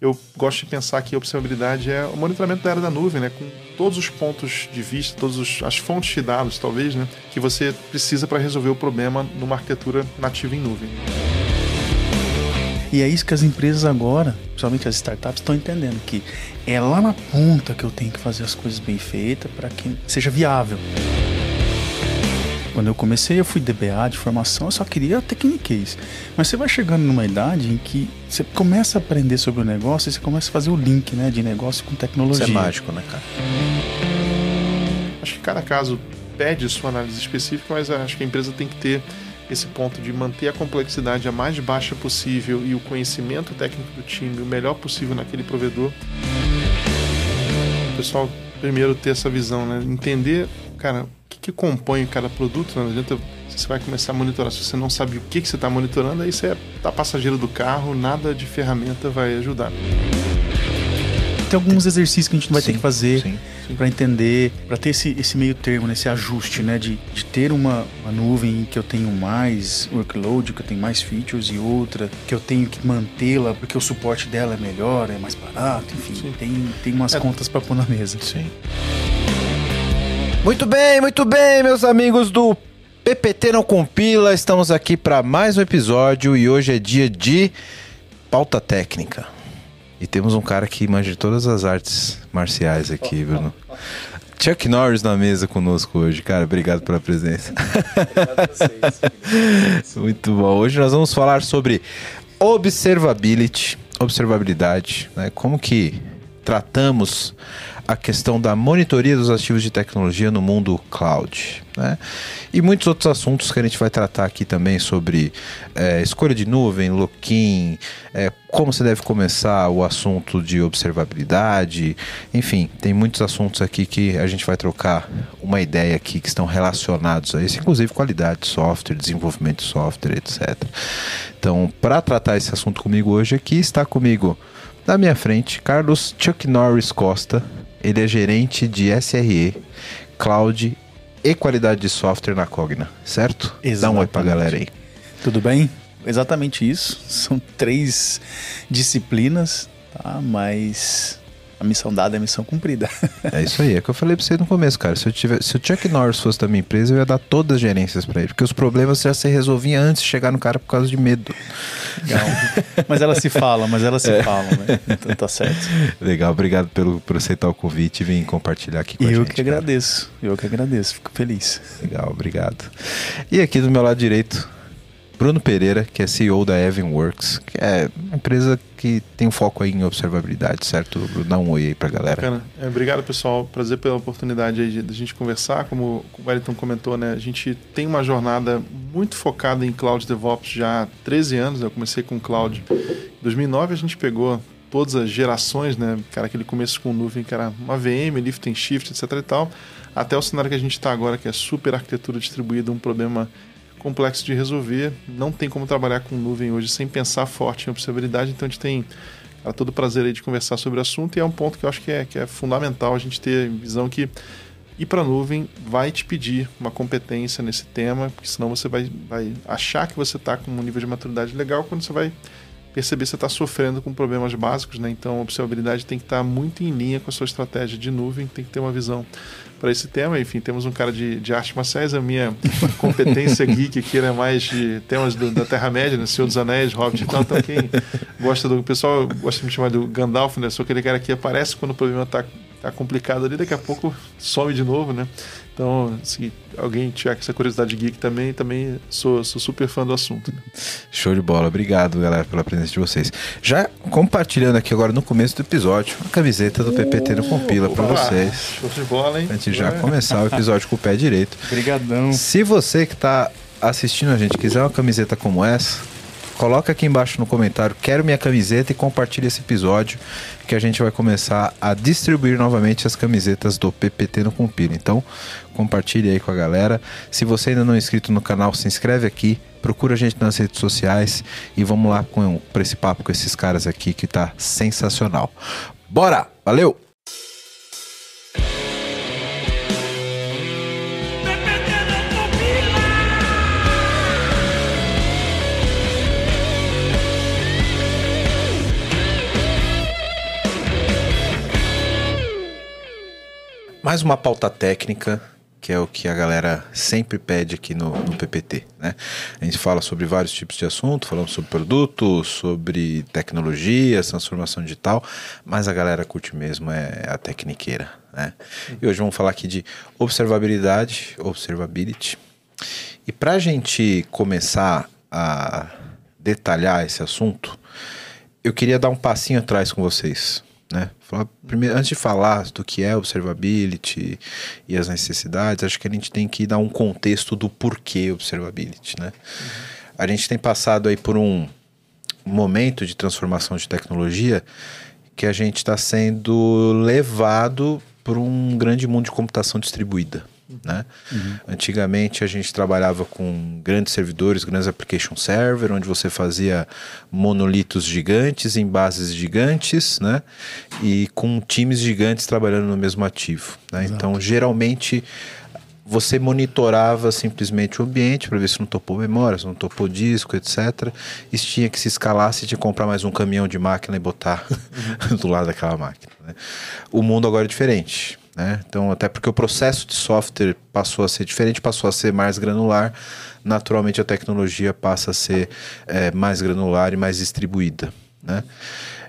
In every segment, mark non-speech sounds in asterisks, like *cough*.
Eu gosto de pensar que a observabilidade é o monitoramento da área da nuvem, né? Com todos os pontos de vista, todas as fontes de dados, talvez, né? Que você precisa para resolver o problema numa arquitetura nativa em nuvem. E é isso que as empresas agora, principalmente as startups, estão entendendo que é lá na ponta que eu tenho que fazer as coisas bem feitas para que seja viável. Quando eu comecei, eu fui DBA de formação, eu só queria tecniquez. Mas você vai chegando numa idade em que você começa a aprender sobre o negócio e você começa a fazer o link né, de negócio com tecnologia. Isso é mágico, né, cara? Acho que cada caso pede sua análise específica, mas acho que a empresa tem que ter esse ponto de manter a complexidade a mais baixa possível e o conhecimento técnico do time o melhor possível naquele provedor. O pessoal primeiro ter essa visão, né? Entender, cara, que, que compõe cada produto. Não adianta você vai começar a monitorar. Se você não sabe o que, que você está monitorando, aí você tá passageiro do carro, nada de ferramenta vai ajudar. Tem alguns exercícios que a gente vai sim, ter que fazer para entender, para ter esse, esse meio termo, né, esse ajuste, né? De, de ter uma, uma nuvem que eu tenho mais workload, que eu tenho mais features e outra que eu tenho que mantê-la porque o suporte dela é melhor, é mais barato, enfim, tem, tem umas é, contas para pôr na mesa. Sim. Muito bem, muito bem, meus amigos do PPT Não Compila. Estamos aqui para mais um episódio e hoje é dia de pauta técnica. E temos um cara que manja de todas as artes marciais aqui, Bruno. *laughs* Chuck Norris na mesa conosco hoje, cara. Obrigado pela presença. *laughs* Muito bom. Hoje nós vamos falar sobre observability, observabilidade, né? Como que tratamos a questão da monitoria dos ativos de tecnologia no mundo cloud. Né? E muitos outros assuntos que a gente vai tratar aqui também sobre é, escolha de nuvem, lock-in, é, como você deve começar o assunto de observabilidade, enfim, tem muitos assuntos aqui que a gente vai trocar uma ideia aqui que estão relacionados a isso, inclusive qualidade de software, desenvolvimento de software, etc. Então, para tratar esse assunto comigo hoje aqui, está comigo na minha frente Carlos Chuck Norris Costa, ele é gerente de SRE, Cloud e qualidade de software na Cogna, certo? Exatamente. Dá um oi pra galera aí. Tudo bem? Exatamente isso. São três disciplinas, tá? Mas a missão dada é a missão cumprida. *laughs* É isso aí, é que eu falei pra você no começo, cara. Se, eu tiver, se o Chuck Norris fosse da minha empresa, eu ia dar todas as gerências para ele, porque os problemas já se resolviam antes de chegar no cara por causa de medo. Legal. mas ela se fala, mas ela se é. fala, né? Então tá certo. Legal, obrigado pelo, por aceitar o convite e vir compartilhar aqui com eu a gente. Eu que cara. agradeço, eu que agradeço, fico feliz. Legal, obrigado. E aqui do meu lado direito, Bruno Pereira, que é CEO da Evenworks, que é uma empresa que tem um foco aí em observabilidade, certo? Bruno, dá um oi aí pra galera. Bacana. É, obrigado, pessoal. Prazer pela oportunidade aí de, de a gente conversar. Como o Wellington comentou, né? A gente tem uma jornada muito focada em Cloud DevOps já há 13 anos. Eu comecei com Cloud em 2009. A gente pegou todas as gerações, né? Cara, aquele começo com nuvem que era uma VM, lift and shift, etc e tal, até o cenário que a gente está agora, que é super arquitetura distribuída, um problema complexo de resolver. Não tem como trabalhar com nuvem hoje sem pensar forte em observabilidade, então a gente tem cara, todo o prazer aí de conversar sobre o assunto e é um ponto que eu acho que é, que é fundamental a gente ter visão que ir para a nuvem vai te pedir uma competência nesse tema, porque senão você vai, vai achar que você está com um nível de maturidade legal quando você vai perceber você está sofrendo com problemas básicos, né? Então a observabilidade tem que estar tá muito em linha com a sua estratégia de nuvem, tem que ter uma visão para esse tema. Enfim, temos um cara de, de arte marciais, a minha *laughs* competência geek aqui é mais de temas do, da Terra-média, né? Senhor dos Anéis, Hobbit então, então quem gosta do... O pessoal gosta de me chamar do Gandalf, né? Sou aquele cara que aparece quando o problema está tá complicado ali, daqui a pouco some de novo, né? Então, se alguém tiver essa curiosidade geek também, também sou, sou super fã do assunto. Show de bola. Obrigado, galera, pela presença de vocês. Já compartilhando aqui agora no começo do episódio, a camiseta do PPT no Compila para vocês. Show de bola, hein? Antes de já começar o episódio com o pé direito. Obrigadão. Se você que está assistindo a gente quiser uma camiseta como essa, Coloca aqui embaixo no comentário, quero minha camiseta e compartilhe esse episódio que a gente vai começar a distribuir novamente as camisetas do PPT no Compila. Então, compartilhe aí com a galera. Se você ainda não é inscrito no canal, se inscreve aqui, procura a gente nas redes sociais e vamos lá com esse papo com esses caras aqui que tá sensacional. Bora! Valeu! Mais uma pauta técnica que é o que a galera sempre pede aqui no, no, PPT, né? A gente fala sobre vários tipos de assunto, falamos sobre produto, sobre tecnologias, transformação digital, mas a galera curte mesmo é a tecniqueira, né? E hoje vamos falar aqui de observabilidade, observability. E para a gente começar a detalhar esse assunto, eu queria dar um passinho atrás com vocês, né? Primeiro, antes de falar do que é observability e as necessidades, acho que a gente tem que dar um contexto do porquê observability, né? Uhum. A gente tem passado aí por um momento de transformação de tecnologia que a gente está sendo levado por um grande mundo de computação distribuída. Né? Uhum. Antigamente a gente trabalhava com grandes servidores, grandes application server, onde você fazia monolitos gigantes em bases gigantes, né? E com times gigantes trabalhando no mesmo ativo. Né? Então, geralmente você monitorava simplesmente o ambiente para ver se não topou memória, se não topou disco, etc. E se tinha que se escalar, se tinha que comprar mais um caminhão de máquina e botar *laughs* do lado daquela máquina. Né? O mundo agora é diferente. Né? Então, até porque o processo de software passou a ser diferente, passou a ser mais granular, naturalmente a tecnologia passa a ser é, mais granular e mais distribuída. Né?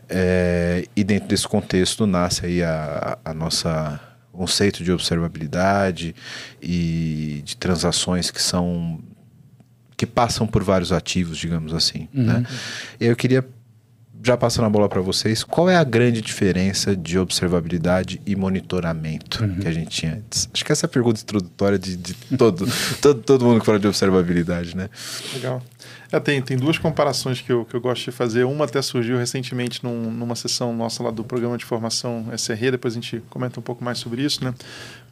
É, e dentro desse contexto nasce aí a, a nossa conceito de observabilidade e de transações que são que passam por vários ativos, digamos assim. Uhum. Né? Eu queria já passando a bola para vocês, qual é a grande diferença de observabilidade e monitoramento uhum. que a gente tinha antes? Acho que essa é a pergunta introdutória de, de todo, *laughs* todo, todo mundo que fala de observabilidade, né? Legal. É, tem, tem duas comparações que eu, que eu gosto de fazer. Uma até surgiu recentemente num, numa sessão nossa lá do programa de formação SRE, depois a gente comenta um pouco mais sobre isso, né?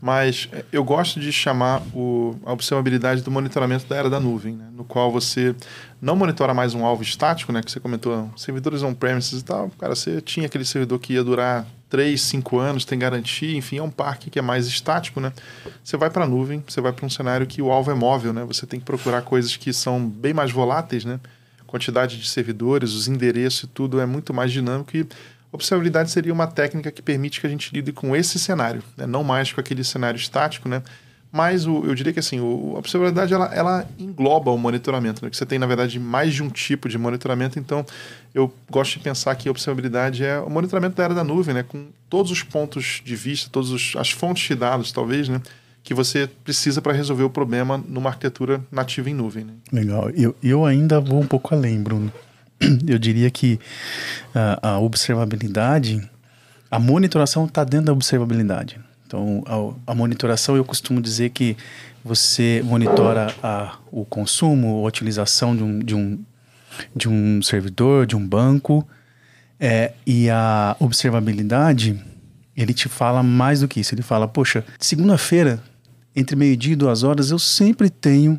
Mas é, eu gosto de chamar o, a observabilidade do monitoramento da era da nuvem, né? no qual você não monitora mais um alvo estático, né? Que você comentou, servidores on-premises e tal. Cara, você tinha aquele servidor que ia durar 3, 5 anos, tem garantia, enfim, é um parque que é mais estático, né? Você vai para a nuvem, você vai para um cenário que o alvo é móvel, né? Você tem que procurar coisas que são bem mais voláteis, né? Quantidade de servidores, os endereços e tudo é muito mais dinâmico e observabilidade seria uma técnica que permite que a gente lide com esse cenário, né? não mais com aquele cenário estático, né? Mas o, eu diria que assim, o, a observabilidade ela, ela engloba o monitoramento, né? que você tem, na verdade, mais de um tipo de monitoramento. Então, eu gosto de pensar que a observabilidade é o monitoramento da era da nuvem, né? com todos os pontos de vista, todas as fontes de dados, talvez, né? que você precisa para resolver o problema numa arquitetura nativa em nuvem. Né? Legal. Eu, eu ainda vou um pouco além, Bruno. *clears throat* Eu diria que a, a observabilidade, a monitoração está dentro da observabilidade. Então, a, a, monitoração, eu costumo dizer que você monitora a, o consumo, a utilização de um, de um, de um servidor, de um banco, é, e a observabilidade, ele te fala mais do que isso. Ele fala, poxa, segunda-feira, entre meio-dia e duas horas, eu sempre tenho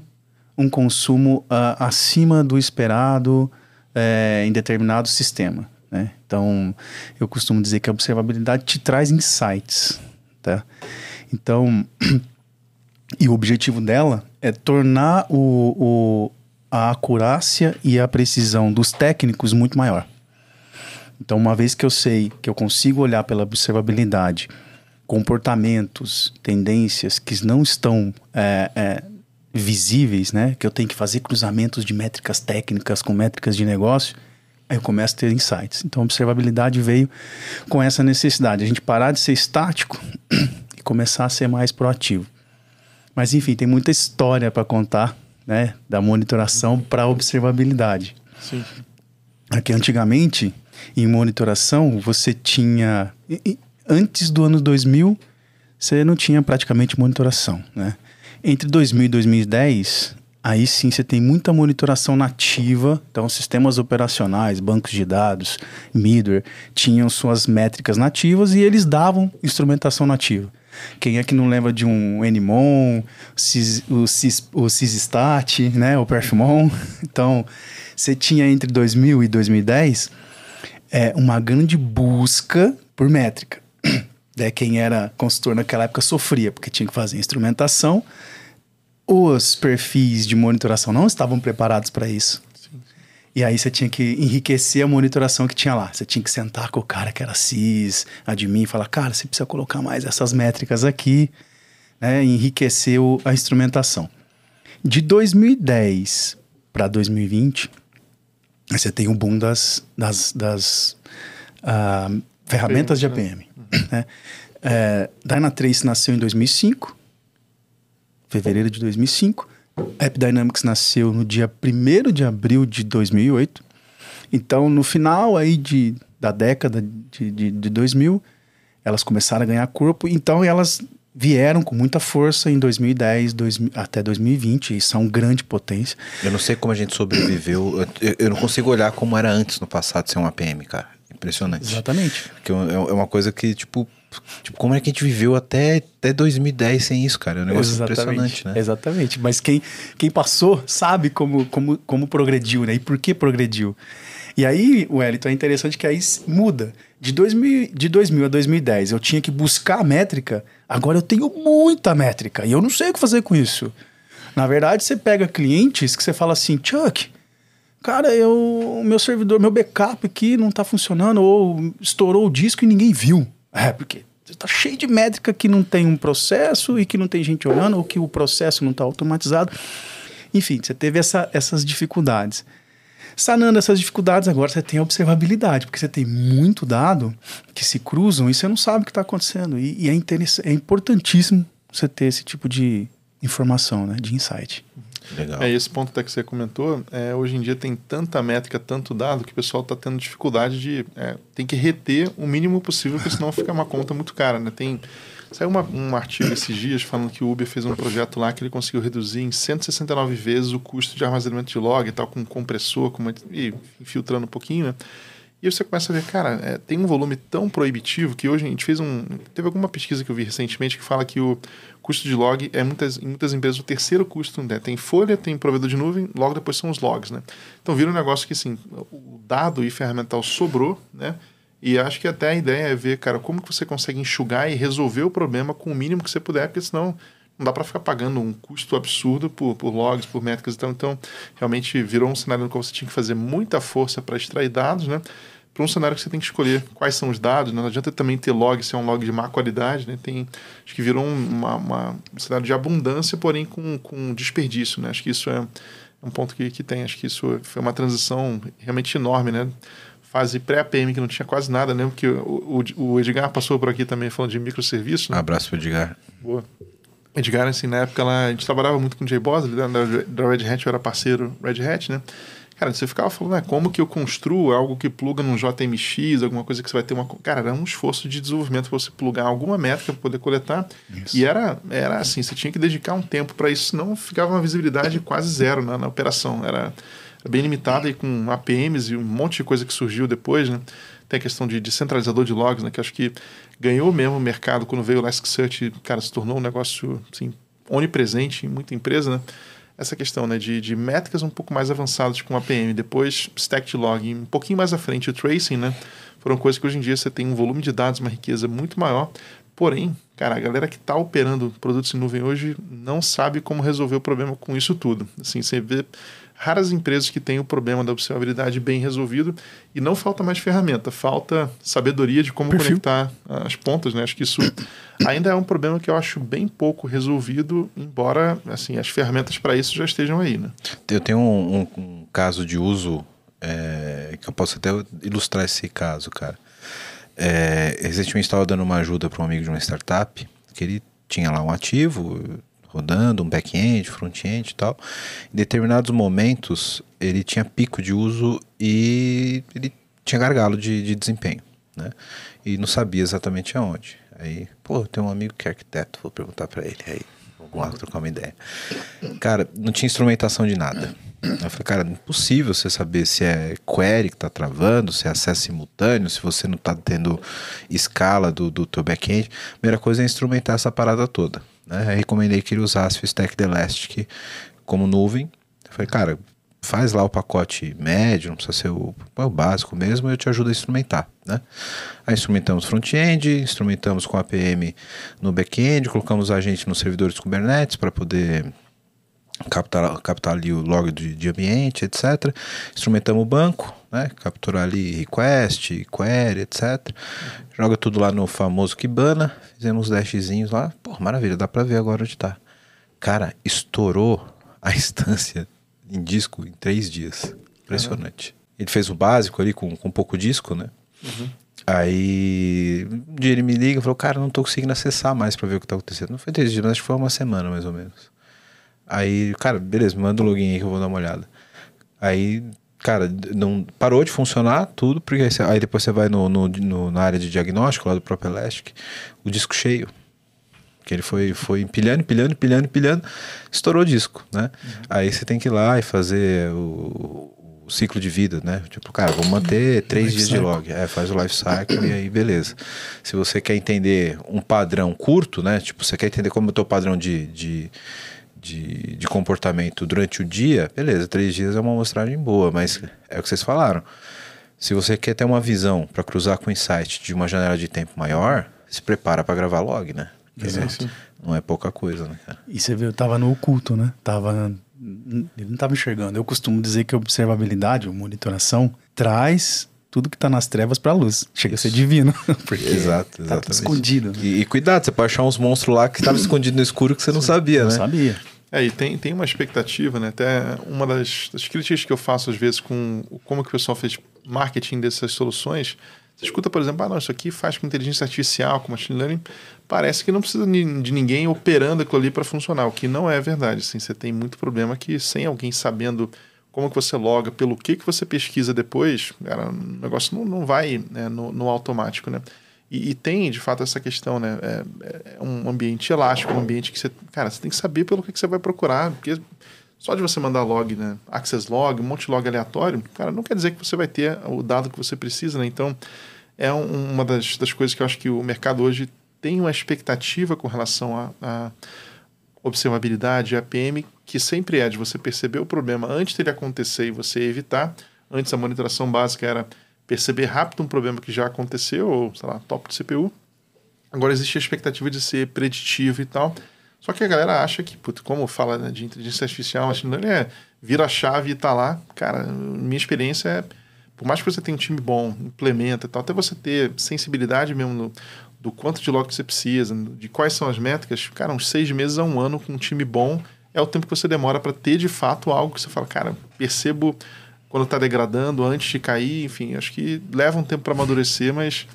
um consumo uh, acima do esperado é, em determinado sistema. Né? Então, eu costumo dizer que a observabilidade te traz insights tá? Então, *clears throat* e o objetivo dela é tornar o, o, a acurácia e a precisão dos técnicos muito maior. Então, uma vez que eu sei que eu consigo olhar pela observabilidade comportamentos, tendências que não estão é, é, visíveis, né? Que eu tenho que fazer cruzamentos de métricas técnicas com métricas de negócio eu começo a ter insights. Então a observabilidade veio com essa necessidade, a gente parar de ser estático *clears throat* e começar a ser mais proativo. Mas enfim, tem muita história para contar, né, da monitoração para a observabilidade. Sim. Aqui antigamente, em monitoração, você tinha antes do ano 2000, você não tinha praticamente monitoração, né? Entre 2000 e 2010, aí sim você tem muita monitoração nativa. Então, sistemas operacionais, bancos de dados, middleware, tinham suas métricas nativas e eles davam instrumentação nativa. Quem é que não lembra de um Nmon, o, Cis, o né, o Perfumon? *laughs* Então, você tinha entre 2000 e 2010 é, uma grande busca por métrica. *clears throat* É, quem era consultor naquela época sofria, porque tinha que fazer instrumentação, os perfis de monitoração não estavam preparados para isso. Sim. E aí você tinha que enriquecer a monitoração que tinha lá. Você tinha que sentar com o cara que era CIS, admin, e falar, cara, você precisa colocar mais essas métricas aqui, né? Enriquecer o, a instrumentação. De 2010 para 2020, você tem um boom das, das, das uh, ferramentas de APM. Né? É, Dynatrace nasceu em 2005, fevereiro de 2005. AppDynamics nasceu no dia 1 de abril de 2008. Então, no final aí de, da década de, de, de 2000, elas começaram a ganhar corpo. Então, elas vieram com muita força em 2010 2000, até 2020 e são grande potência. Eu não sei como a gente sobreviveu. Eu, eu, não consigo olhar como era antes no passado ser uma PM, cara. Impressionante. Exatamente. Porque é, é uma coisa que, tipo, Tipo, como é que a gente viveu até, até 2010 sem isso, cara? É um negócio Exatamente. impressionante, né? Exatamente. Mas quem, quem passou sabe como, como, como progrediu, né? E por que progrediu. E aí, Wellington, é interessante que aí muda. De 2000, de 2000 a 2010, eu tinha que buscar a métrica. Agora eu tenho muita métrica e eu não sei o que fazer com isso. Na verdade, você pega clientes que você fala assim, Chuck, cara, eu, meu servidor, meu backup aqui não está funcionando ou estourou o disco e ninguém viu. É, porque está cheio de métrica que não tem um processo e que não tem gente olhando, ou que o processo não está automatizado. Enfim, você teve essa, essas dificuldades. Sanando essas dificuldades, agora você tem a observabilidade, porque você tem muito dado que se cruzam e você não sabe o que está acontecendo. E, e é, é importantíssimo você ter esse tipo de informação, né, de insight. Legal. É, esse ponto até que você comentou, é, hoje em dia tem tanta métrica, tanto dado, que o pessoal está tendo dificuldade de. É, tem que reter o mínimo possível, porque senão fica uma conta muito cara. Né? Tem, saiu uma, um artigo esses dias falando que o Uber fez um projeto lá que ele conseguiu reduzir em 169 vezes o custo de armazenamento de log e tal, com compressor, com e infiltrando um pouquinho, né? E você começa a ver, cara, é, tem um volume tão proibitivo que hoje a gente fez um. Teve alguma pesquisa que eu vi recentemente que fala que o custo de log é muitas, em muitas empresas o terceiro custo, né? Tem folha, tem provedor de nuvem, logo depois são os logs, né? Então vira um negócio que assim, o dado e ferramental sobrou, né? E acho que até a ideia é ver, cara, como que você consegue enxugar e resolver o problema com o mínimo que você puder, porque senão não dá para ficar pagando um custo absurdo por, por logs, por métricas e tal. Então, realmente virou um cenário no qual você tinha que fazer muita força para extrair dados, né? Para um cenário que você tem que escolher quais são os dados, né? não adianta também ter log se é um log de má qualidade, né? Tem, acho que virou uma, uma, um cenário de abundância, porém com, com desperdício, né? Acho que isso é um ponto que, que tem. Acho que isso foi uma transição realmente enorme, né? fase pré-APM que não tinha quase nada, né? Porque o, o, o Edgar passou por aqui também falando de microserviço. Né? Abraço para Edgar. Boa. Edgar, assim, na época lá, a gente trabalhava muito com o JBoss, ele da, da Red Hat, eu era parceiro Red Hat, né? Cara, você ficava falando, né, como que eu construo algo que pluga num JMX, alguma coisa que você vai ter uma. Cara, era um esforço de desenvolvimento para você plugar alguma métrica para poder coletar. Isso. E era, era assim, você tinha que dedicar um tempo para isso, senão ficava uma visibilidade quase zero na, na operação. Era, era bem limitada e com APMs e um monte de coisa que surgiu depois, né? Tem a questão de, de centralizador de logs, né? Que acho que ganhou mesmo o mercado quando veio o Elasticsearch, cara, se tornou um negócio assim, onipresente em muita empresa, né? Essa questão né, de, de métricas um pouco mais avançadas com tipo APM, depois stack de log, um pouquinho mais à frente o tracing, né? Foram coisas que hoje em dia você tem um volume de dados, uma riqueza muito maior. Porém, cara, a galera que está operando produtos em nuvem hoje não sabe como resolver o problema com isso tudo. Assim, você vê raras empresas que têm o problema da observabilidade bem resolvido e não falta mais ferramenta, falta sabedoria de como Perfil. conectar as pontas, né? Acho que isso ainda é um problema que eu acho bem pouco resolvido, embora assim as ferramentas para isso já estejam aí, né? Eu tenho um, um, um caso de uso é, que eu posso até ilustrar esse caso, cara. É, recentemente estava dando uma ajuda para um amigo de uma startup que ele tinha lá um ativo, rodando, um back-end, front-end e tal. Em determinados momentos, ele tinha pico de uso e ele tinha gargalo de, de desempenho, né? E não sabia exatamente aonde. Aí, pô, tem um amigo que é arquiteto, vou perguntar para ele. Aí, vamos lá trocar uma ideia. Cara, não tinha instrumentação de nada. Eu falei, cara, impossível você saber se é query que tá travando, se é acesso simultâneo, se você não tá tendo escala do, do teu back-end. Primeira coisa é instrumentar essa parada toda. Né? Recomendei que ele usasse o Stack the Elastic como nuvem. Eu falei, cara, faz lá o pacote médio, não precisa ser o, o básico mesmo, eu te ajudo a instrumentar, né? Aí instrumentamos front-end, instrumentamos com APM no back-end, colocamos a gente nos servidores Kubernetes para poder captar, captar ali o log de, de ambiente, etc. Instrumentamos o banco, né? Capturar ali request, query, etc. Joga tudo lá no famoso Kibana, fizemos dashzinhos lá. Pô, maravilha, dá pra ver agora onde tá. Cara, estourou a *laughs* instância em disco em três dias. Impressionante. Uhum. Ele fez o básico ali com, com pouco disco, né? Uhum. Aí um dia ele me liga e falou, cara, não tô conseguindo acessar mais pra ver o que tá acontecendo. Não foi três dias, mas acho que foi uma semana mais ou menos. Aí, cara, beleza, manda o login aí que eu vou dar uma olhada. Aí, cara, não parou de funcionar tudo, porque aí, aí depois você vai no, no, no, na área de diagnóstico lá do próprio Elastic, o disco cheio. Que ele foi, foi empilhando, empilhando, empilhando, empilhando, estourou o disco, né? Uhum. Aí você tem que ir lá e fazer o, o ciclo de vida, né? Tipo, cara, vamos manter três dias cycle. de log. É, faz o life cycle e aí beleza. Se você quer entender um padrão curto, né? Tipo, você quer entender como é o teu padrão de, de de, de comportamento durante o dia, beleza, três dias é uma amostragem boa, mas é o que vocês falaram. Se você quer ter uma visão para cruzar com o insight de uma janela de tempo maior, se prepara para gravar log, né? Exato. Não é pouca coisa, né, cara? E você viu, eu tava no oculto, né? Tava. Ele não tava enxergando. Eu costumo dizer que a observabilidade, a monitoração, traz tudo que está nas trevas para a luz. Chega Isso. a ser divino. *laughs* Porque Exato, tá escondido. Né? E, e, cuidado, você pode achar uns monstros lá que estavam escondidos no escuro que você não sabia, não né? Não sabia. É, e tem, tem uma expectativa, né? Até uma das, das críticas que eu faço às vezes com como que o pessoal fez marketing dessas soluções. Você escuta, por exemplo, ah, não, isso aqui faz com inteligência artificial, com machine learning. Parece que não precisa de ninguém operando aquilo ali para funcionar, o que não é verdade. Assim, você tem muito problema que sem alguém sabendo como que você loga, pelo que, que você pesquisa depois, cara, o negócio não, não vai né, no, no, automático, né? E, e, tem, de fato, essa questão, né? É, é, um ambiente elástico, um ambiente que você... Cara, você tem que saber pelo que, que você vai procurar, porque só de você mandar log, né? Access log, um monte de log aleatório, cara, não quer dizer que você vai ter o dado que você precisa, né? Então, é um, uma das, das coisas que eu acho que o mercado hoje tem uma expectativa com relação a, a observabilidade, APM, que sempre é de você perceber o problema antes dele acontecer e você evitar. Antes a monitoração básica era perceber rápido um problema que já aconteceu, ou, sei lá, top de CPU. Agora existe a expectativa de ser preditivo e tal. Só que a galera acha que, putz, como fala né, de inteligência artificial, machine learning é vira a chave e tá lá. Cara, minha experiência é, por mais que você tenha um time bom, implementa e tal, até você ter sensibilidade mesmo no, do quanto de log você precisa, de quais são as métricas, cara, uns seis meses a um ano com um time bom é o tempo que você demora para ter de fato algo que você fala, cara, percebo quando está degradando, antes de cair, enfim, acho que leva um tempo para amadurecer, mas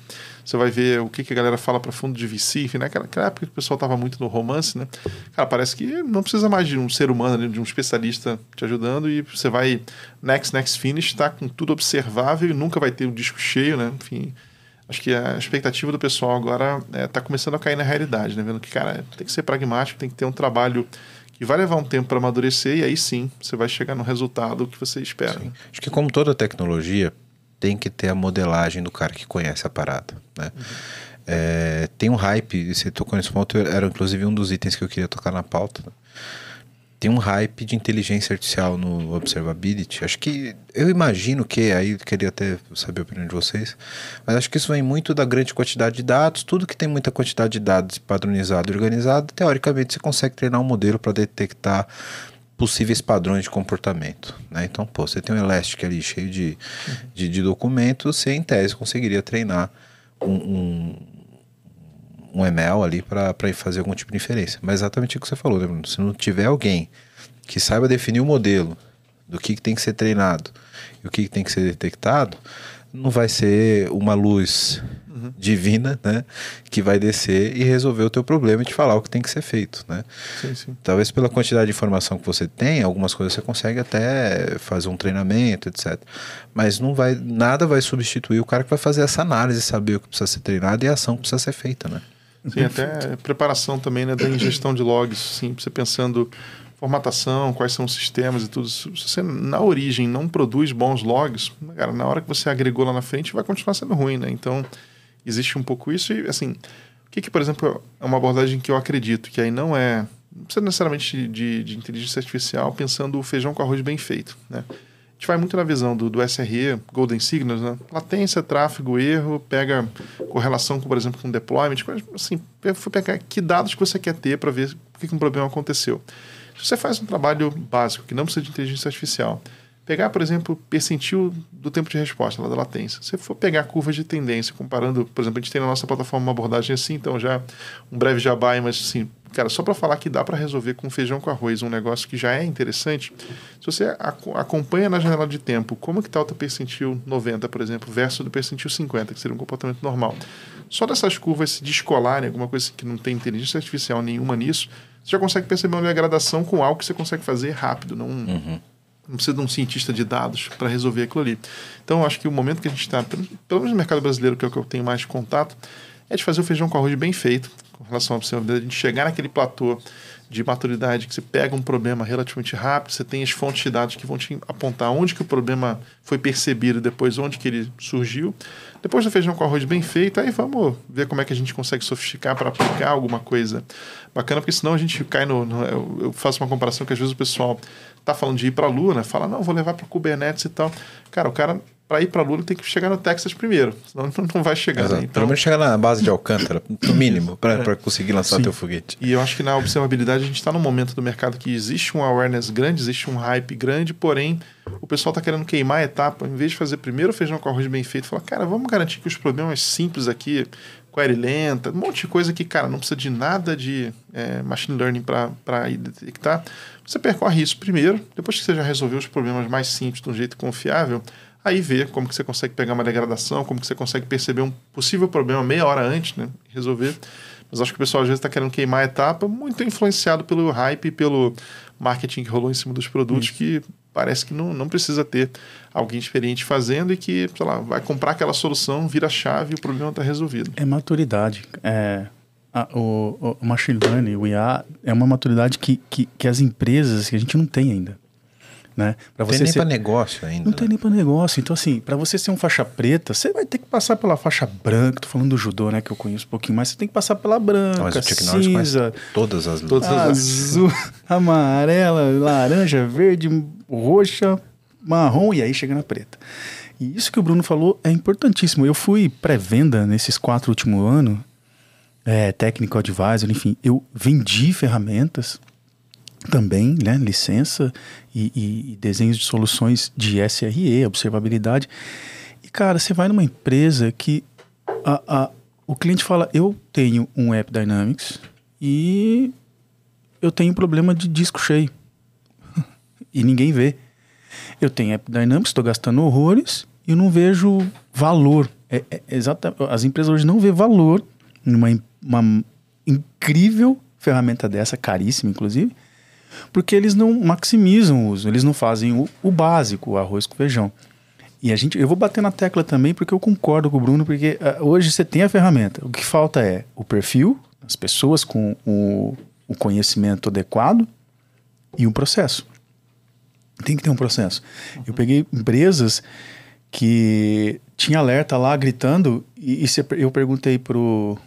você vai ver o que, que a galera fala para fundo de VC, enfim, né? Naquela época que o pessoal estava muito no romance, né? Cara, parece que não precisa mais de um ser humano, de um especialista te ajudando e você vai next, next finish, está com tudo observável e nunca vai ter o um disco cheio, né? Enfim, acho que a expectativa do pessoal agora é, tá começando a cair na realidade, né? Vendo que, cara, tem que ser pragmático, tem que ter um trabalho que vai levar um tempo para amadurecer e aí sim você vai chegar no resultado que você espera. Sim. Acho que como toda tecnologia, tem que ter a modelagem do cara que conhece a parada, né? Uhum. É, tem um hype, você tocou nesse ponto, era inclusive um dos itens que eu queria tocar na pauta. Né? Tem um hype de inteligência artificial no Observability. Acho que eu imagino que, aí queria até saber a opinião de vocês, mas acho que isso vem muito da grande quantidade de dados. Tudo que tem muita quantidade de dados padronizado e organizado, teoricamente você consegue treinar um modelo para detectar possíveis padrões de comportamento. Né? Então, pô, você tem um Elastic ali cheio de, de, de documentos, você em tese conseguiria treinar um, um um ML ali para fazer algum tipo de inferência. Mas exatamente o que você falou, né, Bruno? Se não tiver alguém que saiba definir o modelo do que, que tem que ser treinado e o que, que tem que ser detectado, não vai ser uma luz uhum. divina, né, que vai descer e resolver o teu problema e te falar o que tem que ser feito, né? Sim, sim. Talvez pela quantidade de informação que você tem, algumas coisas você consegue até fazer um treinamento, etc. Mas não vai, nada vai substituir o cara que vai fazer essa análise, saber o que precisa ser treinado e a ação que precisa ser feita, né? Sim, até preparação também né, da ingestão de logs, sim, você pensando formatação, quais são os sistemas e tudo. Se você na origem não produz bons logs, cara, na hora que você agregou lá na frente vai continuar sendo ruim, né? Então existe um pouco isso e assim, o que, que por exemplo é uma abordagem que eu acredito que aí não é não precisa necessariamente de, de inteligência artificial pensando o feijão com arroz bem feito, né? Gente vai muito na visão do, do SRE, Golden Signals, né? Latência, tráfego, erro, pega correlação com, por exemplo, com deployment, assim, foi pegar que dados que você quer ter para ver por que, que um problema aconteceu. Se você faz um trabalho básico que não precisa de inteligência artificial, pegar, por exemplo, percentil do tempo de resposta, lá da latência. Se for pegar curvas de tendência, comparando, por exemplo, a gente tem na nossa plataforma uma abordagem assim, então já um breve jabá, mas assim, cara, só para falar que dá para resolver com feijão com arroz, um negócio que já é interessante. Se você acompanha na janela de tempo como que está o teu percentil 90, por exemplo, versus do percentil 50, que seria um comportamento normal. Só dessas curvas se descolarem, alguma coisa que não tem inteligência artificial nenhuma nisso, você já consegue perceber uma degradação com algo que você consegue fazer rápido, não... Uhum não precisa de um cientista de dados para resolver aquilo ali. Então, acho que o momento que a gente está, pelo menos no mercado brasileiro, que é o que eu tenho mais contato, é de fazer o feijão com arroz bem feito, com relação à a gente chegar naquele platô de maturidade que você pega um problema relativamente rápido, você tem as fontes de dados que vão te apontar onde que o problema foi percebido, depois onde que ele surgiu. Depois do feijão com arroz bem feito, aí vamos ver como é que a gente consegue sofisticar para aplicar alguma coisa bacana, porque senão a gente cai no, no eu, faço uma comparação que às vezes o pessoal tá falando de ir para a Lua, né? Fala, não, vou levar para Kubernetes e tal. Cara, o cara para ir para Lula tem que chegar no Texas primeiro, senão *laughs* não vai chegar. Né? Então, Pelo menos chegar na base de Alcântara, no mínimo, para é. conseguir lançar Sim. teu foguete. E eu acho que na observabilidade a gente está num momento do mercado que existe um awareness grande, existe um hype grande, porém o pessoal está querendo queimar a etapa, em vez de fazer primeiro o feijão com arroz bem feito, falar, cara, vamos garantir que os problemas simples aqui, query lenta, um monte de coisa que, cara, não precisa de nada de é, machine learning para detectar. Você percorre isso primeiro, depois que você já resolveu os problemas mais simples de um jeito confiável, Aí ver como que você consegue pegar uma degradação, como que você consegue perceber um possível problema meia hora antes, né? Resolver. Mas acho que o pessoal às vezes está querendo queimar a etapa, muito influenciado pelo hype e pelo marketing que rolou em cima dos produtos, que parece que não, não precisa ter alguém experiente fazendo e que, sei lá, vai comprar aquela solução, vira a chave e o problema está resolvido. É maturidade. É, a, o, o machine learning, o IA, é uma maturidade que, que, que as empresas, que a gente não tem ainda né? Para você tem nem ser... para negócio ainda. Não né? tem nem para negócio. Então assim, para você ser um faixa preta, você vai ter que passar pela faixa branca. Tô falando do judô, né, que eu conheço um pouquinho mais. Você tem que passar pela branca, Mas o cinza, todas as todas as azul, *laughs* amarela, laranja, verde, roxa, marrom e aí chega na preta. E isso que o Bruno falou é importantíssimo. Eu fui pré-venda nesses quatro últimos anos, é, técnico advisor, enfim, eu vendi ferramentas também, né, licença e, e, desenhos de soluções de SRE, observabilidade. E cara, você vai numa empresa que a, a, o cliente fala: eu tenho um App Dynamics e eu tenho problema de disco cheio *laughs* e ninguém vê. Eu tenho App Dynamics, estou gastando horrores e eu não vejo valor. É, é, as empresas hoje não vê valor numa uma incrível ferramenta dessa, caríssima inclusive, porque eles não maximizam o uso, eles não fazem o, o básico, o arroz com feijão. E a gente, eu vou bater na tecla também porque eu concordo com o Bruno, porque uh, hoje você tem a ferramenta. O que falta é o perfil, as pessoas com o, o conhecimento adequado e um processo. Tem que ter um processo. Uhum. Eu peguei empresas que tinha alerta lá gritando e, e eu perguntei pro,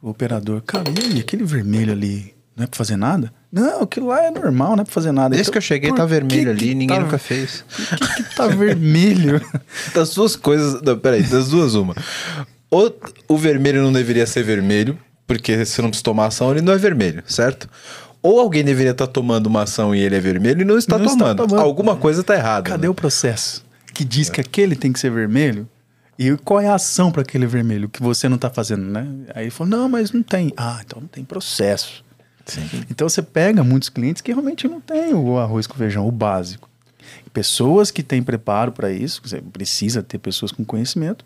pro operador, cara, e aquele vermelho ali não é para fazer nada? Não, aquilo lá é normal, não é pra fazer nada. Desde então, que eu cheguei tá vermelho ali, que ninguém tá, nunca fez. Por *laughs* que, que tá vermelho? *laughs* das duas coisas. Não, peraí, das duas, uma. Ou o vermelho não deveria ser vermelho, porque se não precisa tomar ação, ele não é vermelho, certo? Ou alguém deveria estar tá tomando uma ação e ele é vermelho e não está, não tomando. está tomando. Alguma coisa está errada. Cadê né? o processo que diz é. que aquele tem que ser vermelho? E qual é a ação para aquele vermelho que você não está fazendo, né? Aí ele falou: não, mas não tem. Ah, então não tem processo. Sim. Então você pega muitos clientes que realmente não têm o arroz com feijão, o básico. Pessoas que têm preparo para isso, você precisa ter pessoas com conhecimento.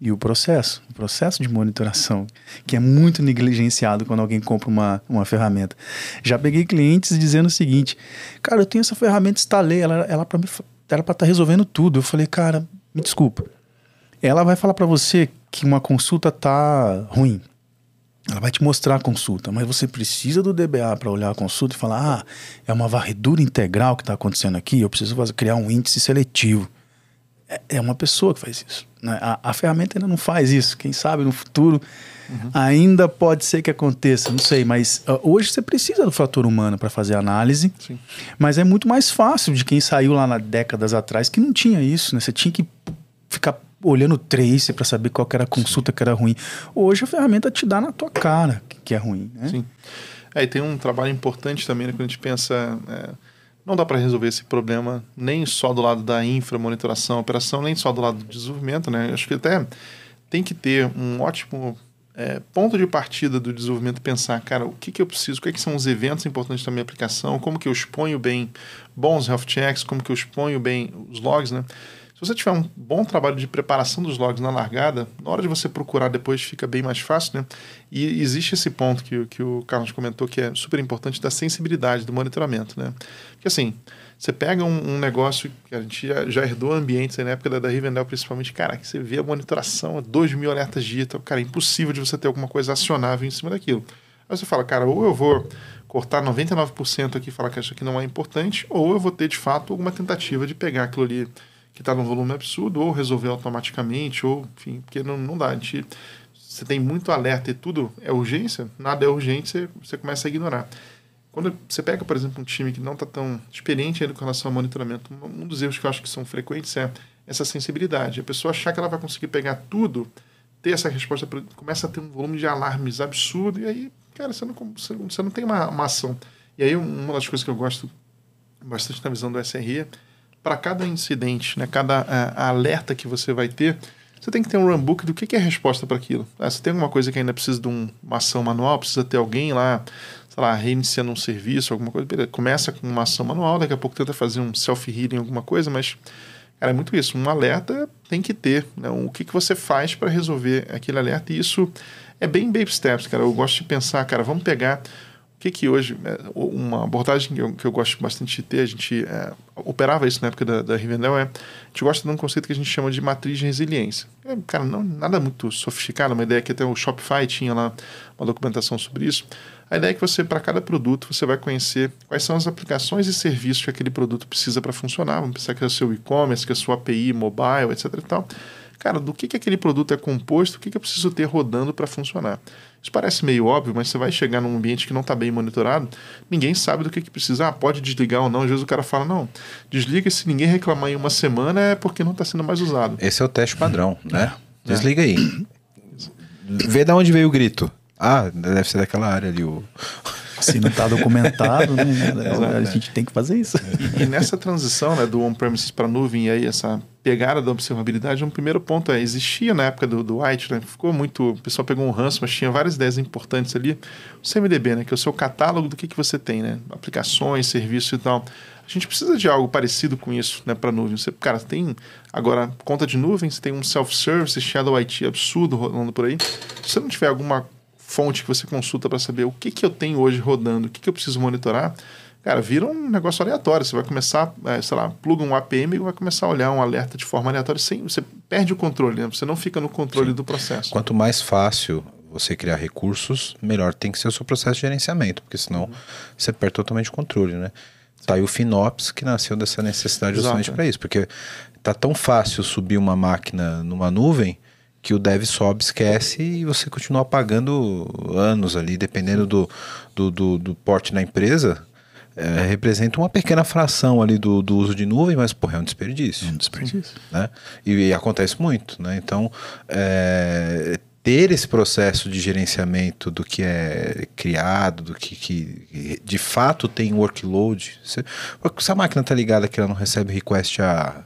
E o processo, o processo de monitoração, que é muito negligenciado quando alguém compra uma, uma ferramenta. Já peguei clientes dizendo o seguinte: Cara, eu tenho essa ferramenta, instalei, ela, ela para estar tá resolvendo tudo. Eu falei, cara, me desculpa. Ela vai falar para você que uma consulta tá ruim, ela vai te mostrar a consulta, mas você precisa do DBA para olhar a consulta e falar: ah, é uma varredura integral que está acontecendo aqui, eu preciso fazer, criar um índice seletivo. É, é uma pessoa que faz isso. Né? A, a, ferramenta ainda não faz isso. Quem sabe no futuro uhum. ainda pode ser que aconteça, não sei, mas uh, hoje você precisa do fator humano para fazer análise, Sim. mas é muito mais fácil de quem saiu lá na décadas atrás que não tinha isso, né? Você tinha que ficar olhando o trace para saber qual era a consulta Sim. que era ruim. Hoje a ferramenta te dá na tua cara que é ruim, né? Sim. Aí tem um trabalho importante também, né, quando a gente pensa. É, não dá para resolver esse problema nem só do lado da infra, monitoração, operação, nem só do lado do desenvolvimento, né? Acho que até tem que ter um ótimo é, ponto de partida do desenvolvimento pensar, cara, o que, que eu preciso, o que, que são os eventos importantes da minha aplicação, como que eu exponho bem bons health checks, como que eu exponho bem os logs, né? Se você tiver um bom trabalho de preparação dos logs na largada, na hora de você procurar depois fica bem mais fácil, né? E existe esse ponto que, que o Carlos comentou que é super importante da sensibilidade do monitoramento, né? Porque assim, você pega um, um negócio que a gente já, já herdou ambientes aí na época da, da Rivendell, principalmente, cara, que você vê a monitoração, 2 mil alertas então, cara, é impossível de você ter alguma coisa acionável em cima daquilo. Aí você fala, cara, ou eu vou cortar 99% aqui e falar que isso aqui não é importante, ou eu vou ter de fato alguma tentativa de pegar aquilo ali que está num volume absurdo, ou resolver automaticamente, ou enfim, porque não, não dá. A gente, você tem muito alerta e tudo é urgência, nada é urgente, você, você começa a ignorar. Quando você pega, por exemplo, um time que não está tão experiente ainda com relação ao monitoramento, um dos erros que eu acho que são frequentes é essa sensibilidade. A pessoa achar que ela vai conseguir pegar tudo, ter essa resposta, começa a ter um volume de alarmes absurdo, e aí, cara, você não, você não tem uma, uma ação. E aí, uma das coisas que eu gosto bastante na visão do SRE para cada incidente, né, cada uh, alerta que você vai ter, você tem que ter um runbook do que, que é a resposta para aquilo. Ah, se tem alguma coisa que ainda precisa de um, uma ação manual, precisa ter alguém lá, sei lá, reiniciando um serviço, alguma coisa, beleza, começa com uma ação manual, daqui a pouco tenta fazer um self-healing, alguma coisa, mas é muito isso. Um alerta tem que ter. Né, o que, que você faz para resolver aquele alerta, e isso é bem baby steps, cara. Eu gosto de pensar, cara, vamos pegar o que que hoje, é, uma abordagem que eu, que eu gosto bastante de ter, a gente é, operava isso na época da, da Rivendell, é, a gente gosta de um conceito que a gente chama de matriz de resiliência. É, cara, não nada muito sofisticado, uma ideia que até o Shopify tinha lá uma documentação sobre isso. A ideia é que você, para cada produto, você vai conhecer quais são as aplicações e serviços que aquele produto precisa para funcionar. Vamos pensar que é o seu e-commerce, que é a sua API mobile, etc e tal. Cara, do que, que aquele produto é composto, o que, que eu preciso ter rodando para funcionar. Isso parece meio óbvio, mas você vai chegar num ambiente que não está bem monitorado, ninguém sabe do que, que precisa. Ah, pode desligar ou não. Às vezes o cara fala, não, desliga se ninguém reclamar em uma semana é porque não está sendo mais usado. Esse é o teste padrão, né? É. Desliga aí. *clears throat* Vê de onde veio o grito. Ah, deve ser daquela área ali. O... Se não está documentado, né? *laughs* a gente tem que fazer isso. E, e nessa transição né, do on-premises para nuvem, e aí essa pegada da observabilidade, um primeiro ponto é, existia na época do, do White, né, ficou muito, o pessoal pegou um ranço, mas tinha várias ideias importantes ali, o CMDB, né, que é o seu catálogo do que, que você tem, né, aplicações, serviços e tal. A gente precisa de algo parecido com isso né, para nuvem. Você, cara, tem agora conta de nuvem, você tem um self-service, Shadow IT absurdo rolando por aí. Se você não tiver alguma fonte que você consulta para saber o que, que eu tenho hoje rodando, o que, que eu preciso monitorar, cara, vira um negócio aleatório. Você vai começar, é, sei lá, pluga um APM e vai começar a olhar um alerta de forma aleatória sem. Você perde o controle, né? Você não fica no controle Sim. do processo. Quanto mais fácil você criar recursos, melhor tem que ser o seu processo de gerenciamento, porque senão uhum. você perde totalmente o controle, né? Tá aí o FinOps que nasceu dessa necessidade justamente para isso, porque tá tão fácil subir uma máquina numa nuvem que o dev sobe, esquece e você continua pagando anos ali, dependendo do, do, do, do porte na empresa. É, representa uma pequena fração ali do, do uso de nuvem, mas porra, é um desperdício. É um desperdício. Né? E, e acontece muito. Né? Então, é, ter esse processo de gerenciamento do que é criado, do que, que de fato tem workload. Se, se a máquina está ligada que ela não recebe request há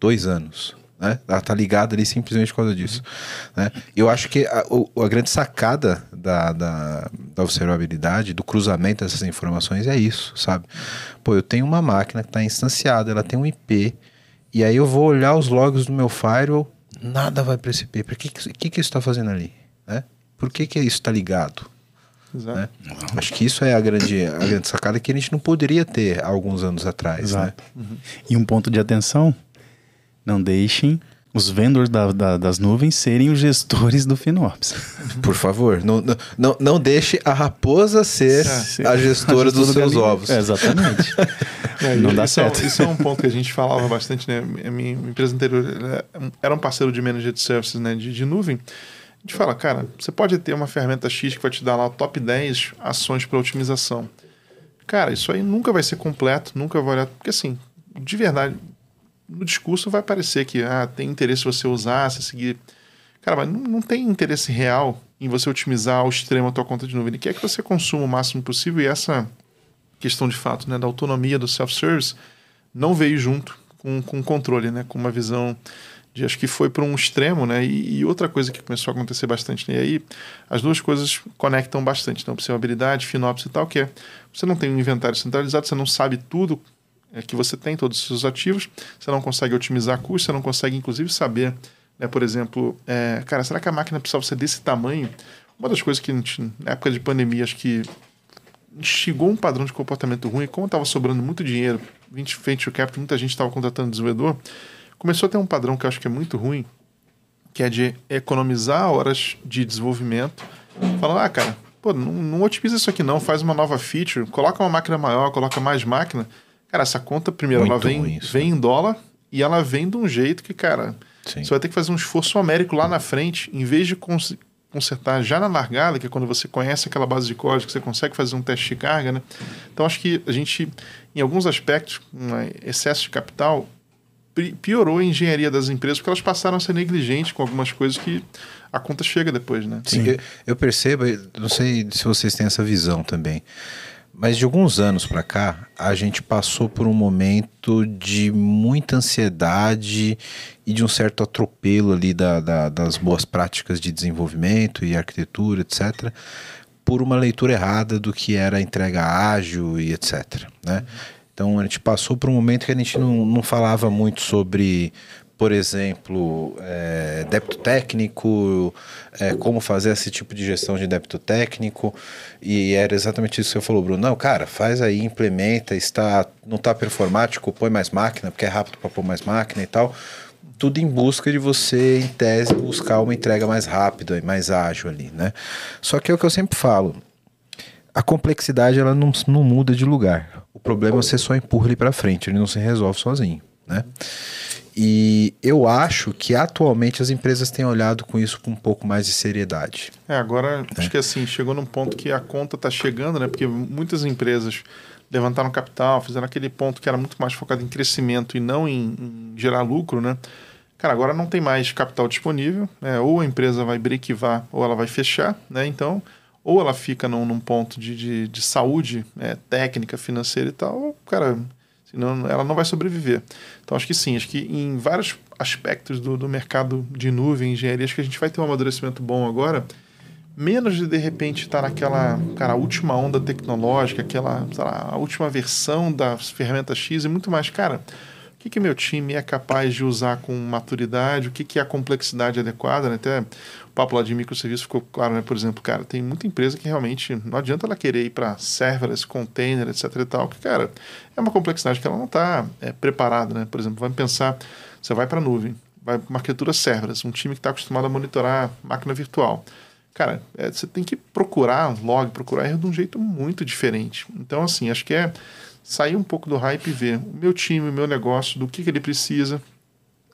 dois anos, né? Ela tá ligada ali simplesmente por causa disso. Né? Eu acho que a, a grande sacada da, da, da, observabilidade, do cruzamento dessas informações é isso, sabe? Pô, eu tenho uma máquina que está instanciada, ela tem um IP, e aí eu vou olhar os logs do meu firewall, nada vai para esse IP. Por que, que, que isso está fazendo ali? Né? Por que, que isso está ligado? Né? Acho que isso é a grande, a grande sacada que a gente não poderia ter alguns anos atrás. Né? Uhum. E um ponto de atenção não deixem os vendors da, da, das nuvens serem os gestores do FinOps. *laughs* Por favor, não, não, não deixe a raposa ser a, gestora dos seus ovos. É, exatamente. *laughs* É, não dá isso é certo. É, isso é um ponto que a gente *laughs* falava bastante, né? A minha empresa anterior era um parceiro de managed services né? de, de nuvem. A gente fala, cara, você pode ter uma ferramenta X que vai te dar lá o top 10 ações para otimização. Cara, isso aí nunca vai ser completo, nunca vai olhar. Porque assim, de verdade, no discurso vai parecer que ah, tem interesse você usar, você seguir. Cara, mas não, não tem interesse real em você otimizar ao extremo a tua conta de nuvem. Ele quer que você consuma o máximo possível e essa questão de fato né, da autonomia do self-service não veio junto com, com controle, né, com uma visão de acho que foi para um extremo, né? E, e, outra coisa que começou a acontecer bastante, né? e aí as duas coisas conectam bastante, então observabilidade, FinOps e tal, que é você não tem um inventário centralizado, você não sabe tudo é, que você tem, todos os seus ativos, você não consegue otimizar custos, você não consegue inclusive saber, né, por exemplo, é, cara, será que a máquina precisava ser desse tamanho? Uma das coisas que gente, na época de pandemia, acho que chegou um padrão de comportamento ruim, como estava sobrando muito dinheiro, 20 venture capital, muita gente estava contratando desenvolvedor, começou a ter um padrão que eu acho que é muito ruim, que é de economizar horas de desenvolvimento, falando, ah, cara, pô, não, não otimiza isso aqui não, faz uma nova feature, coloca uma máquina maior, coloca mais máquina. Cara, essa conta, primeiro, muito ela vem, vem em dólar e ela vem de um jeito que, cara, Sim. você vai ter que fazer um esforço homérico lá na frente, em vez de consertar já na largada, que é quando você conhece aquela base de código, que você consegue fazer um teste de carga, né? Então acho que a gente, em alguns aspectos, um excesso de capital piorou a engenharia das empresas porque elas passaram a ser negligentes com algumas coisas que a conta chega depois, né? Sim, Sim. Eu, eu, percebo, não sei se vocês têm essa visão também, mas de alguns anos para cá, a gente passou por um momento de muita ansiedade e de um certo atropelo ali da, da, das boas práticas de desenvolvimento e arquitetura, etc., por uma leitura errada do que era entrega ágil e etc. Né? Então a gente passou por um momento que a gente não, não falava muito sobre, por exemplo, é, débito técnico, é, como fazer esse tipo de gestão de débito técnico. E era exatamente isso que você falou, Bruno. Não, cara, faz aí, implementa, está, não está performático, põe mais máquina, porque é rápido para pôr mais máquina e tal. Tudo em busca de você, em tese, buscar uma entrega mais rápida e mais ágil ali, né? Só que é o que eu sempre falo, a complexidade ela não, não muda de lugar. O problema é você só empurra ele para frente, ele não se resolve sozinho, né? E eu acho que atualmente as empresas têm olhado com isso com um pouco mais de seriedade. É, agora é. acho que assim, chegou num ponto que a conta está chegando, né? Porque muitas empresas levantaram capital, fizeram aquele ponto que era muito mais focado em crescimento e não em, em gerar lucro, né? Cara, agora não tem mais capital disponível, né? ou a empresa vai brequivar ou ela vai fechar, né? Então, ou ela fica num, num ponto de, de, de saúde é, técnica, financeira e tal, ou, cara, ela não vai sobreviver. Então acho que sim, acho que em vários aspectos do, do mercado de nuvem, engenharia, acho que a gente vai ter um amadurecimento bom agora, menos de de repente estar naquela, cara, última onda tecnológica, aquela, lá, a última versão das ferramentas X e muito mais, cara, que, que meu time é capaz de usar com maturidade, o que, que é a complexidade adequada, né? Até o papo lá de microserviço ficou claro, né? Por exemplo, cara, tem muita empresa que realmente não adianta ela querer ir para serverless, container, etc e tal, que, cara, é uma complexidade que ela não está é, preparada, né? Por exemplo, vamos pensar, você vai para a nuvem, vai para uma arquitetura serverless, um time que está acostumado a monitorar máquina virtual. Cara, é, você tem que procurar log, procurar erro de um jeito muito diferente. Então, assim, acho que é sair um pouco do hype e ver o meu time, o meu negócio, do que, que ele precisa,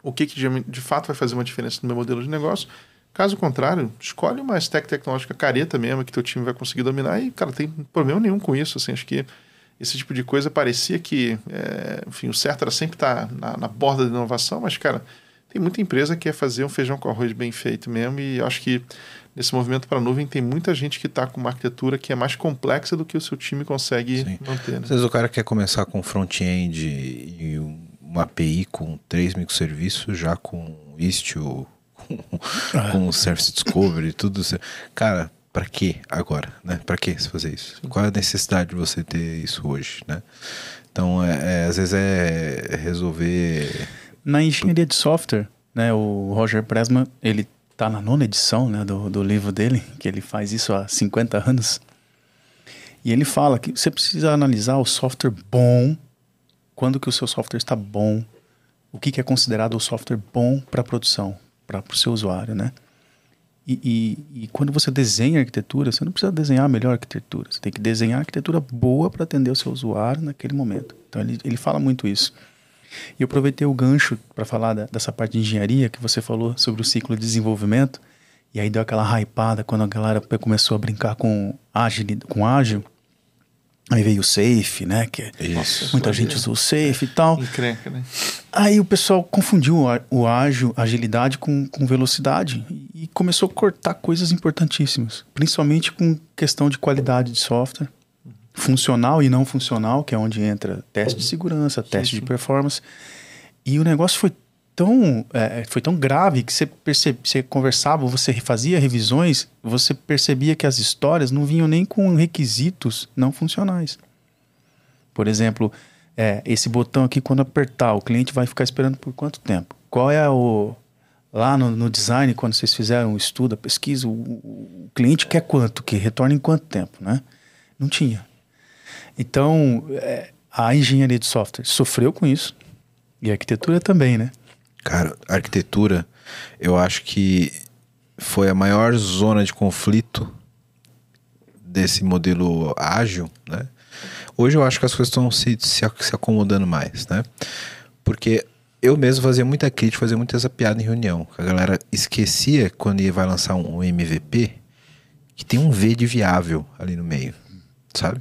o que, que de, fato vai fazer uma diferença no meu modelo de negócio. Caso contrário, escolhe uma stack tecnológica careta mesmo, que teu time vai conseguir dominar e, cara, tem problema nenhum com isso. Assim, acho que esse tipo de coisa parecia que, é, enfim, o certo era sempre estar na, na borda da inovação, mas, cara, tem muita empresa que quer fazer um feijão com arroz bem feito mesmo e acho que nesse movimento para a nuvem tem muita gente que está com uma arquitetura que é mais complexa do que o seu time consegue Sim. manter. Né? Às vezes o cara quer começar com front-end e uma API com três microserviços, já com Istio, *laughs* com, ah. com Service Discovery, tudo. Cara, para que agora, né? Para que fazer isso? Qual é a necessidade de você ter isso hoje, né? Então, é, é, às vezes é resolver... Na engenharia de software, né, o Roger Pressman, ele está na nona edição né, do, do livro dele, que ele faz isso há 50 anos. E ele fala que você precisa analisar o software bom, quando que o seu software está bom, o que, que é considerado o software bom para produção, para o seu usuário, né? E, e, e, quando você desenha arquitetura, você não precisa desenhar a melhor arquitetura, você tem que desenhar a arquitetura boa para atender o seu usuário naquele momento. Então ele, ele fala muito isso. E eu aproveitei o gancho para falar da, dessa parte de engenharia que você falou sobre o ciclo de desenvolvimento. E aí deu aquela hypada quando a galera começou a brincar com ágil, com ágil. Aí veio o Safe, né? Que Isso. muita gente usou o Safe e tal. Encrenca, né? Aí o pessoal confundiu o, a- o ágil, agilidade com, com velocidade e começou a cortar coisas importantíssimas, principalmente com questão de qualidade de software, funcional e não funcional, que é onde entra teste de segurança, teste de performance. E o negócio foi tão, é, foi tão grave que você, percebe, você conversava, você fazia revisões, você percebia que as histórias não vinham nem com requisitos não funcionais. Por exemplo, é, esse botão aqui, quando apertar, o cliente vai ficar esperando por quanto tempo? Qual é o. Lá no, no design, quando vocês fizeram o estudo, a pesquisa, o, o- o cliente quer quanto? Que retorna em quanto tempo, né? Não tinha. Então, é, a engenharia de software sofreu com isso. E a arquitetura também, né? Cara, a arquitetura, eu acho que foi a maior zona de conflito desse modelo ágil, né? Hoje eu acho que as coisas estão se, se, se acomodando mais, né? Porque eu mesmo fazia muita crítica, fazia muita essa piada em reunião. A galera esquecia quando ia vai lançar um MVP que tem um V de viável ali no meio, sabe?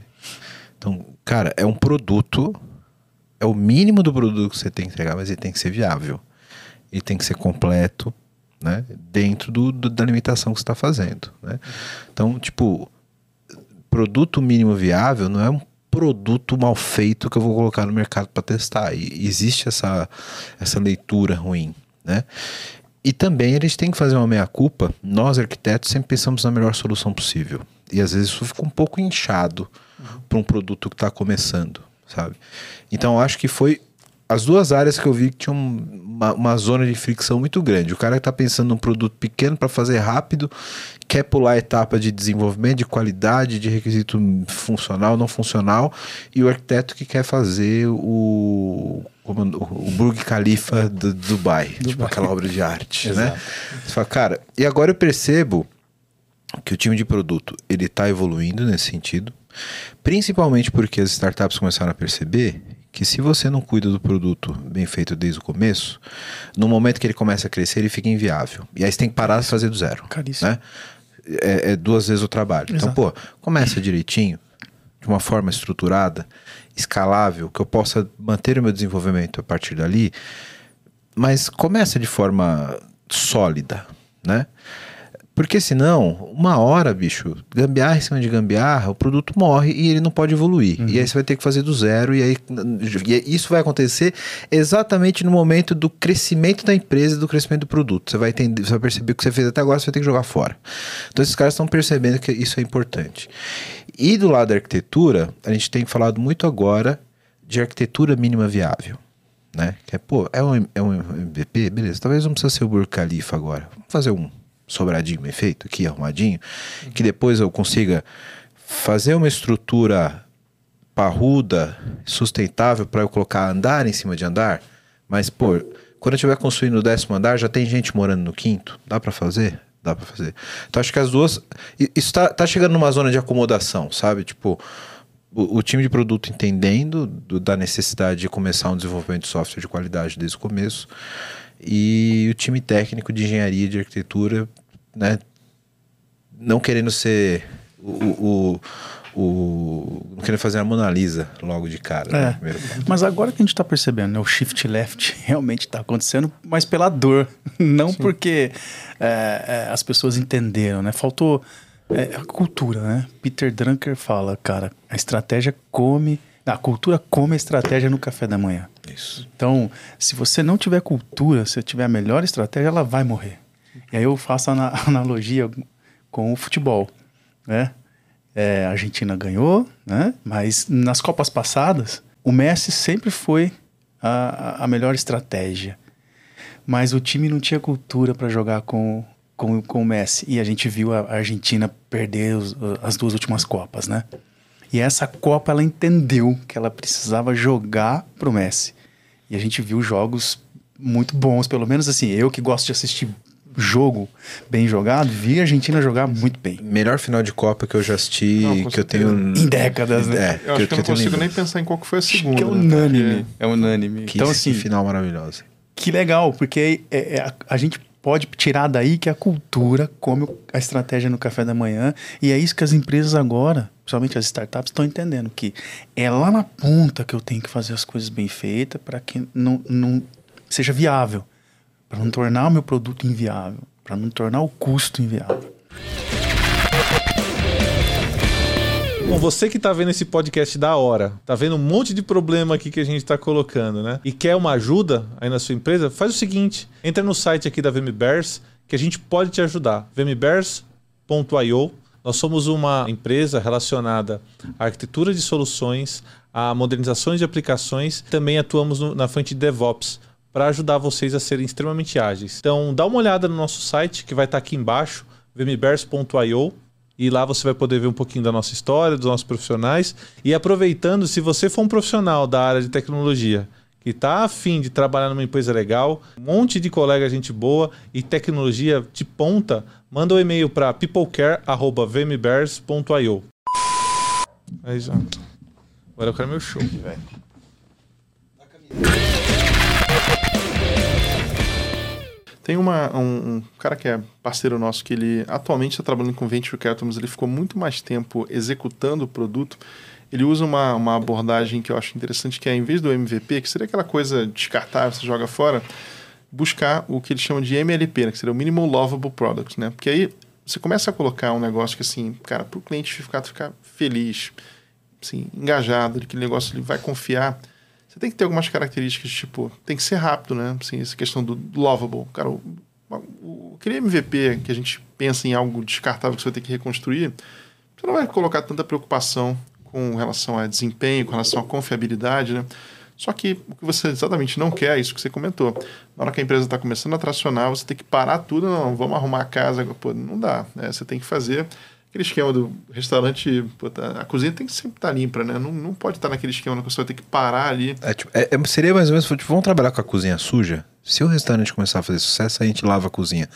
Então, cara, é um produto, é o mínimo do produto que você tem que entregar, mas ele tem que ser viável. Ele tem que ser completo, né? Dentro do, do- da limitação que você está fazendo, né? Então, tipo, produto mínimo viável não é um produto mal feito que eu vou colocar no mercado para testar. E existe essa, essa leitura ruim, né? E também eles têm que fazer uma meia-culpa. Nós, arquitetos, sempre pensamos na melhor solução possível. E às vezes isso fica um pouco inchado para um produto que está começando, sabe? Então acho que foi as duas áreas que eu vi que tinham uma, uma zona de fricção muito grande. O cara que está pensando num produto pequeno para fazer rápido, quer pular a etapa de desenvolvimento, de qualidade, de requisito funcional, não funcional, e o arquiteto que quer fazer o, como, o Burj Khalifa do Dubai, tipo aquela obra de arte, né? Você fala, cara, e agora eu percebo que o time de produto ele está evoluindo nesse sentido, principalmente porque as startups começaram a perceber que se você não cuida do produto bem feito desde o começo, no momento que ele começa a crescer, ele fica inviável. E aí você tem que parar de fazer do zero. Caríssimo. Né? É, é duas vezes o trabalho. Então, Exato. pô, começa direitinho, de uma forma estruturada, escalável, que eu possa manter o meu desenvolvimento a partir dali, mas começa de forma sólida, né? Porque senão, uma hora, bicho, gambiarra em cima de gambiarra, o produto morre e ele não pode evoluir. E aí você vai ter que fazer do zero, e aí e isso vai acontecer exatamente no momento do crescimento da empresa e do crescimento do produto. Você vai entender, você vai perceber o que você fez até agora, você vai ter que jogar fora. Então esses caras estão percebendo que isso é importante. E do lado da arquitetura, a gente tem falado muito agora de arquitetura mínima viável. Né? Que é, pô, é um, é um MVP, beleza. Talvez não precisa ser o Burj Khalifa agora. Vamos fazer um sobradinho bem feito aqui, arrumadinho, que depois eu consiga fazer uma estrutura parruda, sustentável para eu colocar andar em cima de andar. Mas, pô, quando eu estiver construindo o décimo andar, já tem gente morando no quinto. Dá para fazer? Dá para fazer. Então acho que as duas. Isso tá, tá chegando numa zona de acomodação, sabe? Tipo, o, o time de produto entendendo do- da necessidade de começar um desenvolvimento de software de qualidade desde o começo. E o time técnico de engenharia e de arquitetura, né? Não querendo ser o. o, o- não querendo fazer a Mona Lisa logo de cara. né? É. Ponto. Mas agora que a gente tá percebendo, né? O shift left *laughs* realmente tá acontecendo, mas pela dor. *laughs* Não porque é, é, as pessoas entenderam, né? Faltou é, a cultura, né? Peter Drucker fala, cara, a estratégia come... A cultura come a estratégia no café da manhã. Isso. Então, se você não tiver cultura, se tiver a melhor estratégia, ela vai morrer. E aí eu faço a ana- *laughs* analogia com o futebol, né? É, a Argentina ganhou, né? Mas nas Copas passadas, o Messi sempre foi a, a- a melhor estratégia. Mas o time não tinha cultura para jogar com, com, com o Messi. E a gente viu a Argentina perder os- as duas últimas Copas, né? E essa Copa ela entendeu que ela precisava jogar pro Messi. E a gente viu jogos muito bons, pelo menos assim, eu que gosto de assistir jogo bem jogado, vi a Argentina jogar muito bem. Melhor final de Copa que eu já assisti, Não, que eu tenho. Em décadas, né? É, Eu acho que eu não consigo nem pensar em qual que foi a segunda. que é né? unânime. É unânime. Que, então, que assim, final maravilhoso. que legal, porque é- é a, a gente pode tirar daí que a cultura come a estratégia no café da manhã. E é isso que as empresas agora principalmente as startups, estão entendendo que é lá na ponta que eu tenho que fazer as coisas bem feitas para que não, não seja viável, para não tornar o meu produto inviável, para não tornar o custo inviável. Bom, você que tá vendo esse podcast da hora, tá vendo um monte de problema aqui que a gente tá colocando, né? E quer uma ajuda aí na sua empresa, faz o seguinte: entra no site aqui da VMBears que a gente pode te ajudar. vmbears.io. Nós somos uma empresa relacionada à arquitetura de soluções, a modernizações de aplicações, também atuamos no, na frente de DevOps para ajudar vocês a serem extremamente ágeis. Então, dá uma olhada no nosso site que vai estar tá aqui embaixo, vmbears.io e lá você vai poder ver um pouquinho da nossa história, dos nossos profissionais. E aproveitando, se você for um profissional da área de tecnologia que está afim de trabalhar numa empresa legal, um monte de colega gente boa e tecnologia de ponta, manda o um e-mail para peoplecare.vmbears.io. Aí já. Agora eu quero meu show, velho. Tem uma, um, um, cara que é parceiro nosso que ele atualmente está trabalhando com Venture Capital, mas ele ficou muito mais tempo executando o produto. Ele usa uma, uma abordagem que eu acho interessante, que é em vez do MVP, que seria aquela coisa descartável, você joga fora, buscar o que eles chamam de MLP, né, que seria o Minimal Lovable Product, né? Porque aí você começa a colocar um negócio que assim, cara, para o cliente ficar, ficar feliz, assim, engajado, de que o negócio ele vai confiar você tem que ter algumas características, tipo, tem que ser rápido, né? Assim, essa questão do, lovable. Cara, o, o, aquele MVP que a gente pensa em algo descartável que você vai ter que reconstruir, você não vai colocar tanta preocupação com relação a desempenho, com relação à confiabilidade, né? Só que o que você exatamente não quer é isso que você comentou. Na hora que a empresa está começando a tracionar, você tem que parar tudo, não, vamos arrumar a casa, pô, não dá. Né? Você tem que fazer aquele esquema do restaurante, tá, a cozinha tem que sempre estar tá limpa, né? Não, não pode estar tá naquele esquema que você vai ter que parar ali. É, tipo, é, é, seria mais ou menos, tipo, vamos trabalhar com a cozinha suja? Se o restaurante começar a fazer sucesso, a gente lava a cozinha.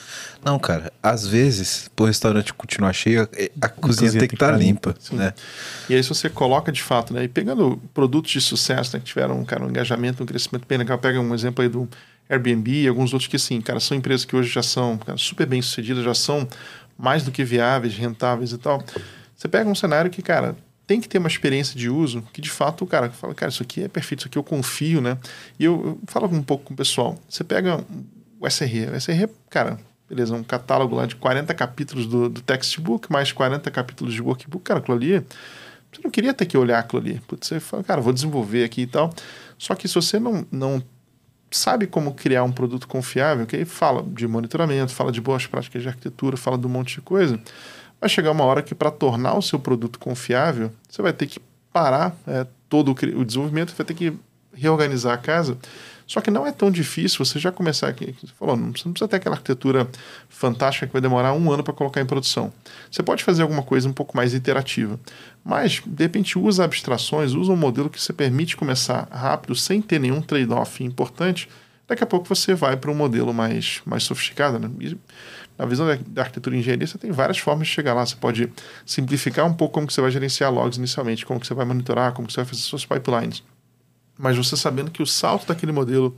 Não, cara, às vezes, pro restaurante continuar cheio, a, a, a cozinha, cozinha, tem que estar tá limpa, limpa né? E aí se você coloca de fato, né? E pegando produtos de sucesso, né, que tiveram cara, um engajamento, um crescimento bem legal, pega um exemplo aí do Airbnb e alguns outros que sim, cara, são empresas que hoje já são cara, super bem sucedidas, já são mais do que viáveis, rentáveis e tal. Você pega um cenário que, cara, tem que ter uma experiência de uso que de fato o cara fala, cara, isso aqui é perfeito, isso aqui eu confio, né? E eu, eu falo um pouco com o pessoal. Você pega o SRE, o SRE, cara, beleza, um catálogo lá de 40 capítulos do, do textbook, mais 40 capítulos de workbook, cara, aquilo ali, você não queria ter que olhar aquilo ali. Você fala, cara, vou desenvolver aqui e tal. Só que se você não, não sabe como criar um produto confiável, que aí fala de monitoramento, fala de boas práticas de arquitetura, fala de um monte de coisa, vai chegar uma hora que para tornar o seu produto confiável, você vai ter que parar é, todo o, o desenvolvimento, vai ter que reorganizar a casa. Só que não é tão difícil você já começar aqui. Você falou, não, precisa ter aquela arquitetura fantástica que vai demorar um ano para colocar em produção. Você pode fazer alguma coisa um pouco mais iterativa. Mas, de repente, usa abstrações, usa um modelo que você permite começar rápido, sem ter nenhum trade-off importante. Daqui a pouco você vai para um modelo mais, mais sofisticado. Né? E, na visão da arquitetura e engenharia, você tem várias formas de chegar lá. Você pode simplificar um pouco como que você vai gerenciar logs inicialmente, como que você vai monitorar, como que você vai fazer suas pipelines mas você sabendo que o salto daquele modelo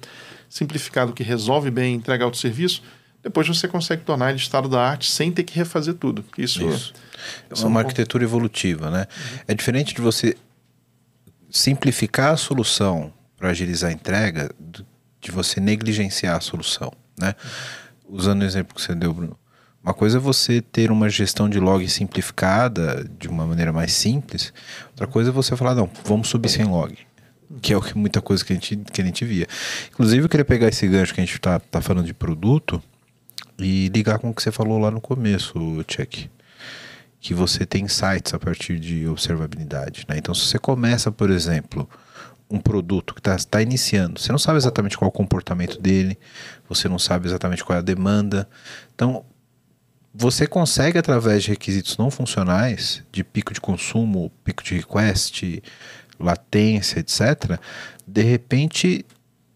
simplificado que resolve bem entrega autosserviço, depois você consegue tornar ele estado da arte sem ter que refazer tudo. Isso, Isso. é uma, arquitetura evolutiva, né? Uhum. É diferente de você simplificar a solução para agilizar a entrega de você negligenciar a solução, né? Uhum. Usando o exemplo que você deu, Bruno. Uma coisa é você ter uma gestão de log simplificada de uma maneira mais simples. Outra coisa é você falar, não, vamos subir sem log que é muita coisa que a gente, que a gente via. Inclusive, eu queria pegar esse gancho que a gente está tá falando de produto e ligar com o que você falou lá no começo, Check. Que você tem sites a partir de observabilidade. Né? Então, se você começa, por exemplo, um produto que está tá iniciando, você não sabe exatamente qual é o comportamento dele, você não sabe exatamente qual é a demanda. Então, você consegue, através de requisitos não funcionais, de pico de consumo, pico de request, latência, etc., de repente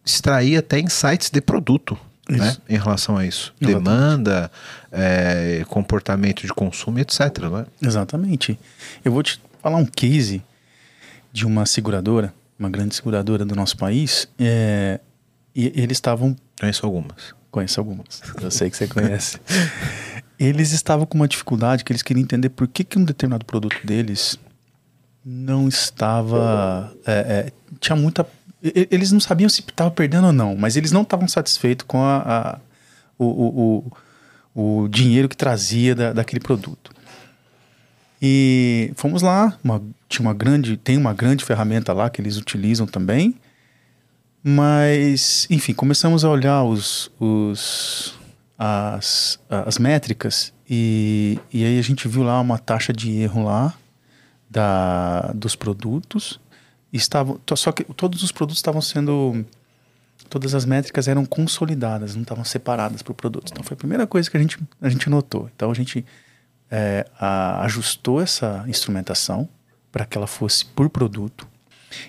extrair até insights de produto. Né, em relação a isso. Exatamente. Demanda, é, comportamento de consumo, etc. Né? Exatamente. Eu vou te falar um case de uma seguradora, uma grande seguradora do nosso país, é, e eles estavam. Conheço algumas. Conheço algumas. Eu sei que você conhece. *laughs* eles estavam com uma dificuldade que eles queriam entender por que, que um determinado produto deles não estava. é, é, tinha muita. Eles não sabiam se estava perdendo ou não, mas eles não estavam satisfeitos com a, a- o, o, o, o dinheiro que trazia da, daquele produto. E fomos lá, uma- tinha uma grande, tem uma grande ferramenta lá que eles utilizam também. Mas, enfim, começamos a olhar os, os, as, as métricas e, e aí a gente viu lá uma taxa de erro lá da, dos produtos. Estavam, só que todos os produtos estavam sendo. Todas as métricas eram consolidadas, não estavam separadas para o produto. Então foi a primeira coisa que a gente, a gente notou. Então a gente é, a- ajustou essa instrumentação para que ela fosse por produto.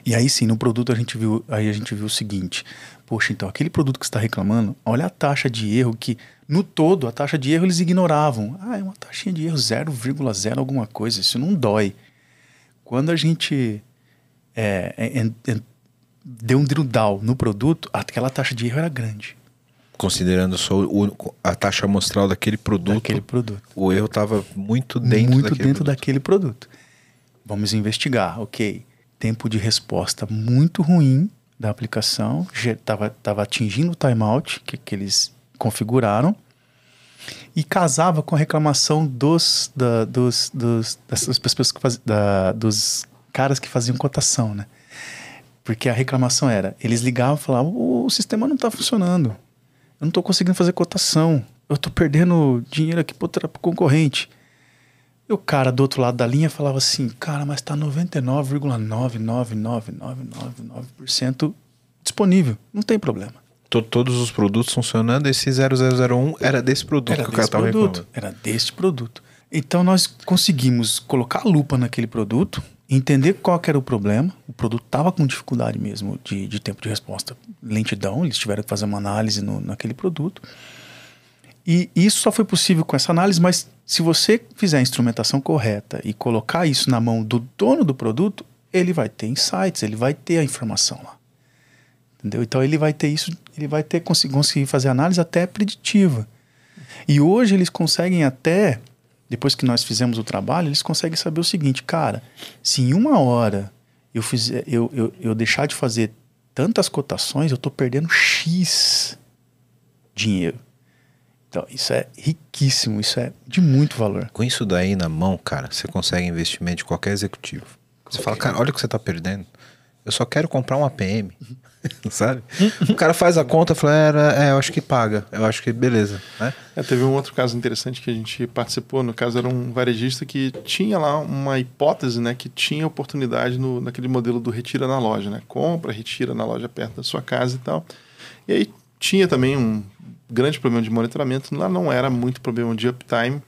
E aí sim, no produto a gente viu, aí a gente viu o seguinte: poxa, então aquele produto que está reclamando, olha a taxa de erro que no todo a taxa de erro eles ignoravam. Ah, é uma taxinha de erro 0,0 alguma coisa, isso não dói. Quando a gente é, é, é, é, deu um drill down no produto, aquela taxa de erro era grande. Considerando só o- a taxa amostral daquele produto, Daquele produto. o erro estava muito dentro muito daquele dentro produto. daquele produto. Vamos investigar, ok. Tempo de resposta muito ruim da aplicação, estava tava atingindo o timeout que, que eles configuraram e casava com a reclamação dos, da, dos, dos, dessas pessoas que faz, da, dos caras que faziam cotação, né? Porque a reclamação era, eles ligavam e falavam, o sistema não está funcionando, eu não estou conseguindo fazer cotação, eu estou perdendo dinheiro aqui para o concorrente. E o cara do outro lado da linha falava assim, cara, mas tá 99,99999% disponível, não tem problema. To- Todos os produtos funcionando, esse 0001 era desse produto Era que o cara desse estava produto, reclamando. era deste produto. Então nós conseguimos colocar a lupa naquele produto, entender qual era o problema. O produto estava com dificuldade mesmo de, de tempo de resposta, lentidão. Eles tiveram que fazer uma análise no, naquele produto. E isso só foi possível com essa análise, mas se você fizer a instrumentação correta e colocar isso na mão do dono do produto, ele vai ter insights, ele vai ter a informação lá. Entendeu? Então ele vai ter isso, ele vai ter conseguir, fazer análise até preditiva. E hoje eles conseguem até, depois que nós fizemos o trabalho, eles conseguem saber o seguinte, cara, se em uma hora eu, fizer, eu, eu, eu deixar de fazer tantas cotações, eu estou perdendo X dinheiro. Então, isso é riquíssimo, isso é de muito valor. Com isso daí na mão, cara, você consegue investimento de qualquer executivo. Você fala, cara, olha o que você tá perdendo. Eu só quero comprar um APM. *laughs* Sabe? o cara faz a conta e fala, é, é, eu acho que paga. Eu acho que beleza. Né? É, teve um outro caso interessante que a gente participou. No caso, era um varejista que tinha lá uma hipótese, né? Que tinha oportunidade no, naquele modelo do retira na loja, né? Compra, retira na loja perto da sua casa e tal. E aí tinha também um grande problema de monitoramento. Lá não era muito problema de uptime.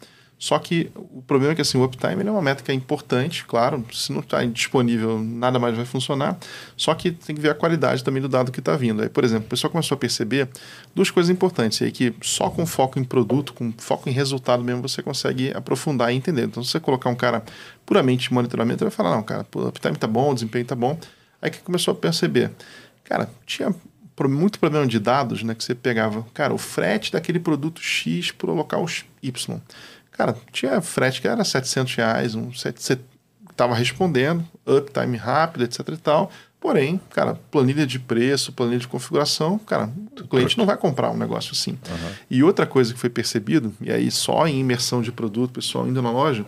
Só que o problema é que assim, o uptime é uma métrica importante, claro. Se não está disponível, nada mais vai funcionar. Só que tem que ver a qualidade também do dado que está vindo. Aí, por exemplo, o pessoal começou a perceber duas coisas importantes aí, que só com foco em produto, com foco em resultado mesmo, você consegue aprofundar e entender. Então, se você colocar um cara puramente de monitoramento, ele vai falar, não, cara, o uptime tá bom, o desempenho tá bom. Aí que começou a perceber. Cara, tinha muito problema de dados, né? Que você pegava, cara, o frete daquele produto X para o local Y. Cara, tinha frete que era 700 reais, um, set- você estava respondendo, uptime rápido, etc e tal. Porém, cara, planilha de preço, planilha de configuração, cara, o cliente não vai comprar um negócio assim. E outra coisa que foi percebido, e aí só em imersão de produto, pessoal indo na loja,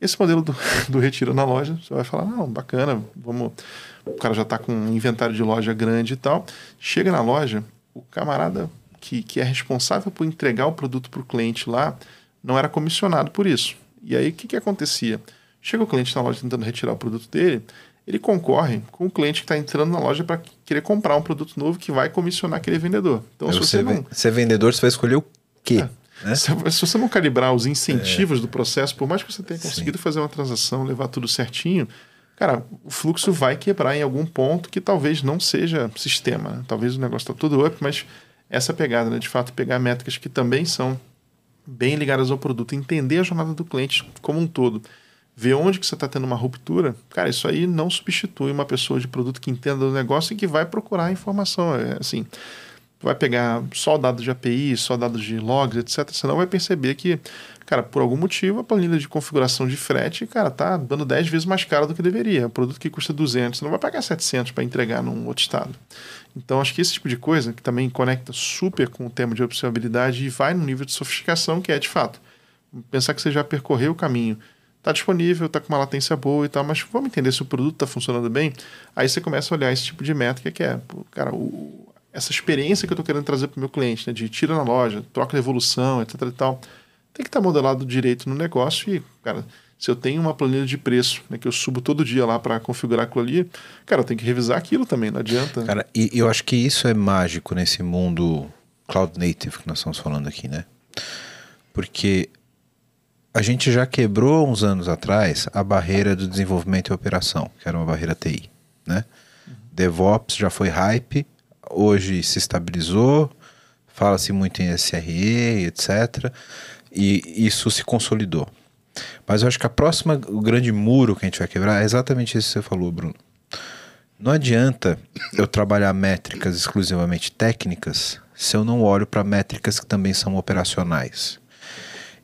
esse modelo do, *laughs* do retiro na loja, você vai falar, não, bacana, vamos. O cara já está com um inventário de loja grande e tal. Chega na loja, o camarada que, que é responsável por entregar o produto para o cliente lá não era comissionado por isso. E aí o que, que acontecia? Chega o cliente na loja tentando retirar o produto dele, ele concorre com o cliente que está entrando na loja para querer comprar um produto novo que vai comissionar aquele vendedor. Então, se você, não. você é vendedor, você vai escolher o quê? né? Se, se você não calibrar os incentivos do processo, por mais que você tenha conseguido fazer uma transação, levar tudo certinho, cara, o fluxo vai quebrar em algum ponto que talvez não seja sistema. né? Talvez o negócio está tudo up, mas essa pegada, né, de fato, pegar métricas que também são bem ligadas ao produto, entender a jornada do cliente como um todo, ver onde que você está tendo uma ruptura, cara, isso aí não substitui uma pessoa de produto que entenda do negócio e que vai procurar informação. É, assim, vai pegar só dados de API, só dados de logs, etc. Você não vai perceber que, cara, por algum motivo a planilha de configuração de frete, cara, tá dando 10 vezes mais caro do que deveria. Um produto que custa 200, você não vai pagar 700 para entregar num outro estado. Então, acho que esse tipo de coisa, que também conecta super com o tema de observabilidade e vai no nível de sofisticação que é de fato. Pensar que você já percorreu o caminho, está disponível, está com uma latência boa e tal, mas vamos entender se o produto está funcionando bem. Aí você começa a olhar esse tipo de métrica que é, cara, o, essa experiência que eu estou querendo trazer para o meu cliente, né, de tira na loja, troca de evolução, etc e tal, tem que estar tá modelado direito no negócio e, cara, se eu tenho uma planilha de preço, né, que eu subo todo dia lá para configurar aquilo ali, cara, eu tenho que revisar aquilo também, não adianta. Cara, e eu acho que isso é mágico nesse mundo cloud native que nós estamos falando aqui, né? Porque a gente já quebrou uns anos atrás a barreira do desenvolvimento e operação, que era uma barreira TI, né? Uhum. DevOps já foi hype, hoje se estabilizou, fala-se muito em SRE, etc. E isso se consolidou. Mas eu acho que a próxima, o grande muro que a gente vai quebrar é exatamente isso que você falou, Bruno. Não adianta eu trabalhar métricas exclusivamente técnicas se eu não olho para métricas que também são operacionais.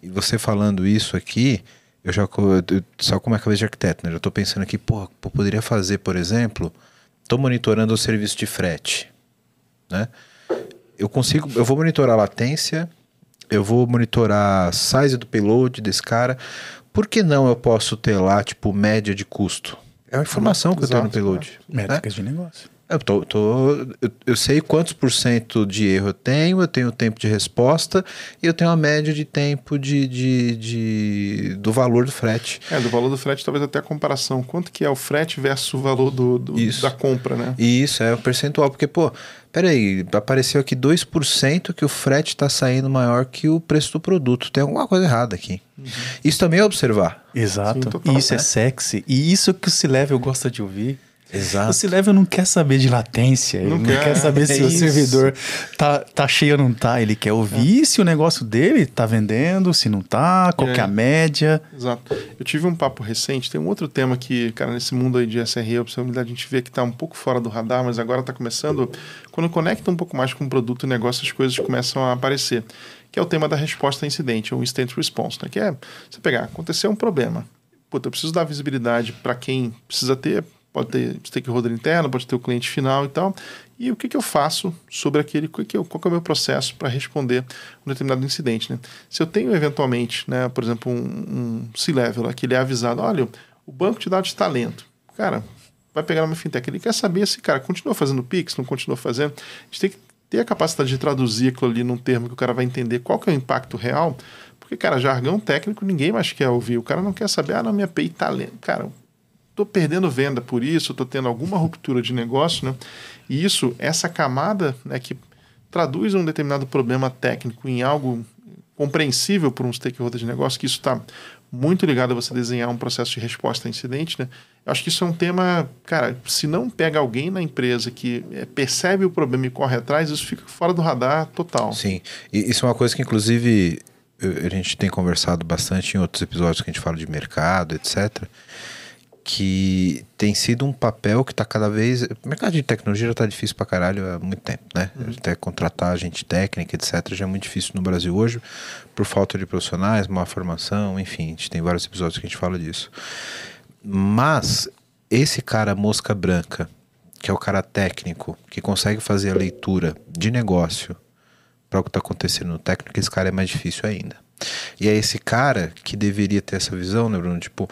E você falando isso aqui, eu já eu, só com uma cabeça de arquiteto, né? Já estou pensando aqui, pô, eu poderia fazer, por exemplo, estou monitorando o serviço de frete, né? Eu consigo, eu vou monitorar a latência, eu vou monitorar a size do payload desse cara. Por que não eu posso ter lá, tipo, média de custo? É uma informação que eu tenho no payload. Né? Métricas de negócio. Eu, tô, tô eu, eu, sei quantos por cento de erro eu tenho, eu tenho o tempo de resposta e eu tenho a média de tempo de, de, de, do valor do frete. É, do valor do frete, talvez até a comparação. Quanto que é o frete versus o valor do, do da compra, né? Isso, é o percentual. Porque, pô, peraí, apareceu aqui 2% que o frete está saindo maior que o preço do produto. Tem alguma coisa errada aqui. Uhum. Isso também é observar. Exato. Sim, total, isso é. é sexy. E isso que o C-Level gosta de ouvir. Exato. O C-Level não quer saber de latência, ele não, quer, quer saber é se isso. o servidor tá, tá cheio ou não tá. Ele quer ouvir é. se o negócio dele tá vendendo, se não tá, qual é. é a média. Exato. Eu tive um papo recente, tem um outro tema que, cara, nesse mundo aí de SRE, a gente vê que tá um pouco fora do radar, mas agora tá começando. Quando conecta um pouco mais com o produto e negócio, as coisas começam a aparecer. Que é o tema da resposta a incidente, ou instant response, né? Que é você pegar, aconteceu um problema. Puta, eu preciso dar visibilidade para quem precisa ter pode ter stakeholder interno, pode ter o cliente final e tal. E o que, que eu faço sobre aquele, qual, que é, qual que é o meu processo para responder um determinado incidente. Né? Se eu tenho eventualmente, né, por exemplo, um, um C-level, que ele é avisado, olha, o banco de dados está lento. Cara, vai pegar uma fintech, ele quer saber se, cara, continua fazendo Pix, não continua fazendo. A gente tem que ter a capacidade de traduzir aquilo ali num termo que o cara vai entender qual que é o impacto real, porque, cara, jargão técnico ninguém mais quer ouvir. O cara não quer saber, ah, não, minha API está lento. Cara, estou perdendo venda por isso, estou tendo alguma ruptura de negócio, né? E isso, essa camada né, que traduz um determinado problema técnico em algo compreensível por um stakeholder de negócio, que isso está muito ligado a você desenhar um processo de resposta a incidente, né? Eu acho que isso é um tema, cara, se não pega alguém na empresa que é, percebe o problema e corre atrás, isso fica fora do radar total. Sim, e isso é uma coisa que inclusive a gente tem conversado bastante em outros episódios que a gente fala de mercado, etc que tem sido um papel que está cada vez. O mercado de tecnologia já está difícil para caralho há muito tempo, né? Uhum. Até contratar gente técnica, etc., já é muito difícil no Brasil hoje, por falta de profissionais, má formação, enfim, a gente tem vários episódios que a gente fala disso. Mas esse cara mosca branca, que é o cara técnico, que consegue fazer a leitura de negócio para o que está acontecendo no técnico, esse cara é mais difícil ainda. E é esse cara que deveria ter essa visão, né, Bruno? Tipo,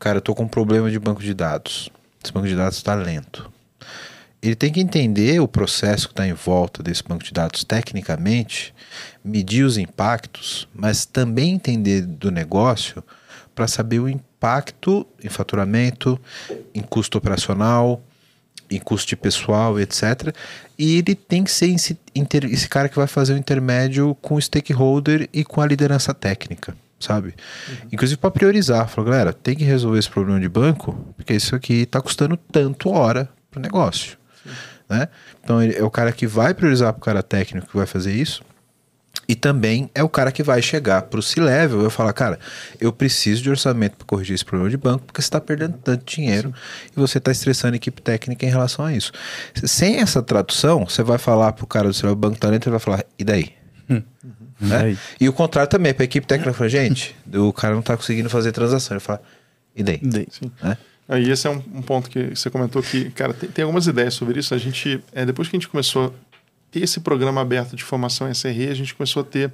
cara, eu tô com um problema de banco de dados. Esse banco de dados está lento. Ele tem que entender o processo que está em volta desse banco de dados tecnicamente, medir os impactos, mas também entender do negócio para saber o impacto em faturamento, em custo operacional, em custo de pessoal, etc. E ele tem que ser esse, esse cara que vai fazer o intermédio com o stakeholder e com a liderança técnica sabe? Uhum. Inclusive para priorizar. Falou, galera, tem que resolver esse problema de banco, porque isso aqui está custando tanto hora para o negócio. Né? Então ele é o cara que vai priorizar para o cara técnico que vai fazer isso. E também é o cara que vai chegar pro C-Level e falar, cara, eu preciso de orçamento para corrigir esse problema de banco, porque você está perdendo tanto dinheiro Sim. e você está estressando a equipe técnica em relação a isso. Sem essa tradução, você vai falar pro cara do C-Level Banco Talento e vai falar, e daí? Hum. Né? E o contrário também, para a equipe técnica, fala, gente, o cara não está conseguindo fazer transação. Ele fala, e daí? E daí? Sim. Né? Aí esse é um, um, ponto que você comentou que, cara, tem, tem, algumas ideias sobre isso. A gente, é, depois que a gente começou ter esse programa aberto de formação em SRE, a gente começou a ter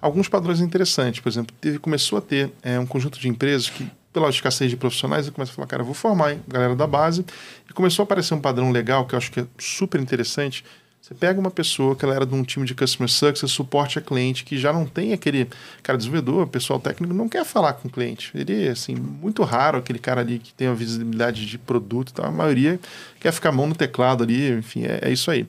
alguns padrões interessantes. Por exemplo, teve, começou a ter é, um conjunto de empresas que, pela escassez de profissionais, começa a falar, cara, vou formar hein, galera da base. E começou a aparecer um padrão legal que eu acho que é super interessante. Você pega uma pessoa que ela era de um time de customer success, suporte a cliente, que já não tem aquele cara desenvolvedor, pessoal técnico, não quer falar com o cliente. Ele, assim, muito raro aquele cara ali que tem a visibilidade de produto, então a maioria quer ficar a mão no teclado ali, enfim, é, é isso aí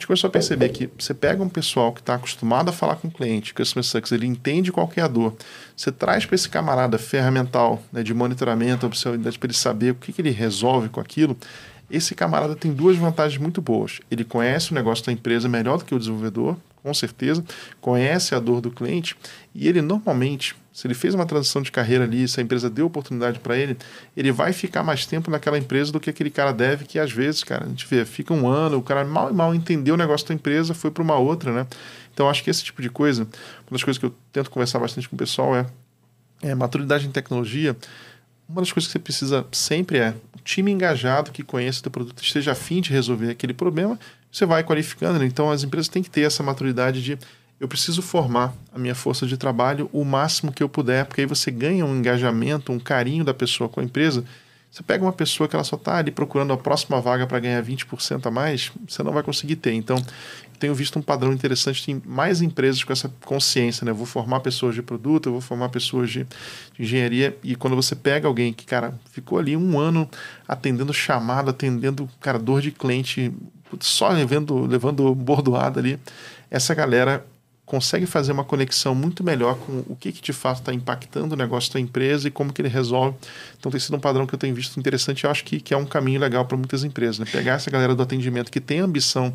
gente começou a perceber que você pega um pessoal que está acostumado a falar com o cliente, Customer Success, ele entende qual é a dor. Você traz para esse camarada ferramental né, de monitoramento, para ele saber o que, que ele resolve com aquilo. Esse camarada tem duas vantagens muito boas. Ele conhece o negócio da empresa melhor do que o desenvolvedor, com certeza, conhece a dor do cliente e ele normalmente, se ele fez uma transição de carreira ali, se a empresa deu oportunidade para ele, ele vai ficar mais tempo naquela empresa do que aquele cara deve, que às vezes, cara, a gente vê, fica um ano, o cara mal e mal entendeu o negócio da empresa, foi para uma outra, né? Então acho que esse tipo de coisa, uma das coisas que eu tento conversar bastante com o pessoal é, é maturidade em tecnologia. Uma das coisas que você precisa sempre é um time engajado que conheça o teu produto, esteja afim de resolver aquele problema você vai qualificando. Né? Então, as empresas têm que ter essa maturidade de eu preciso formar a minha força de trabalho o máximo que eu puder, porque aí você ganha um engajamento, um carinho da pessoa com a empresa. Você pega uma pessoa que ela só está ali procurando a próxima vaga para ganhar 20% a mais, você não vai conseguir ter. Então, tenho visto um padrão interessante, tem mais empresas com essa consciência, né? Eu vou formar pessoas de produto, eu vou formar pessoas de, de, engenharia, e quando você pega alguém que, cara, ficou ali um ano atendendo chamada, atendendo, cara, dor de cliente só levando, levando bordoada ali, essa galera consegue fazer uma conexão muito melhor com o que, que de fato está impactando o negócio da empresa e como que ele resolve. Então tem sido um padrão que eu tenho visto interessante e acho que, que é um caminho legal para muitas empresas. Né? Pegar essa galera do atendimento que tem ambição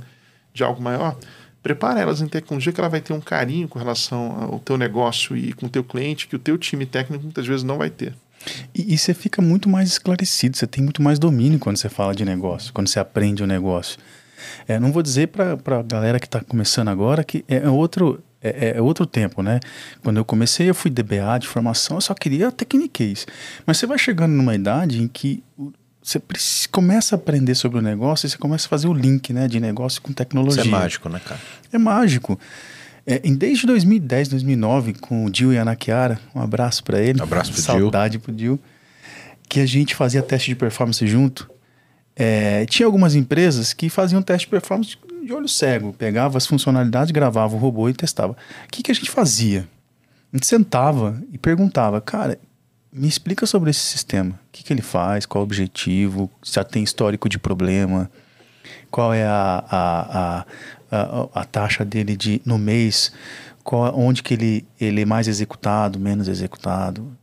de algo maior, prepara elas em tecnologia que ela vai ter um carinho com relação ao teu negócio e com o teu cliente que o teu time técnico muitas vezes não vai ter. E, e você fica muito mais esclarecido, você tem muito mais domínio quando você fala de negócio, quando você aprende o negócio. É, não vou dizer para a galera que está começando agora que é outro, é, é, outro tempo, né? Quando eu comecei, eu fui DBA de formação, eu só queria tecniquez. Mas você vai chegando numa idade em que você começa a aprender sobre o negócio e você começa a fazer o link né, de negócio com tecnologia. Isso é mágico, né, cara? É mágico. É, desde 2010, 2009, com o Dil e a Ana Chiara, um abraço para ele. Um abraço pro Dil. Saudade pro Dil. Que a gente fazia teste de performance junto. É, tinha algumas empresas que faziam teste de performance de olho cego, pegava as funcionalidades, gravava o robô e testava. O que, que a gente fazia? A gente sentava e perguntava, cara, me explica sobre esse sistema. O que, que ele faz, qual o objetivo, se tem histórico de problema, qual é a, a, a, a, a taxa dele de, no mês, qual, onde que ele, ele é mais executado, menos executado.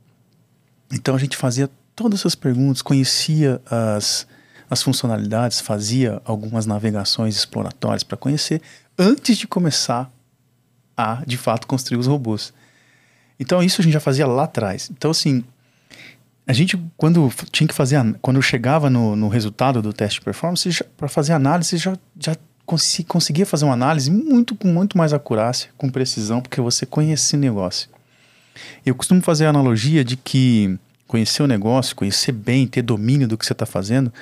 Então a gente fazia todas essas perguntas, conhecia as, as funcionalidades, fazia algumas navegações exploratórias para conhecer antes de começar a, de fato, construir os robôs. Então isso a gente já fazia lá atrás. Então assim, a gente quando tinha que fazer, quando chegava no, no resultado do teste de performance, para fazer análise já, já conseguia fazer uma análise muito com muito mais acurácia, com precisão, porque você conhecia o negócio. Eu costumo fazer a analogia de que conhecer o negócio, conhecer bem, ter domínio do que você está fazendo,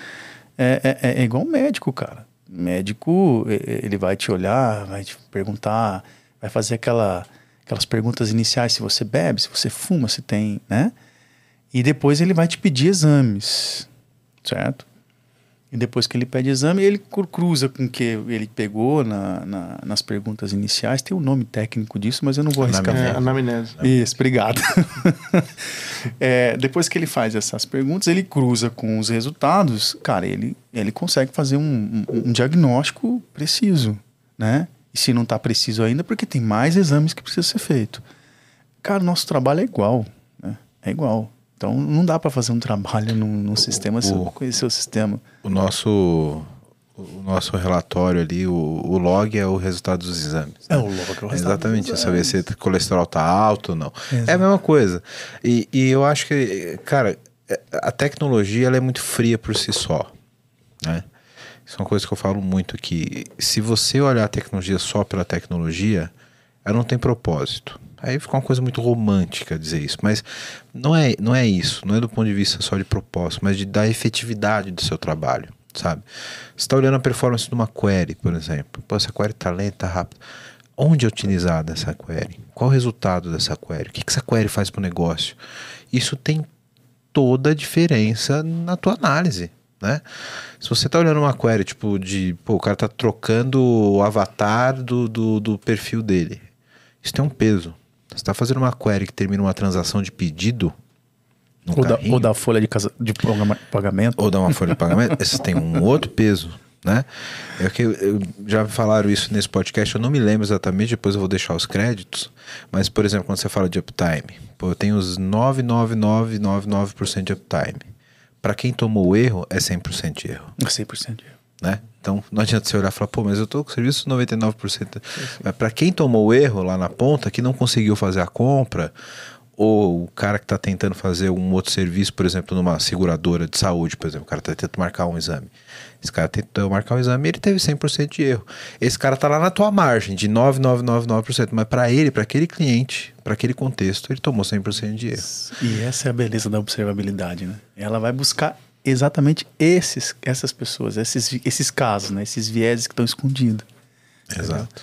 é, é, é igual um médico, cara. médico, ele vai te olhar, vai te perguntar, vai fazer aquela, aquelas perguntas iniciais, se você bebe, se você fuma, se tem, né? E depois ele vai te pedir exames, certo? E depois que ele pede exame, ele cruza com o que ele pegou na, na, nas perguntas iniciais. Tem o um nome técnico disso, mas eu não vou arriscar. É, anamnese. Isso, obrigado. *laughs* é, depois que ele faz essas perguntas, ele cruza com os resultados. Cara, ele, ele consegue fazer um, um, um diagnóstico preciso, né? E se não está preciso ainda, porque tem mais exames que precisam ser feitos. Cara, nosso trabalho é igual, né? É igual. Então não dá para fazer um trabalho num, num sistema se eu não conhecer o sistema. O nosso, o nosso relatório ali, o, o log é o resultado dos exames. É o log, é o resultado Exatamente, dos saber se o colesterol tá alto ou não. Exato. É a mesma coisa. E, e eu acho que, cara, é- a tecnologia ela é muito fria por si só, né? Isso é uma coisa que eu falo muito aqui. Se você olhar a tecnologia só pela tecnologia, ela não tem propósito. Aí fica uma coisa muito romântica dizer isso, mas não é, não é isso, não é do ponto de vista só de propósito, mas de, da efetividade do seu trabalho, sabe? Você está olhando a performance de uma query, por exemplo. Pô, essa query tá lenta, rápida. Onde é utilizada essa query? Qual o resultado dessa query? O que, que essa query faz para o negócio? Isso tem toda a diferença na tua análise, né? Se você tá olhando uma query, tipo, de... Pô, o cara tá trocando o avatar do, do, do perfil dele. Isso tem um peso. Você tá fazendo uma query que termina uma transação de pedido... Ou da, ou da folha de, casa, de pagamento. ou dar uma folha de pagamento, esse tem um *laughs* outro peso, né? É que já falaram isso nesse podcast, eu não me lembro exatamente, depois eu vou deixar os créditos, mas, por exemplo, quando você fala de uptime, pô, eu tenho os 99999% de uptime. Para quem tomou o erro, é 100% de erro, 100% de erro. Né? Então, não adianta você olhar e falar, pô, mas eu tô com serviço 99%. Mas para quem tomou o erro lá na ponta, que não conseguiu fazer a compra, ou o cara que está tentando fazer um outro serviço, por exemplo, numa seguradora de saúde, por exemplo, o cara está tentando marcar um exame. Esse cara tentou marcar um exame e ele teve 100% de erro. Esse cara tá lá na tua margem de 9,999%, mas para ele, para aquele cliente, para aquele contexto, ele tomou 100% de erro. E essa é a beleza da observabilidade, né? Ela vai buscar exatamente esses, essas pessoas, esses, esses casos, né? Esses vieses que estão escondidos. Exato.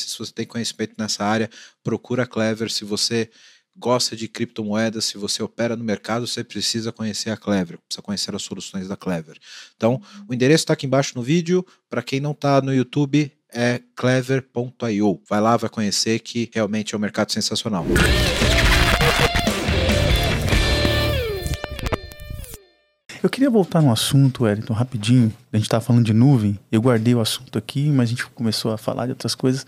se você tem conhecimento nessa área, procura a Clever. Se você gosta de criptomoedas, se você opera no mercado, você precisa conhecer a Clever, precisa conhecer as soluções da Clever. Então, o endereço está aqui embaixo no vídeo. Para quem não está no YouTube, é clever.io. Vai lá, vai conhecer que realmente é um mercado sensacional. Eu queria voltar no assunto, Wellington, rapidinho. A gente estava falando de nuvem. Eu guardei o assunto aqui, mas a gente começou a falar de outras coisas.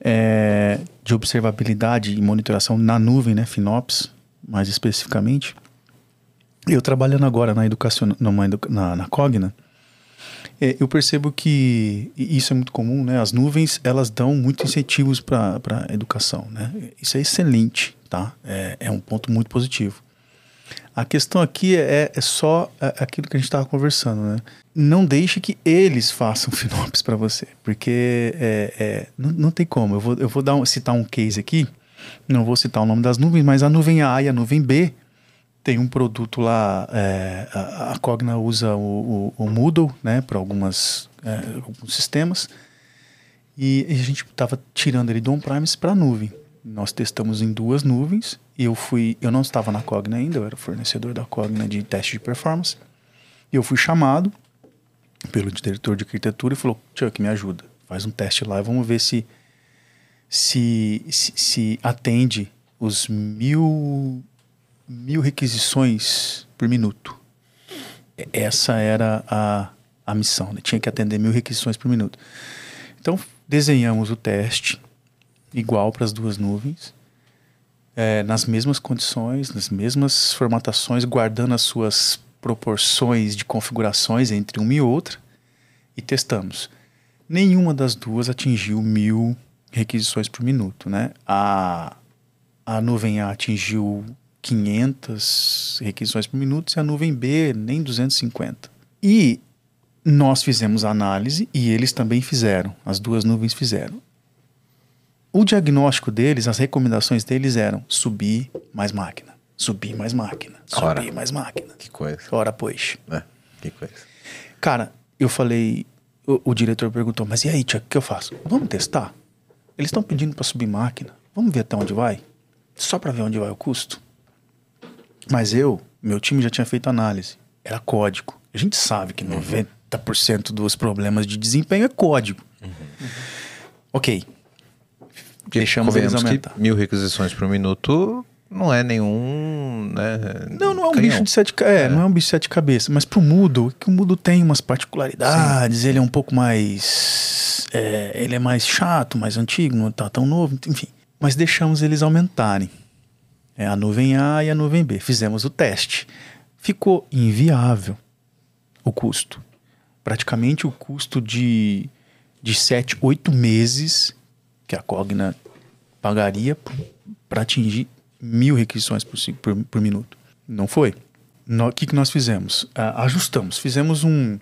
É, de observabilidade e monitoração na nuvem, né? FinOps, mais especificamente. Eu trabalhando agora na educação, na, na Cogna, é, eu percebo que isso é muito comum, né? As nuvens elas dão muitos incentivos para a educação, né? Isso é excelente, tá? É, é um ponto muito positivo. A questão aqui é, é só é, aquilo que a gente estava conversando, né? Não deixe que eles façam *laughs* FinOps para você, porque é, é, não, não tem como. Eu vou, eu vou dar um- citar um case aqui, não vou citar o nome das nuvens, mas a nuvem A e a nuvem B tem um produto lá, é, a, a Cogna usa o, o, o Moodle, né, para algumas é, alguns sistemas, e a gente estava tirando ele do on-premise para a nuvem. Nós testamos em duas nuvens, e eu fui, eu não estava na Cogna ainda, eu era fornecedor da Cogna de teste de performance, e eu fui chamado pelo diretor de arquitetura e falou, Chuck, me ajuda, faz um teste lá e vamos ver se se, se, se atende os mil mil requisições por minuto. Essa era a, a missão, né? tinha que atender mil requisições por minuto. Então, desenhamos o teste igual para as duas nuvens, é, nas mesmas condições, nas mesmas formatações, guardando as suas proporções de configurações entre uma e outra, e testamos. Nenhuma das duas atingiu mil requisições por minuto. Né? A, a nuvem A atingiu 500 requisições por minuto e a nuvem B nem 250. E nós fizemos a análise e eles também fizeram, as duas nuvens fizeram. O diagnóstico deles, as recomendações deles eram subir mais máquina, subir mais máquina, subir Ora. mais máquina. Que coisa, Ora, pois. né? Que coisa. Cara, eu falei, o, o diretor perguntou, mas e aí, Tia, o que eu faço? Vamos testar? Eles estão pedindo para subir máquina. Vamos ver até onde vai? Só para ver onde vai o custo. Mas eu, meu time já tinha feito análise. era código. A gente sabe que 90% dos problemas de desempenho é código. Ok. Deixamos eles aumentar. mil requisições por minuto não é nenhum. Né, Não, não é um canhão. bicho de sete cabeças. É, não é um bicho de sete cabeças. Mas pro é que o Moodle tem umas particularidades, ele é um pouco mais. é, ele é mais chato, mais antigo, não tá tão novo, enfim. Mas deixamos eles aumentarem. É a nuvem A e a nuvem B. Fizemos o teste. Ficou inviável o custo. Praticamente o custo de, de 7, 8 meses que a Cogna pagaria para atingir mil requisições por, por, por minuto. Não foi. O que, que nós fizemos? Ajustamos. Fizemos um.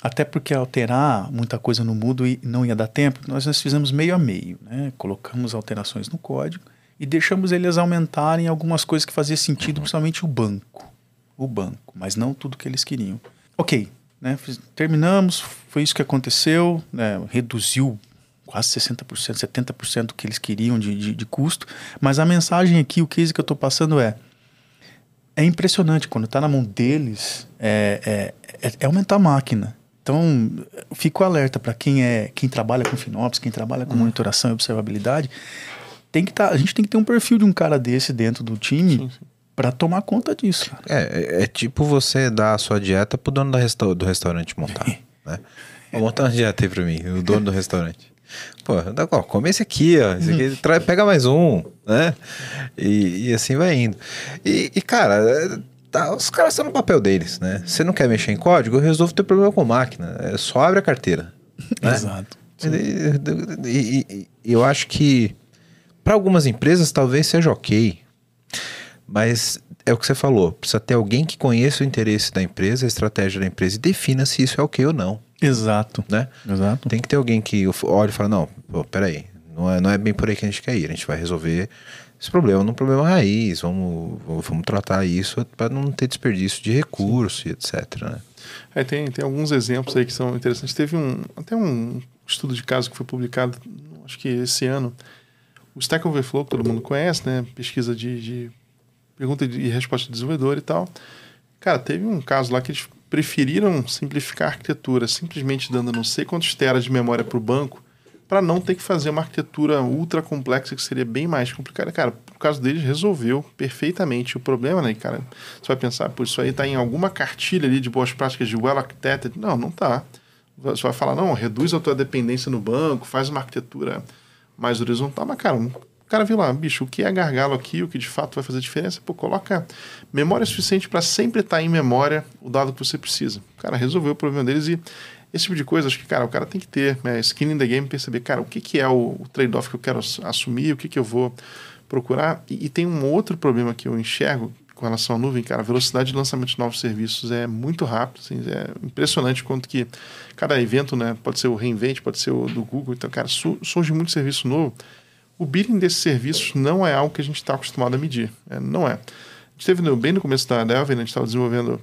Até porque alterar muita coisa no Moodle e não ia dar tempo, nós, nós fizemos meio a meio. Né? Colocamos alterações no código e deixamos eles aumentarem algumas coisas que fazia sentido, principalmente o banco. O banco, mas não tudo que eles queriam. Ok, né? terminamos, foi isso que aconteceu, né? reduziu quase 60%, 70% do que eles queriam de, de, de custo, mas a mensagem aqui, o case que eu estou passando é é impressionante quando está na mão deles é, é, é- é aumentar a máquina. Então, fico alerta para quem é quem trabalha com FinOps, quem trabalha com monitoração e observabilidade, tem que tá, a gente tem que ter um perfil de um cara desse dentro do time para tomar conta disso. cara. É, é, é tipo você dar a sua dieta pro dono da resta- do restaurante montar, *laughs* né? Vou montar uma dieta aí pra mim, o dono do restaurante. Pô, dá- ó, come esse aqui, ó. Esse aqui, trai- pega mais um, né? E, e assim vai indo. E, e, cara, é, tá, os caras estão no papel deles, né? Você não quer mexer em código, eu resolvo ter problema com máquina. É só abre a carteira. *laughs* né? Exato. E- e eu acho que para algumas empresas talvez seja ok, mas é o que você falou, precisa ter alguém que conheça o interesse da empresa, a estratégia da empresa e defina se isso é ok ou não, Exato. né? Exato. Tem que ter alguém que olhe e fale, não, pô, peraí, não é, não é bem por aí que a gente quer ir, a gente vai resolver esse problema num problema raiz, vamos, vamos tratar isso para não ter desperdício de recurso e etc, né? É, tem, tem alguns exemplos aí que são interessantes. Teve um, até um estudo de caso que foi publicado, acho que esse ano. O Stack Overflow, que todo mundo conhece, né? Pesquisa de, de pergunta e resposta de desenvolvedor e tal. Cara, teve um caso lá que eles preferiram simplificar a arquitetura, simplesmente dando não sei quantos teras de memória para o banco, para não ter que fazer uma arquitetura ultra complexa que seria bem mais complicada. Cara, no caso deles, resolveu perfeitamente o problema, né? E, Cara, você vai pensar, por isso aí tá em alguma cartilha ali de boas práticas de well architected. Não, não tá. Você vai falar, não, reduz a tua dependência no banco, faz uma arquitetura mais horizontal, mas, cara, o cara viu lá, bicho, o que é gargalo aqui, o que de fato vai fazer diferença, pô, coloca memória suficiente para sempre estar em memória o dado que você precisa. O cara resolveu o problema deles e esse tipo de coisa, acho que, cara, o cara tem que ter né, skin in the game, perceber, cara, o que, que é o, o trade-off que eu quero ass- assumir, o que, que eu vou procurar. E, e tem um outro problema que eu enxergo com relação à nuvem, cara, a velocidade de lançamento de novos serviços é muito rápido, assim, é impressionante quanto que cada evento, né, pode ser o Reinvent, pode ser o do Google, então, cara, su- surge muito serviço novo. O billing desses serviços não é algo que a gente está acostumado a medir, é, não é. A gente teve no- bem no começo da Delvin, né, a gente estava desenvolvendo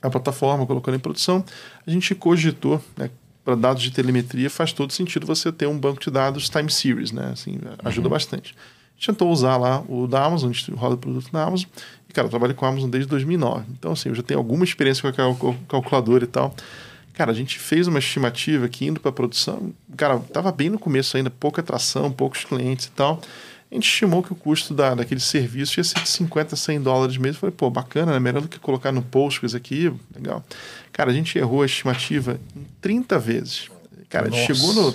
a plataforma, colocando em produção, a gente cogitou, né, para dados de telemetria faz todo sentido você ter um banco de dados time series, né? Assim, ajuda bastante. A gente tentou usar lá o da Amazon, a gente roda o produto na Amazon, e cara, eu trabalho com a Amazon desde 2009. Então, assim, eu já tenho alguma experiência com a cal- calculadora e tal. Cara, a gente fez uma estimativa que indo para produção, cara, tava bem no começo ainda, pouca atração, poucos clientes e tal. A gente estimou que o custo da, daquele serviço ia ser de 50, 100 dólares mesmo. Falei, pô, bacana, né? Melhor do que colocar no Postgres aqui, legal. Cara, a gente errou a estimativa em 30 vezes. Cara, Nossa. chegou no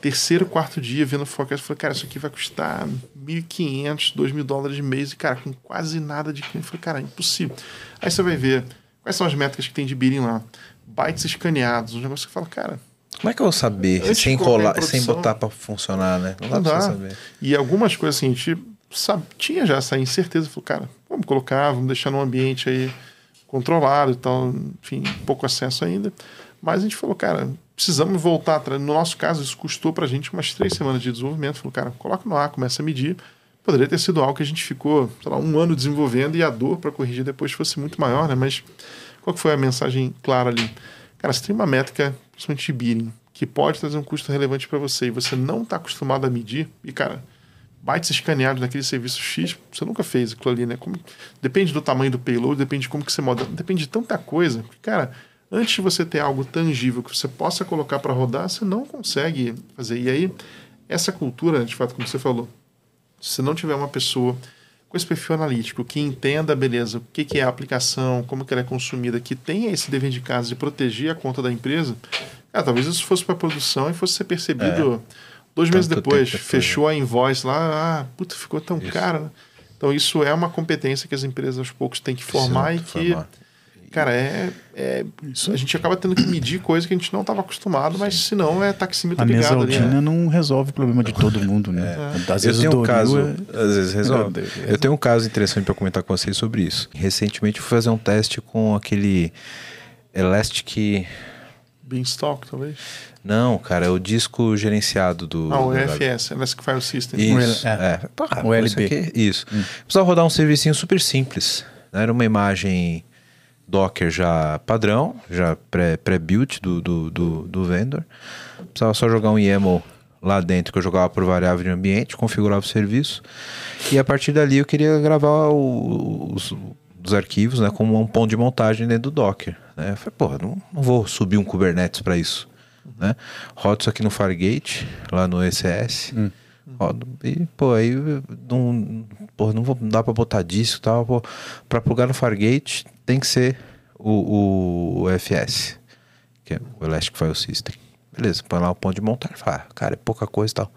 terceiro, quarto dia vendo o forecast, falei, cara, isso aqui vai custar 1.500, 2.000 dólares de mês e, cara, com quase nada de cliente. Falei, cara, impossível. Aí você vai ver quais são as métricas que tem de bidding lá. Bytes escaneados, um negócio que fala, cara, Como é que eu vou saber Antes sem colar, produção- sem botar pra funcionar, né? Não dá Não dá. você saber. E algumas coisas assim, a gente sabe, tinha já essa incerteza. Falou, cara, vamos colocar, vamos deixar num ambiente aí controlado e tal, enfim, pouco acesso ainda. Mas a gente falou, cara, precisamos voltar atrás. No nosso caso, isso custou pra gente umas três semanas de desenvolvimento. Falou, cara, coloca no ar, começa a medir. Poderia ter sido algo que a gente ficou, sei lá, um ano desenvolvendo e a dor para corrigir depois fosse muito maior, né? Mas qual que foi a mensagem clara ali? Cara, você tem uma métrica, principalmente de bidding, que pode trazer um custo relevante para você e você não está acostumado a medir, e cara, bytes escaneados naquele serviço X, você nunca fez aquilo ali, né? Como, depende do tamanho do payload, depende de como que você moda, depende de tanta coisa. Cara, antes de você ter algo tangível que você possa colocar para rodar, você não consegue fazer. E aí, essa cultura, de fato, como você falou, se não tiver uma pessoa com esse perfil analítico, que entenda, beleza, o que, que é a aplicação, como que ela é consumida, que tenha esse dever de casa de proteger a conta da empresa, talvez isso fosse para produção e fosse ser percebido é. dois meses depois. fechou a invoice lá, ah, puta, ficou tão isso. caro. Né? Então, isso é uma competência que as empresas aos poucos têm que formar e que. Formar Cara, é, é isso. A gente acaba tendo que medir coisa que a gente não estava acostumado, mas se não é taxímetro a ligado ali. A né? não resolve o problema de todo mundo, né? É. Às vezes eu tenho um caso, é... às vezes resolve. Eu tenho um caso interessante para comentar com vocês sobre isso. Recentemente eu fui fazer um teste com aquele Elastic Beanstalk, talvez? Não, cara, é o disco gerenciado do. Ah, o EFS, Elastic File System. Isso, é. é. Pá, o LB. Isso. Hum. Precisava rodar um serviço super simples. Né? Era uma imagem Docker já padrão, já pré-built do, do, do, do vendor. Precisava só jogar um YAML lá dentro que eu jogava por variável de ambiente, configurava o serviço. E a partir dali eu queria gravar o, os, os, arquivos né, como um ponto de montagem dentro do Docker. Né? Eu falei, porra, não, não vou subir um Kubernetes para isso. Né? Rodo isso aqui no Fargate, lá no ECS. Hum. Rodo. E, pô, aí não, pô, não, vou, não dá para botar disco e tal. Pô, pra plugar no Fargate tem que ser o, o, FS, que é o Elastic File System. Beleza, põe lá o ponto de montar. Fala, ah, cara, é pouca coisa e tal.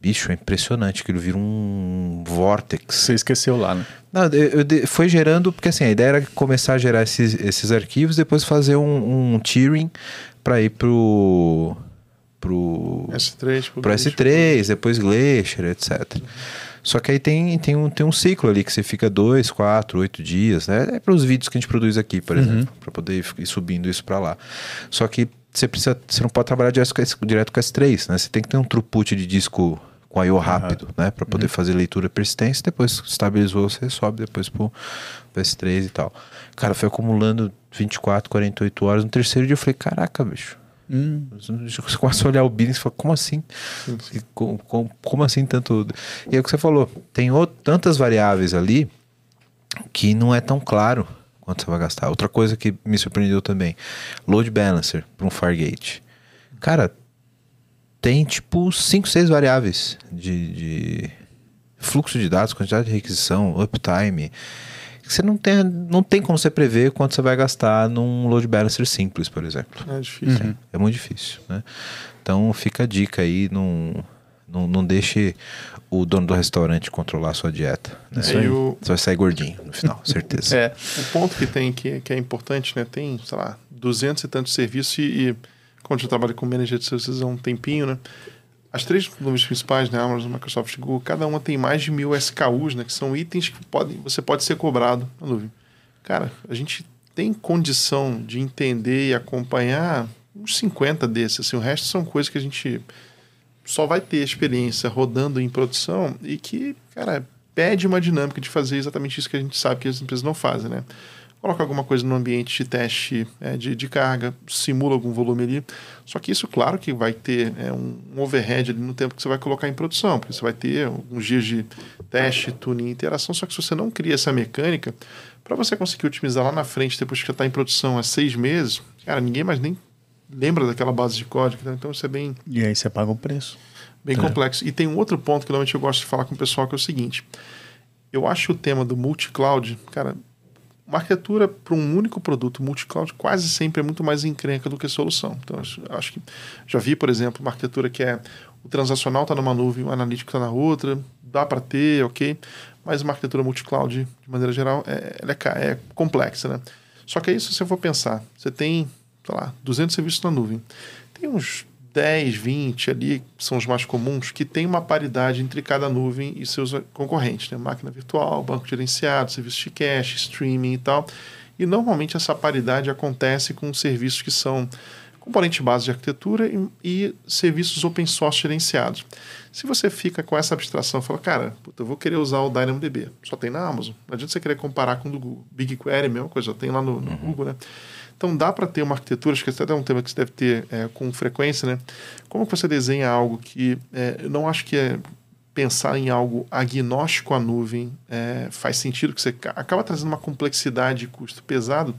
Bicho, é impressionante que ele vira um vortex. Você esqueceu lá, né? Não, eu, eu, foi gerando, porque assim, a ideia era começar a gerar esses, esses arquivos, depois fazer um, um tiering para ir pro pro S3, pro, pro S3, depois Glacier, etc. Uhum. Só que aí tem, tem, um, tem um ciclo ali que você fica dois, quatro, oito dias, né? É para os vídeos que a gente produz aqui, por uhum. exemplo, para poder ir subindo isso para lá. Só que você precisa, você não pode trabalhar direto com, direto com S3, né? Você tem que ter um throughput de disco com I/O rápido, uhum. né, para poder uhum. fazer leitura persistência. Depois estabilizou, você sobe depois pro, pro S3 e tal. Cara, foi acumulando 24, 48 horas. No terceiro dia eu falei, caraca, bicho. Hum. Você começa a olhar o business e fala, como assim? Como, como, como, assim tanto. E é o que você falou, tem outro, tantas variáveis ali que não é tão claro quanto você vai gastar. Outra coisa que me surpreendeu também: load balancer para um Fargate. Cara, tem tipo 5, 6 variáveis de, de, fluxo de dados, quantidade de requisição, uptime você não tem, não tem como você prever quanto você vai gastar num load balancer simples, por exemplo. É difícil. Uhum. É muito difícil, né? Então fica a dica aí, não, não, não deixe o dono do restaurante controlar a sua dieta. Né? É, o... Você vai sair gordinho no final, *laughs* certeza. É, o ponto que tem que, que é importante, né? Tem, sei lá, 200 e tantos serviços e, e quando eu trabalho com manager de serviços há um tempinho, né? As três nuvens principais, né, Amazon, Microsoft e Google, cada uma tem mais de mil SKUs, né, que são itens que podem, você pode ser cobrado na nuvem. Cara, a gente tem condição de entender e acompanhar uns 50 desses. Assim, o resto são coisas que a gente só vai ter experiência rodando em produção e que, cara, pede uma dinâmica de fazer exatamente isso que a gente sabe que as empresas não fazem, né? Coloca alguma coisa no ambiente de teste é, de, de, carga, simula algum volume ali. Só que isso, claro, que vai ter é, um, um, overhead ali no tempo que você vai colocar em produção, porque você vai ter alguns dias de teste, tuning, interação. Só que se você não cria essa mecânica, para você conseguir otimizar lá na frente, depois que já está em produção há seis meses, cara, ninguém mais nem lembra daquela base de código. Né? Então isso é bem. E aí você paga o preço. Bem é. complexo. E tem um outro ponto que normalmente eu gosto de falar com o pessoal que é o seguinte. Eu acho o tema do multi-cloud, cara, uma arquitetura para um único produto multi-cloud quase sempre é muito mais encrenca do que solução. Então, acho, que já vi, por exemplo, uma arquitetura que é o transacional está numa nuvem, o analítico está na outra, dá para ter, ok, mas uma arquitetura multi-cloud, de maneira geral, é, é, é, complexa. Né? Só que aí, se você for pensar, você tem, sei lá, 200 serviços na nuvem, tem uns 10, 20 ali, são os mais comuns, que tem uma paridade entre cada nuvem e seus concorrentes, né? Máquina virtual, banco gerenciado, serviço de cache, streaming e tal. E normalmente essa paridade acontece com serviços que são componente base de arquitetura e, e, serviços open source gerenciados. Se você fica com essa abstração, fala, cara, puta, eu vou querer usar o DynamoDB, só tem na Amazon. Não adianta você querer comparar com o do Google. BigQuery, mesma coisa, tem lá no, no uhum. Google, né? Então dá para ter uma arquitetura, acho que esse é um tema que você deve ter é, com frequência, né? Como você desenha algo que é, eu não acho que é pensar em algo agnóstico à nuvem é, faz sentido, que você acaba trazendo uma complexidade e custo pesado,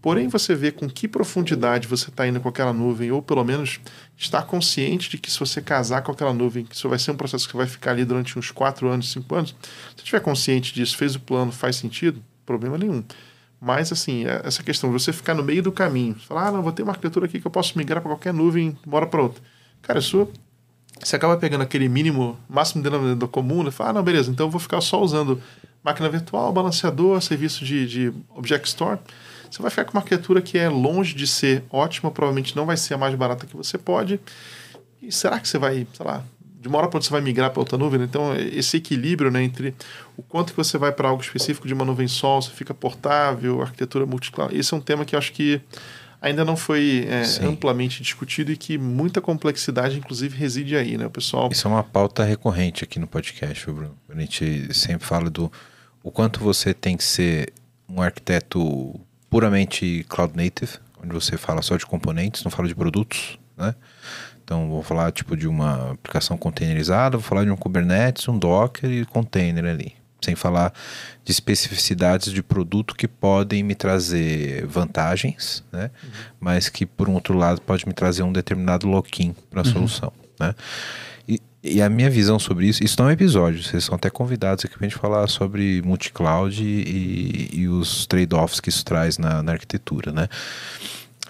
porém você vê com que profundidade você está indo com aquela nuvem, ou pelo menos estar consciente de que se você casar com aquela nuvem, que isso vai ser um processo que vai ficar ali durante uns 4 anos, 5 anos, se estiver consciente disso, fez o plano, faz sentido, problema nenhum. Mas, assim, é, essa questão você ficar no meio do caminho, falar, ah, não, vou ter uma arquitetura aqui que eu posso migrar para qualquer nuvem, bora para outra. Cara, isso você acaba pegando aquele mínimo, máximo denominador comum, né? Fala, ah, não, beleza, então eu vou ficar só usando máquina virtual, balanceador, serviço de, de Object Store. Você vai ficar com uma arquitetura que é longe de ser ótima, provavelmente não vai ser a mais barata que você pode. E será que você vai, sei lá, de uma hora para outra você vai migrar para outra nuvem? Então, esse equilíbrio né, entre o quanto que você vai para algo específico de uma nuvem só, você fica portável, arquitetura multi-cloud, esse é um tema que eu acho que ainda não foi é, amplamente discutido e que muita complexidade, inclusive, reside aí, né, o pessoal? Isso é uma pauta recorrente aqui no podcast, Bruno. A gente sempre fala do o quanto você tem que ser um arquiteto puramente cloud native, onde você fala só de componentes, não fala de produtos, né? Então, vou falar tipo de uma aplicação containerizada, vou falar de um Kubernetes, um Docker e container ali sem falar de especificidades de produto que podem me trazer vantagens, né? Uhum. Mas que por um outro lado pode me trazer um determinado lock-in para a uhum. solução, né? E, e, a minha visão sobre isso, isso não é um episódio, vocês são até convidados aqui para a gente falar sobre multi-cloud e, e, os trade-offs que isso traz na, na, arquitetura, né?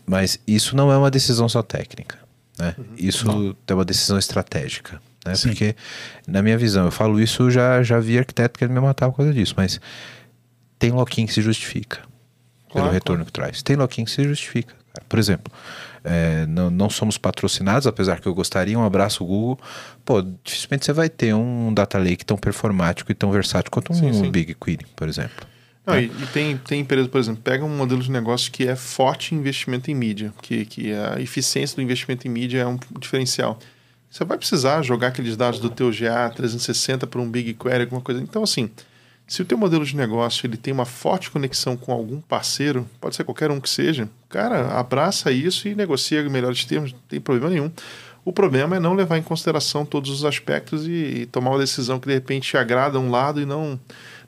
Mas isso não é uma decisão só técnica, né? Uhum. Isso não. é uma decisão estratégica né? Sim. Porque, na minha visão, eu falo isso, já, já vi arquiteto querendo me matar por causa disso, mas tem lock-in que se justifica pelo claro, retorno claro. que traz. Tem lock-in que se justifica. Por exemplo, é, não, não, somos patrocinados, apesar que eu gostaria, um abraço Google. Pô, dificilmente você vai ter um data lake tão performático e tão versátil quanto sim, um sim. BigQuery, por exemplo. Não, é. e, e, tem, tem empresa, por exemplo, pega um modelo de negócio que é forte em investimento em mídia, que, que a eficiência do investimento em mídia é um diferencial. Você vai precisar jogar aqueles dados do teu GA 360 para um BigQuery, alguma coisa. Então, assim, se o teu modelo de negócio ele tem uma forte conexão com algum parceiro, pode ser qualquer um que seja, cara, abraça isso e negocia melhores termos, não tem problema nenhum. O problema é não levar em consideração todos os aspectos e, e tomar uma decisão que de repente agrada um lado e não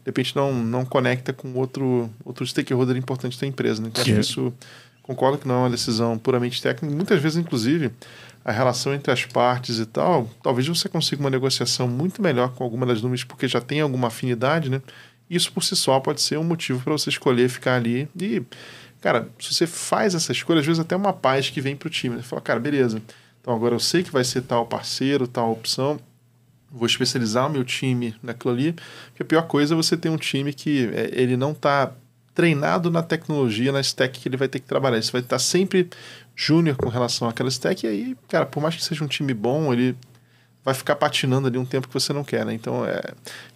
de repente não, não conecta com outro outro stakeholder importante da empresa. Né? Então, acho que isso concordo que não é uma decisão puramente técnica. Muitas vezes, inclusive, a relação entre as partes e tal, talvez você consiga uma negociação muito melhor com alguma das nuvens, porque já tem alguma afinidade, né? Isso por si só pode ser um motivo para você escolher ficar ali. E, cara, se você faz essa escolha, às vezes até uma paz que vem para o time. Você fala, cara, beleza, então agora eu sei que vai ser tal parceiro, tal opção, vou especializar o meu time naquilo ali, porque a pior coisa é você ter um time que é, ele não está treinado na tecnologia, na stack que ele vai ter que trabalhar. Você vai estar sempre júnior com relação àquela stack, e aí, cara, por mais que seja um time bom, ele vai ficar patinando ali um tempo que você não quer, né? Então, é,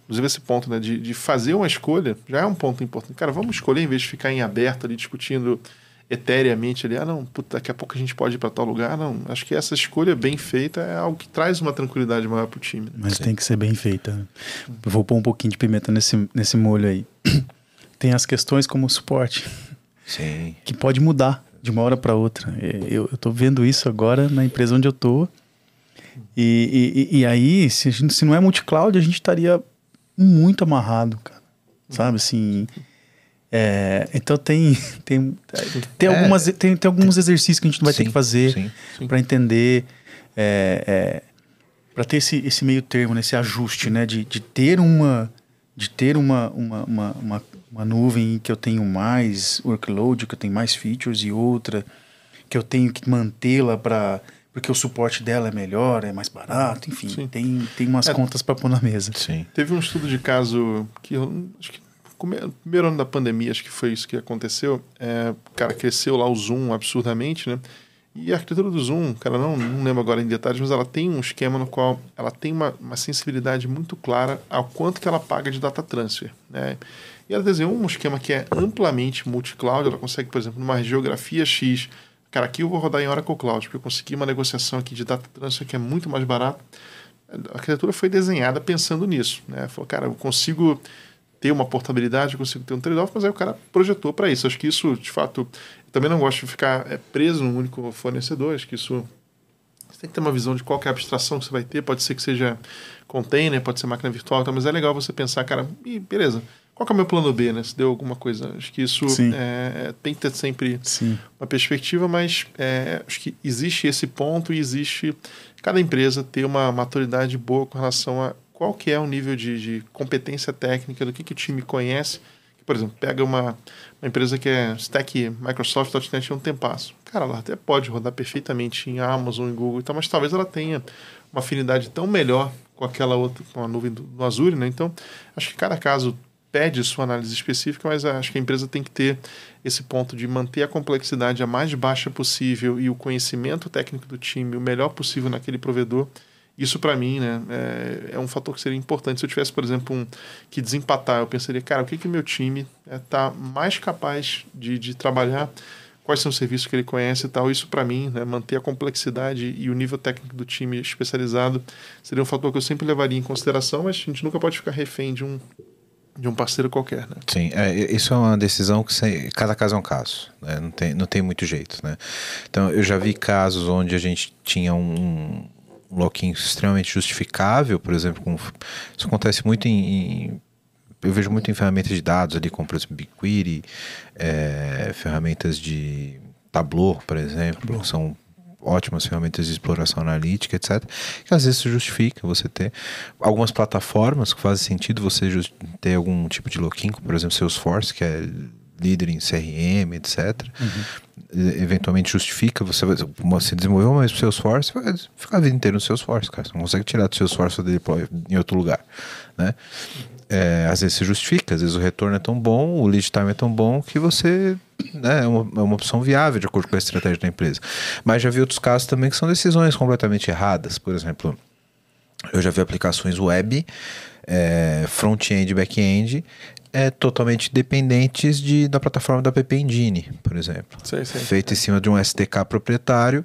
inclusive esse ponto, né, de, de fazer uma escolha já é um ponto importante. Cara, vamos escolher em vez de ficar em aberto ali discutindo etéreamente ali, ah não, puta, daqui a pouco a gente pode ir para tal lugar, não. Acho que essa escolha bem feita é algo que traz uma tranquilidade maior para o time. Né? Mas Sim. tem que ser bem feita. Né? vou pôr um pouquinho de pimenta nesse, nesse molho aí. *clears throat* tem as questões como suporte. Sim. Que pode mudar de uma hora para outra. Eu estou vendo isso agora na empresa onde eu estou. E, e, e, aí, se, gente, se não é multi-cloud, a gente estaria muito amarrado, cara. Sabe assim. É, então tem *laughs* tem, tem, é, algumas, tem, tem alguns exercícios que a gente vai sim, ter que fazer para entender. É, é para ter esse, esse meio termo, né, esse ajuste, né? De, de ter uma de ter uma, uma, uma, uma, uma nuvem que eu tenho mais workload, que eu tenho mais features e outra que eu tenho que mantê-la para porque o suporte dela é melhor, é mais barato, enfim, tem, tem umas é, contas para pôr na mesa. Sim. Teve um estudo de caso que eu, acho que primeiro ano da pandemia, acho que foi isso que aconteceu. É, cara, cresceu lá o Zoom absurdamente, né? E a arquitetura do Zoom, cara, não, não lembro agora em detalhes, mas ela tem um esquema no qual ela tem uma, uma sensibilidade muito clara ao quanto que ela paga de data transfer, né? E ela desenhou um esquema que é amplamente multi-cloud, ela consegue, por exemplo, numa geografia X, cara, aqui eu vou rodar em Oracle Cloud, porque eu consegui uma negociação aqui de data transfer que é muito mais barato. A arquitetura foi desenhada pensando nisso, né? Falou, cara, eu consigo ter uma portabilidade, eu consigo ter um trade-off, mas aí o cara projetou para isso. Acho que isso, de fato, eu também não gosto de ficar é, preso num único fornecedor, acho que isso Você tem que ter uma visão de qual é a abstração que você vai ter. Pode ser que seja container, pode ser máquina virtual, tá? mas é legal você pensar, cara, e beleza, qual é o meu plano B, né? Se deu alguma coisa. Acho que isso é, tem que ter sempre Sim. uma perspectiva, mas é, acho que existe esse ponto e existe cada empresa ter uma maturidade boa com relação a qual que é o nível de, de competência técnica, do que, que o time conhece. Por exemplo, pega uma, uma empresa que é stack Microsoft .NET é um tempasso. Cara, ela até pode rodar perfeitamente em Amazon, em Google e tal, mas talvez ela tenha uma afinidade tão melhor com aquela outra, com a nuvem do, do Azure, né? Então, acho que cada caso pede sua análise específica, mas acho que a empresa tem que ter esse ponto de manter a complexidade a mais baixa possível e o conhecimento técnico do time o melhor possível naquele provedor. Isso para mim, né, é, é, um fator que seria importante. Se eu tivesse, por exemplo, um que desempatar, eu pensaria, cara, o que que meu time está é, mais capaz de, de trabalhar? Quais são os serviços que ele conhece e tal? Isso para mim, né, manter a complexidade e o nível técnico do time especializado seria um fator que eu sempre levaria em consideração, mas a gente nunca pode ficar refém de um de um parceiro qualquer, né? Sim, é, isso é uma decisão que se, cada caso é um caso, né? não, tem, não tem muito jeito, né? Então eu já vi casos onde a gente tinha um, um lock extremamente justificável, por exemplo, com, isso acontece muito em, em, eu vejo muito em ferramentas de dados ali, como por exemplo BigQuery, é, ferramentas de Tableau, por exemplo, Tableau. que são ótimas ferramentas de exploração analítica, etc. Que às vezes justifica você ter algumas plataformas que fazem sentido você ter algum tipo de login, por exemplo Salesforce, que é líder em CRM, etc. Uhum. Eventualmente justifica você, você desenvolveu uma Salesforce, vai ficar a vida inteira no Salesforce, cara. Você não consegue tirar do Salesforce e deploy em outro lugar, né? É, às vezes se justifica, às vezes o retorno é tão bom, o lead time é tão bom que você né, é, uma, é uma opção viável de acordo com a estratégia da empresa. Mas já vi outros casos também que são decisões completamente erradas. Por exemplo, eu já vi aplicações web, é, front-end e back-end, é, totalmente dependentes de, da plataforma da App Engine, por exemplo. Sei, sei. Feita em cima de um SDK proprietário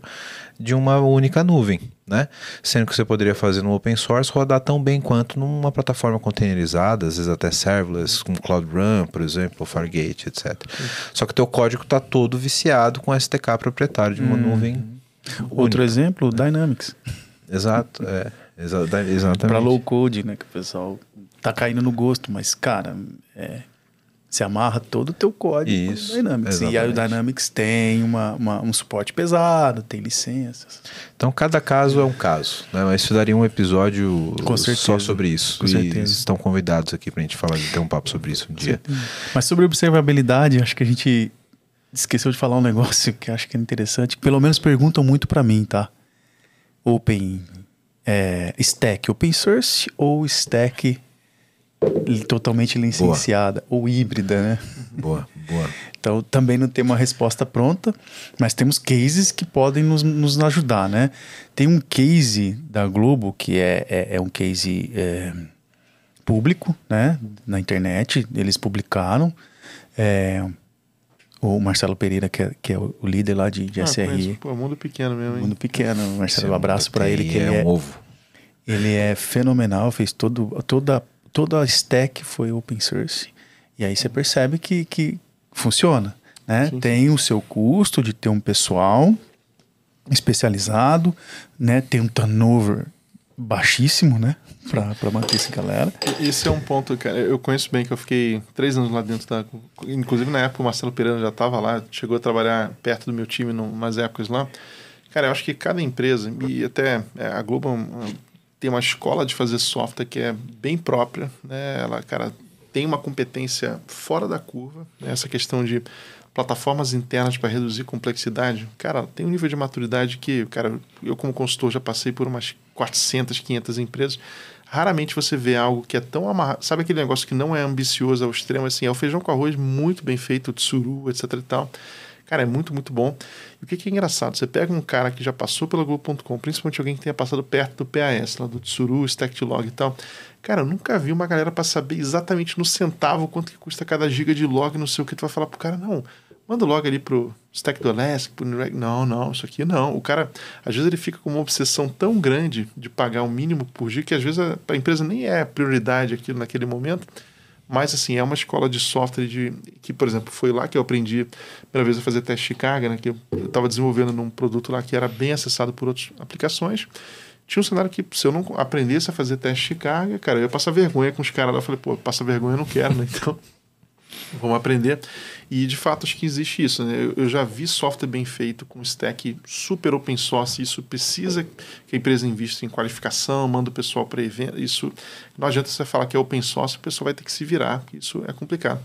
de uma única nuvem, né? Sendo que você poderia fazer no open source rodar tão bem quanto numa plataforma containerizada, às vezes até serverless, com Cloud Run, por exemplo, ou Fargate, etc. Sim. Só que o teu código está todo viciado com SDK proprietário de uma hum. nuvem. Outro única. exemplo, Dynamics. Exato, é. Exa exatamente. Para low code, né? Que o pessoal tá caindo no gosto, mas, cara, é, você amarra todo o teu código Isso, Dynamics. Exatamente. E aí o Dynamics tem uma, uma, um suporte pesado, tem licenças. Então cada caso é um caso, né? Mas isso daria um episódio só sobre isso. Com e certeza. estão convidados aqui pra gente falar, ter um papo sobre isso um dia. Certeza. Mas sobre observabilidade, acho que a gente esqueceu de falar um negócio que acho que é interessante. Pelo menos perguntam muito para mim, tá? Open é, stack open source ou stack totalmente licenciada boa. ou híbrida, né? Boa, boa. Então também não tem uma resposta pronta, mas temos cases que podem nos, nos ajudar, né? Tem um case da Globo que é, é, é um case é, público, né? Na internet, eles publicaram. É, o Marcelo Pereira, que é, que é o líder lá de, de ah, SRI. Pô, mundo pequeno mesmo, hein? Mundo pequeno. Marcelo, um abraço para ele. Que é ele é um ovo. Ele é fenomenal, fez todo, toda toda a stack foi open source. E aí você percebe que, que funciona. Né? Sim. Tem o seu custo de ter um pessoal especializado, né? tem um turnover baixíssimo, né? *laughs* Para manter essa galera. Esse é um ponto, cara. Eu conheço bem que eu fiquei três anos lá dentro da. Inclusive na época o Marcelo Pereira já estava lá, chegou a trabalhar perto do meu time em umas épocas lá. Cara, eu acho que cada empresa, e até é, a Globo é tem uma escola de fazer software que é bem própria, né? Ela, cara, tem uma competência fora da curva, né? essa questão de plataformas internas para reduzir complexidade, cara, tem um nível de maturidade que, cara, eu como consultor já passei por umas 400, 500 empresas, raramente você vê algo que é tão amarrado, sabe aquele negócio que não é ambicioso ao extremo, assim, é o feijão com arroz muito bem feito, tsuru, etc e tal, Cara, é muito, muito bom. E o que, que é engraçado? Você pega um cara que já passou pela Globo.com, principalmente alguém que tenha passado perto do PAS, lá do Tsuru, Stacklog e tal. Cara, eu nunca vi uma galera para saber exatamente no centavo quanto que custa cada giga de log, não sei o que. Tu vai falar pro cara, não, manda log ali pro Stack do Elastic, pro Nireg. Não, não, isso aqui não. O cara, às vezes ele fica com uma obsessão tão grande de pagar o mínimo por giga que às vezes a, a empresa nem é prioridade aquilo naquele momento Mas, assim, é uma escola de software de, que, por exemplo, foi lá que eu aprendi a primeira vez a fazer teste de carga, né? Que eu estava desenvolvendo num produto lá que era bem acessado por outras aplicações. Tinha um cenário que, se eu não aprendesse a fazer teste de carga, cara, eu ia passar vergonha com os caras lá. Eu falei, pô, passa vergonha eu não quero, né? *laughs* Então, vamos aprender. E de fato acho que existe isso. Né? Eu já vi software bem feito com stack super open source. Isso precisa que a empresa invista em qualificação, manda o pessoal para evento. Isso não adianta você falar que é open source, o pessoal vai ter que se virar. Isso é complicado.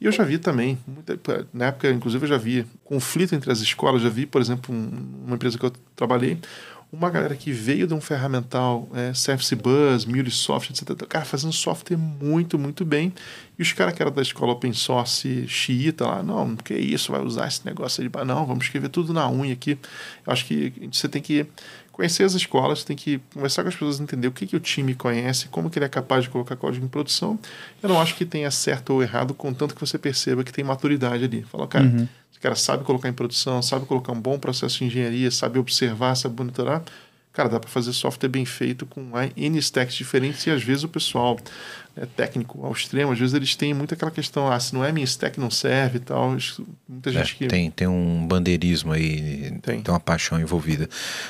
E eu já vi também, muita, na época, inclusive, eu já vi conflito entre as escolas. Já vi, por exemplo, um, uma empresa que eu trabalhei, uma galera que veio de um ferramental é, Service Bus, MuleSoft, etc. Cara, fazendo software muito, muito bem. E os caras que eram da escola open source xiita lá, não, que isso, vai usar esse negócio aí. Não, vamos escrever tudo na unha aqui. Eu acho que você tem que conhecer as escolas, tem que conversar com as pessoas, entender o que, que o time conhece, como que ele é capaz de colocar código em produção. Eu não acho que tenha certo ou errado, contanto que você perceba que tem maturidade ali. Fala, cara, uhum. esse cara sabe colocar em produção, sabe colocar um bom processo de engenharia, sabe observar, sabe monitorar. Cara, dá para fazer software bem feito com N stacks diferentes e às vezes o pessoal é, técnico ao extremo, às vezes eles têm muito aquela questão, ah, se não é minha stack não serve e tal. Muita gente é, que... Tem, tem um bandeirismo aí, tem. tem uma paixão envolvida.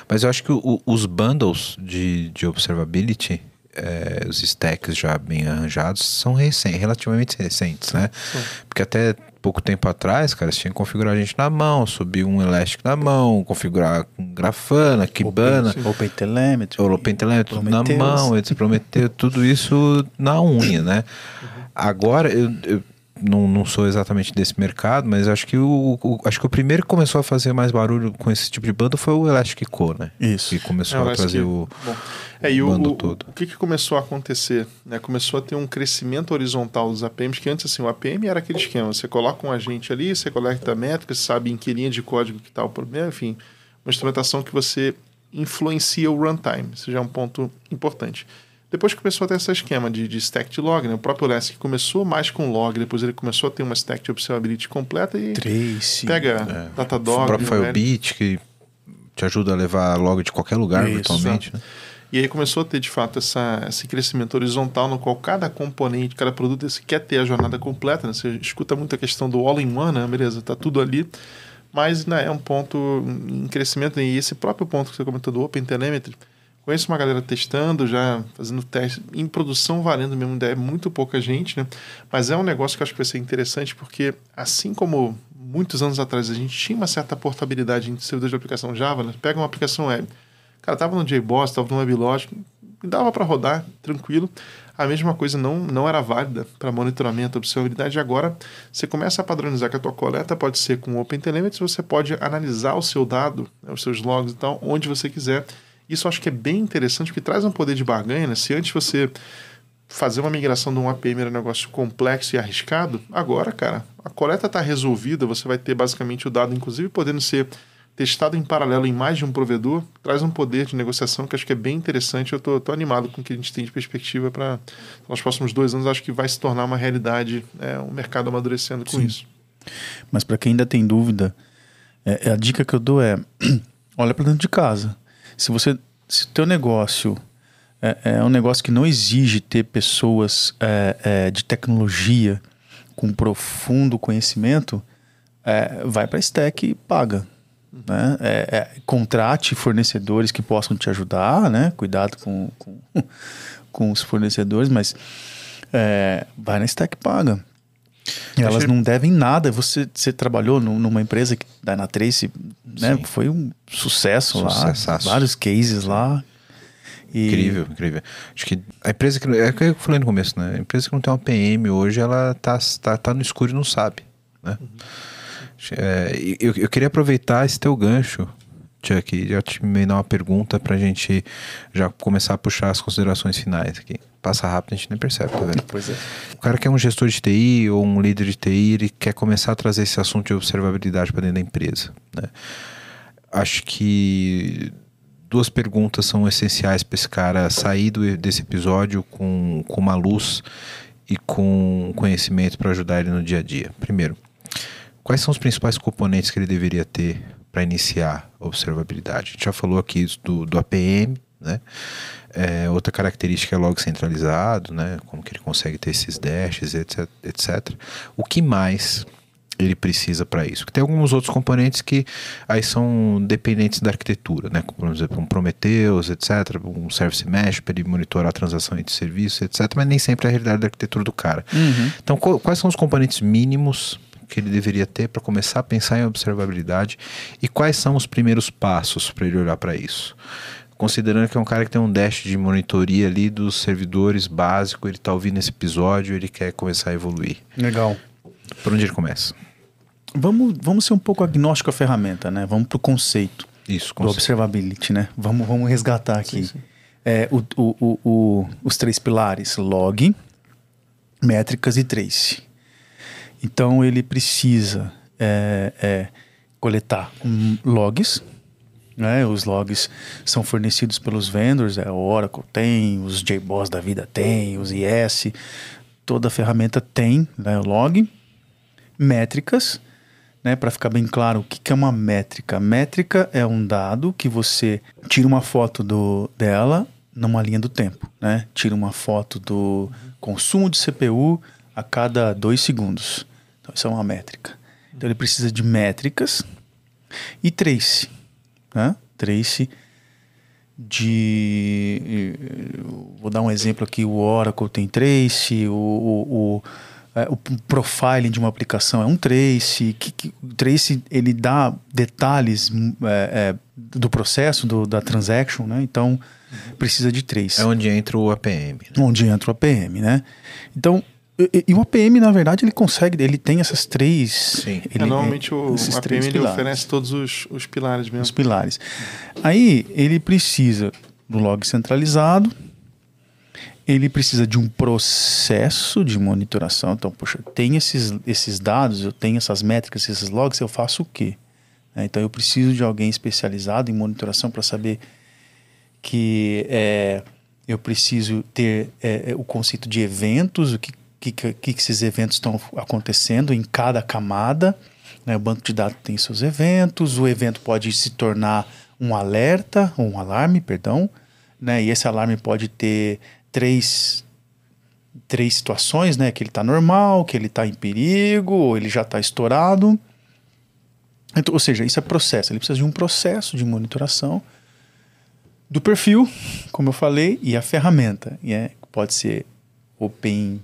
Mas eu acho que o, os bundles de, de observability, é, os stacks já bem arranjados, são recentes, relativamente recentes, né? Sim. Porque até pouco tempo atrás, cara, você tinha que configurar a gente na mão, subir um elástico na mão, configurar com grafana, Kibana, OpenTelemetry, OpenTelemetry na mão, etc. Prometeu tudo isso na unha, né? Uhum. Agora, eu, eu não, não sou exatamente desse mercado, mas acho que o, o, acho que o primeiro que começou a fazer mais barulho com esse tipo de banda foi o Elastic Core, né? Isso. Que começou é, a trazer o, Bom, é, o, o todo. O que, que começou a acontecer? Né? Começou a ter um crescimento horizontal dos APMs, que antes assim, o APM era aquele esquema, você coloca um agente ali, você coleta métricas, sabe em que linha de código que está o problema, enfim, uma instrumentação que você influencia o runtime, isso já é um ponto importante. Depois começou a ter esse esquema de, de stack de log, né? O próprio Elastic começou mais com log, depois ele começou a ter uma stack de observability completa e Trace, pega é. Datadog. O próprio Firebit, que te ajuda a levar log de qualquer lugar Isso, virtualmente, né? E aí começou a ter, de fato, essa, esse crescimento horizontal no qual cada componente, cada produto quer ter a jornada completa. Né? Você escuta muito a questão do all-in-one, né? beleza, tá tudo ali. Mas né, é um ponto em crescimento. E esse próprio ponto que você comentou do Open Telemetry, Conheço uma galera testando, já fazendo teste, em produção valendo mesmo, é muito pouca gente, né? Mas é um negócio que eu acho que vai ser interessante porque, assim como muitos anos atrás a gente tinha uma certa portabilidade em servidores de aplicação Java, né? pega uma aplicação web, cara, tava no JBoss, tava no WebLogic, dava para rodar tranquilo. A mesma coisa não, não era válida para monitoramento, observabilidade. Agora você começa a padronizar que a tua coleta pode ser com OpenTelemetry, você pode analisar o seu dado, né, os seus logs e tal, onde você quiser isso eu acho que é bem interessante, porque traz um poder de barganha. Né? Se antes você fazer uma migração de um APM era um negócio complexo e arriscado, agora, cara, a coleta está resolvida, você vai ter basicamente o dado, inclusive podendo ser testado em paralelo em mais de um provedor, traz um poder de negociação que acho que é bem interessante. Eu estou animado com o que a gente tem de perspectiva para nos próximos dois anos. Acho que vai se tornar uma realidade, é, um mercado amadurecendo com Sim. isso. Mas para quem ainda tem dúvida, é, a dica que eu dou é *clears throat* olha para dentro de casa. Se você, se teu negócio é, é, um negócio que não exige ter pessoas é, é, de tecnologia com profundo conhecimento, é, vai para stack e paga. Né? É, é, contrate fornecedores que possam te ajudar, né? Cuidado com, com, *laughs* com os fornecedores, mas vai na stack e paga. Elas não devem nada. Você, você trabalhou numa empresa que da na Trace, né? Foi um sucesso lá, vários cases lá. E... Incrível, incrível. Acho que a empresa que. É o que eu falei no começo, né? A empresa que não tem uma PM hoje, ela tá, tá, tá no escuro e não sabe. Né? Uhum. É, eu, eu queria aproveitar esse teu gancho, Chuck, já te me dar uma pergunta pra gente já começar a puxar as considerações finais aqui passa rápido, a gente nem percebe, tá vendo? Pois é. O cara que é um gestor de TI ou um líder de TI, ele quer começar a trazer esse assunto de observabilidade para dentro da empresa. Né? Acho que duas perguntas são essenciais para esse cara sair do, desse episódio com, com uma luz e com conhecimento para ajudar ele no dia a dia. Primeiro, quais são os principais componentes que ele deveria ter para iniciar observabilidade? A gente já falou aqui do, do APM, né? É, outra característica é log centralizado, né? Como que ele consegue ter esses dashes, etc, etc. O que mais ele precisa para isso? Porque tem alguns outros componentes que aí são dependentes da arquitetura, né? Como, por exemplo, um Prometheus, etc, um Service Mesh para ele monitorar a transação entre serviços, etc, mas nem sempre é a realidade da arquitetura do cara. Uhum. Então, quais são os componentes mínimos que ele deveria ter para começar a pensar em observabilidade e quais são os primeiros passos para ele olhar para isso? Considerando que é um cara que tem um dash de monitoria ali dos servidores básico, ele está ouvindo esse episódio, ele quer começar a evoluir. Legal. Por onde ele começa? Vamos, vamos ser um pouco agnóstico à ferramenta, né? Vamos para o conceito Isso, do conceito. observability, né? Vamos, vamos resgatar aqui. É, o, o, o, o- os três pilares: log, métricas e trace. Então ele precisa é, é, coletar logs. Né? Os logs são fornecidos pelos vendors, é, o Oracle tem, os JBoss da vida tem, os IS, toda ferramenta tem né, o log. Métricas, né, para ficar bem claro, o que, que é uma métrica? Métrica é um dado que você tira uma foto do, dela numa linha do tempo, né? Tira uma foto do consumo de CPU a cada dois segundos. É uma métrica. Então ele precisa de métricas e trace, né? Trace de vou dar um exemplo aqui o Oracle tem trace o, o, o, é, o profiling de uma aplicação é um trace que, que, o trace ele dá detalhes é, é, do processo do, da transaction né então precisa de trace É onde entra o APM. né? onde entra o APM né então e, e o APM na verdade ele consegue ele tem essas três Sim. ele, É, normalmente o esses APM ele oferece todos os, os pilares mesmo. os pilares. Aí ele precisa do log centralizado, ele precisa de um processo de monitoração. Então, poxa, tem esses, esses dados, eu tenho essas métricas, esses logs, eu faço o quê? né? Então eu preciso de alguém especializado em monitoração para saber que é, eu preciso ter é, é, o conceito de eventos, o que, que, que, esses eventos estão acontecendo em cada camada. Né? O banco de dados tem seus eventos, o evento pode se tornar um alerta, um alarme, perdão, né? e esse alarme pode ter três, três situações, né? que ele está normal, que ele está em perigo, ou ele já está estourado. Então, ou seja, isso é processo. Ele precisa de um processo de monitoração do perfil, como eu falei, e a ferramenta. E é, pode ser open,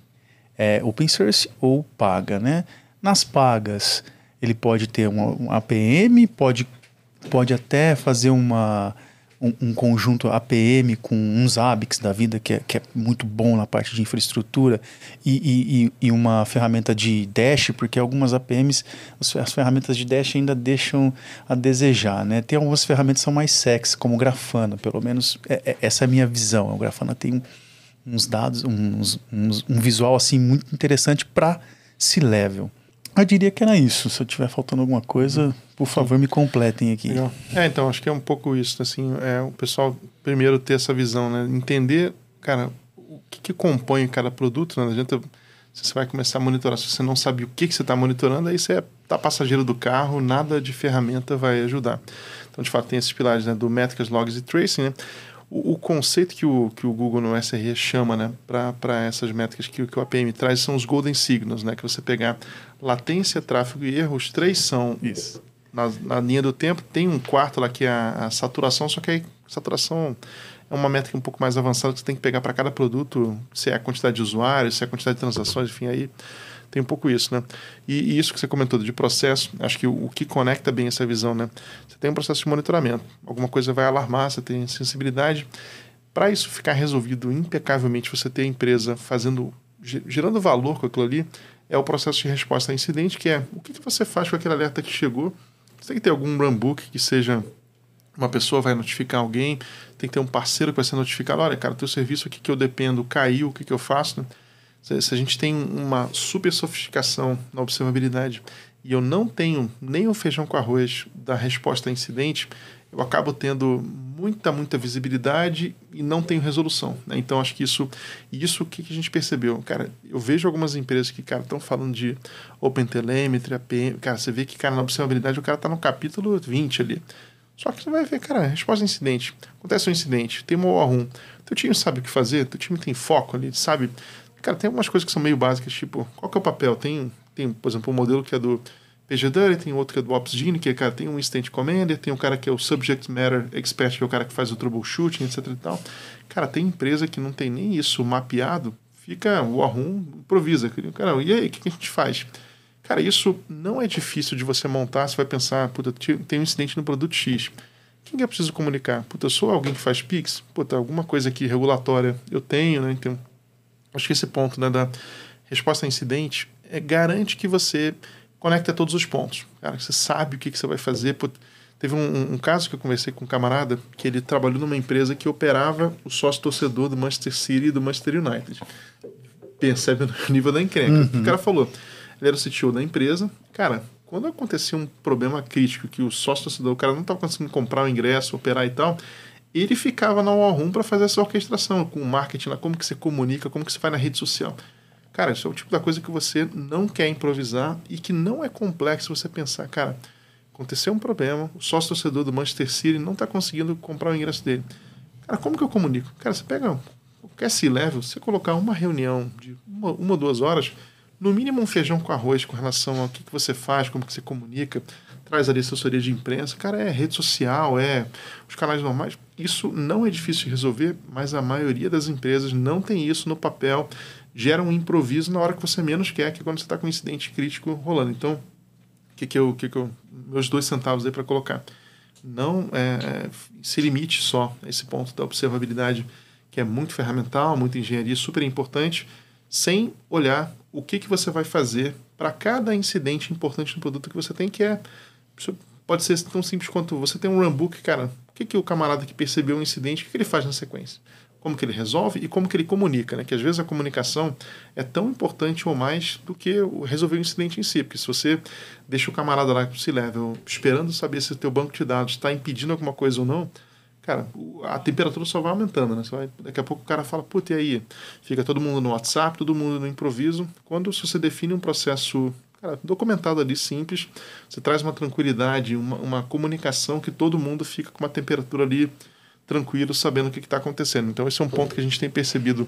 é, open source ou paga. Né? Nas pagas, ele pode ter um, um APM, pode, pode até fazer uma, um, um conjunto APM com uns ABICs da vida, que é, que é muito bom na parte de infraestrutura, e, e, e- uma ferramenta de Dash, porque algumas APMs, as as ferramentas de Dash ainda deixam a desejar. Né? Tem algumas ferramentas que são mais sexy, como o Grafana, pelo menos é- é- essa é a minha visão. O Grafana tem um, uns dados, uns, uns- um visual assim muito interessante para C-level. Eu diria que era isso. Se eu tiver faltando alguma coisa, por favor, me completem aqui. Legal. É, então, acho que é um pouco isso, assim, é o pessoal primeiro ter essa visão, né? Entender, cara, o que, que compõe cada produto, né? Não adianta se você vai começar a monitorar, se você não sabe o que, que você está monitorando, aí você tá passageiro do carro, nada de ferramenta vai ajudar. Então, de fato, tem esses pilares, né? Do métricas, logs e tracing, né? O, o conceito que o, que o Google no SRE chama, né, para essas métricas que, o- que o APM traz são os golden signals, né? Que você pegar latência, tráfego e erro, os três são Isso. na, na linha do tempo. Tem um quarto lá que é a, a saturação, só que aí saturação é uma métrica um pouco mais avançada que você tem que pegar para cada produto, se é a quantidade de usuários, se é a quantidade de transações, enfim, aí tem um pouco isso, né? E, e isso que você comentou de processo, acho que o, o que conecta bem essa visão, né? Você tem um processo de monitoramento, alguma coisa vai alarmar, você tem sensibilidade. Para isso ficar resolvido impecavelmente, você ter a empresa fazendo, ge- gerando valor com aquilo ali, é o processo de resposta a incidente, que é o que, que você faz com aquele alerta que chegou. Você tem que ter algum runbook que seja uma pessoa vai notificar alguém, tem que ter um parceiro que vai ser notificado. Olha, cara, teu serviço aqui que eu dependo caiu, o que, que eu faço? Né? Se, a gente tem uma super sofisticação na observabilidade e eu não tenho nem o feijão com arroz da resposta a incidente, eu acabo tendo muita, muita visibilidade e não tenho resolução. Né? Então, acho que isso, isso o que, a gente percebeu? Cara, eu vejo algumas empresas que, cara, estão falando de OpenTelemetry, APM, cara, você vê que, cara, na observabilidade o cara está no capítulo 20 ali. Só que você vai ver, cara, resposta a incidente. Acontece um incidente, tem uma war room. Teu time sabe o que fazer, teu time tem foco ali, sabe? Cara, tem algumas coisas que são meio básicas, tipo, qual que é o papel? Tem, tem por exemplo, um modelo que é do PGDury, tem outro que é do OpsGene, que é, cara, tem um Incident Commander, tem um cara que é o Subject Matter Expert, que é o cara que faz o troubleshooting, etc e tal. Cara, tem empresa que não tem nem isso mapeado, fica o arrum, improvisa. Cara, e aí, o que a gente faz? Cara, isso não é difícil de você montar. Você vai pensar, puta, tem um incidente no produto X. Quem que eu preciso comunicar? Puta, eu sou alguém que faz Pix? Puta, alguma coisa aqui regulatória eu tenho, né? Então, acho que esse ponto né, da resposta a incidente é, garante que você conecta todos os pontos. Cara, você sabe o que, que você vai fazer. Puta, teve um, um, caso que eu conversei com um camarada que ele trabalhou numa empresa que operava o sócio torcedor do Manchester City e do Manchester United. Percebe o *laughs* nível da encrenca. Uhum. O cara falou ele era o CTO da empresa. Cara, quando acontecia um problema crítico que o sócio torcedor, o cara não estava conseguindo comprar o ingresso, operar e tal, ele ficava na War Room para fazer essa orquestração com o marketing, lá, como que você comunica, como que você faz na rede social. Cara, isso é o tipo da coisa que você não quer improvisar e que não é complexo você pensar, cara, aconteceu um problema, o sócio torcedor do Manchester City não está conseguindo comprar o ingresso dele. Cara, como que eu comunico? Cara, você pega qualquer C-level, você colocar uma reunião de uma, uma ou duas horas, no mínimo um feijão com arroz com relação ao que, que você faz, como que você comunica, traz ali assessoria de imprensa, cara, é rede social, é os canais normais. Isso não é difícil de resolver, mas a maioria das empresas não tem isso no papel, gera um improviso na hora que você menos quer, que é quando você está com um incidente crítico rolando. Então, o que, que eu, que, que eu, meus dois centavos aí para colocar? Não é, é, se limite só a esse ponto da observabilidade, que é muito ferramental, muita engenharia, super importante, sem olhar o que, que você vai fazer para cada incidente importante no produto que você tem, que é. Pode ser tão simples quanto você tem um runbook, cara. O que, que o camarada que percebeu um incidente, o que, que ele faz na sequência? Como que ele resolve e como que ele comunica, né? Que às vezes a comunicação é tão importante ou mais do que resolver o incidente em si. Porque se você deixa o camarada lá se level esperando saber se o teu banco de dados está impedindo alguma coisa ou não, cara, a temperatura só vai aumentando, né? Vai, daqui a pouco o cara fala, puta, e aí? Fica todo mundo no WhatsApp, todo mundo no improviso. Quando você define um processo cara, documentado ali, simples, você traz uma tranquilidade, uma, uma comunicação que todo mundo fica com uma temperatura ali tranquilo, sabendo o que está acontecendo. Então, esse é um ponto que a gente tem percebido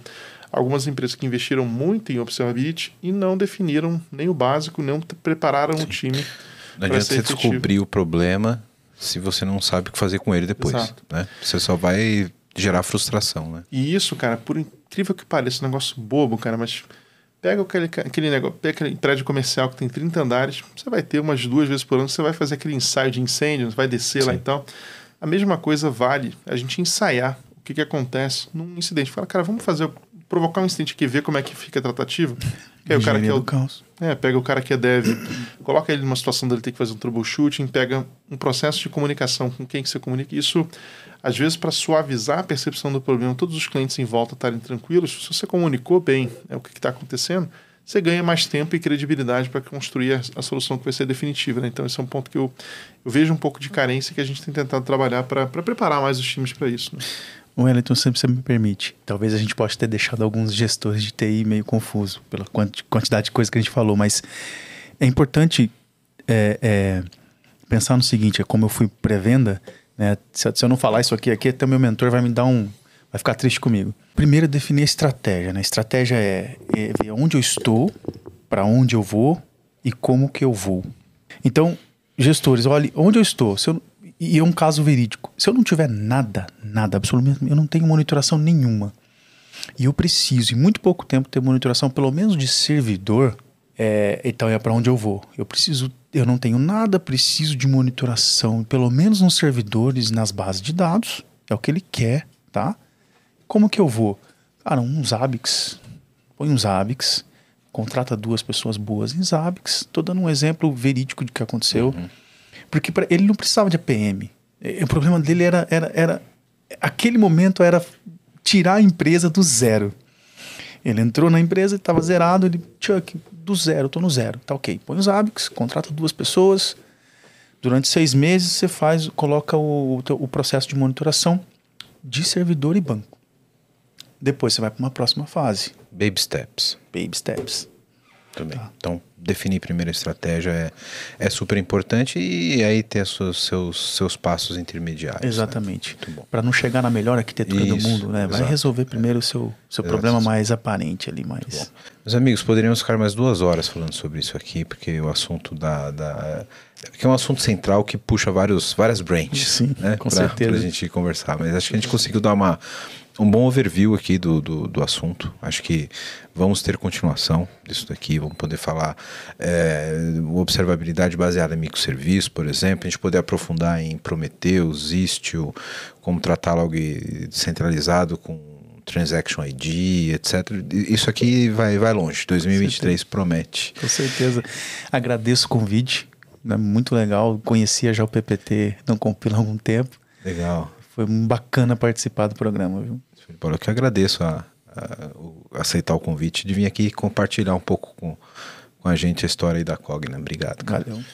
algumas empresas que investiram muito em observability e não definiram nem o básico, não prepararam Sim. o time. Não adianta você descobrir o problema se você não sabe o que fazer com ele depois. Exato. Né? Você só vai gerar frustração, né? E isso, cara, por incrível que pareça, um negócio bobo, cara, mas pega aquele, aquele negócio, pega aquele prédio comercial que tem 30 andares, você vai ter umas duas vezes por ano, você vai fazer aquele ensaio de incêndio, vai descer Sim. lá e tal. A mesma coisa vale a gente ensaiar o que, que acontece num incidente. Fala, cara, vamos fazer provocar um incidente aqui, ver como é que fica a tratativa. Aí o cara que é o, caos. É, pega o cara que é dev, coloca ele numa situação dele ter que fazer um troubleshooting, pega um processo de comunicação com quem que você comunica. Isso, às vezes, para suavizar a percepção do problema, todos os clientes em volta estarem tranquilos, se você comunicou bem é, o que está acontecendo, você ganha mais tempo e credibilidade para construir a, a, solução que vai ser definitiva. Né? Então, esse é um ponto que eu, eu vejo um pouco de carência que a gente tem tentado trabalhar para preparar mais os times para isso. Né? Wellington, se você me permite, talvez a gente possa ter deixado alguns gestores de TI meio confuso pela quantidade de coisa que a gente falou, mas é importante é, é, pensar no seguinte: é como eu fui pré-venda, né? Se, se, eu não falar isso aqui, aqui até meu mentor vai me dar um. vai ficar triste comigo. Primeiro, definir a estratégia. Né? A estratégia é, é ver onde eu estou, para onde eu vou e como que eu vou. Então, gestores, olhe onde eu estou. Se eu, e é um caso verídico. Se eu não tiver nada, nada, absolutamente, eu não tenho monitoração nenhuma. E eu preciso, em muito pouco tempo, ter monitoração, pelo menos de servidor. É, então é para onde eu vou. Eu preciso, eu não tenho nada, preciso de monitoração, pelo menos nos servidores, nas bases de dados. É o que ele quer, tá? Como que eu vou? Cara, um Zabbix. Põe um Zabbix, contrata duas pessoas boas em Zabbix. Estou dando um exemplo verídico de que aconteceu. Uhum porque pra, ele não precisava de APM. O problema dele era, era, era. Aquele momento era tirar a empresa do zero. Ele entrou na empresa, estava zerado, ele, Chuck, do zero, estou no zero. Tá ok. Põe os hábitos, contrata duas pessoas. Durante seis meses você faz, coloca o, o processo de monitoração de servidor e banco. Depois você vai para uma próxima fase. Baby steps. Baby steps. também. Tá. Então, definir primeiro a estratégia é, é super importante e aí ter os seus, seus passos intermediários. Né? Exatamente. Né? Para não chegar na melhor arquitetura Isso, do mundo, né? Vai exato. resolver primeiro o seu, seu problema mais aparente ali. Mais... Meus amigos, poderíamos ficar mais duas horas falando sobre isso aqui, porque o assunto da. da que é um assunto central que puxa vários, várias branches. Sim, né? com pra, certeza. Pra gente conversar. Mas acho que a gente conseguiu dar uma um bom overview aqui do, do, do, assunto. Acho que vamos ter continuação disso daqui. Vamos poder falar é, observabilidade baseada em microserviços, por exemplo. A gente poder aprofundar em Prometheus, Istio, como tratar log centralizado com Transaction ID, etc. Isso aqui vai, vai longe. 2023 promete. Com certeza. Agradeço o convite. É muito legal. Conhecia já o PPT, não compila há algum tempo. Legal. Foi bacana participar do programa, viu? Eu que agradeço a, a, a, aceitar o convite de vir aqui compartilhar um pouco com, com a gente a história aí da Cogna. Obrigado, cara. Valeu.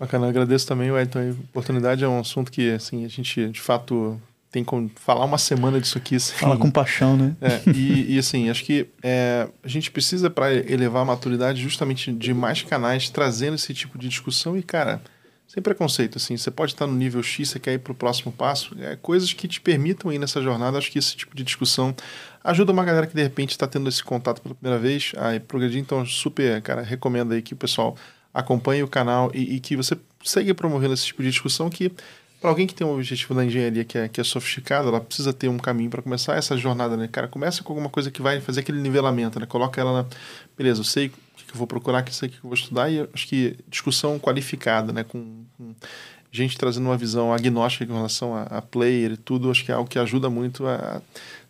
Bacana, eu agradeço também, Wellington. A oportunidade é um assunto que, assim, a gente, de fato, tem como falar uma semana disso aqui. Assim. Fala com paixão, né? É, e, e, assim, acho que é, a gente precisa, para elevar a maturidade, justamente de mais canais trazendo esse tipo de discussão. E, cara, sem preconceito, assim. Você pode estar no nível X, você quer ir para o próximo passo. É, coisas que te permitam ir nessa jornada. Acho que esse tipo de discussão ajuda uma galera que de repente está tendo esse contato pela primeira vez a progredir. Então, super, cara, recomendo aí que o pessoal acompanhe o canal e, e que você segue promovendo esse tipo de discussão que para alguém que tem um objetivo na engenharia que é, que é sofisticado, ela precisa ter um caminho para começar essa jornada, né? Cara, começa com alguma coisa que vai fazer aquele nivelamento, né? Coloca ela na. Beleza, eu sei que eu vou procurar, que sei que eu vou estudar, e acho que discussão qualificada, né, com, com gente trazendo uma visão agnóstica com relação a, a, player e tudo, acho que é algo que ajuda muito a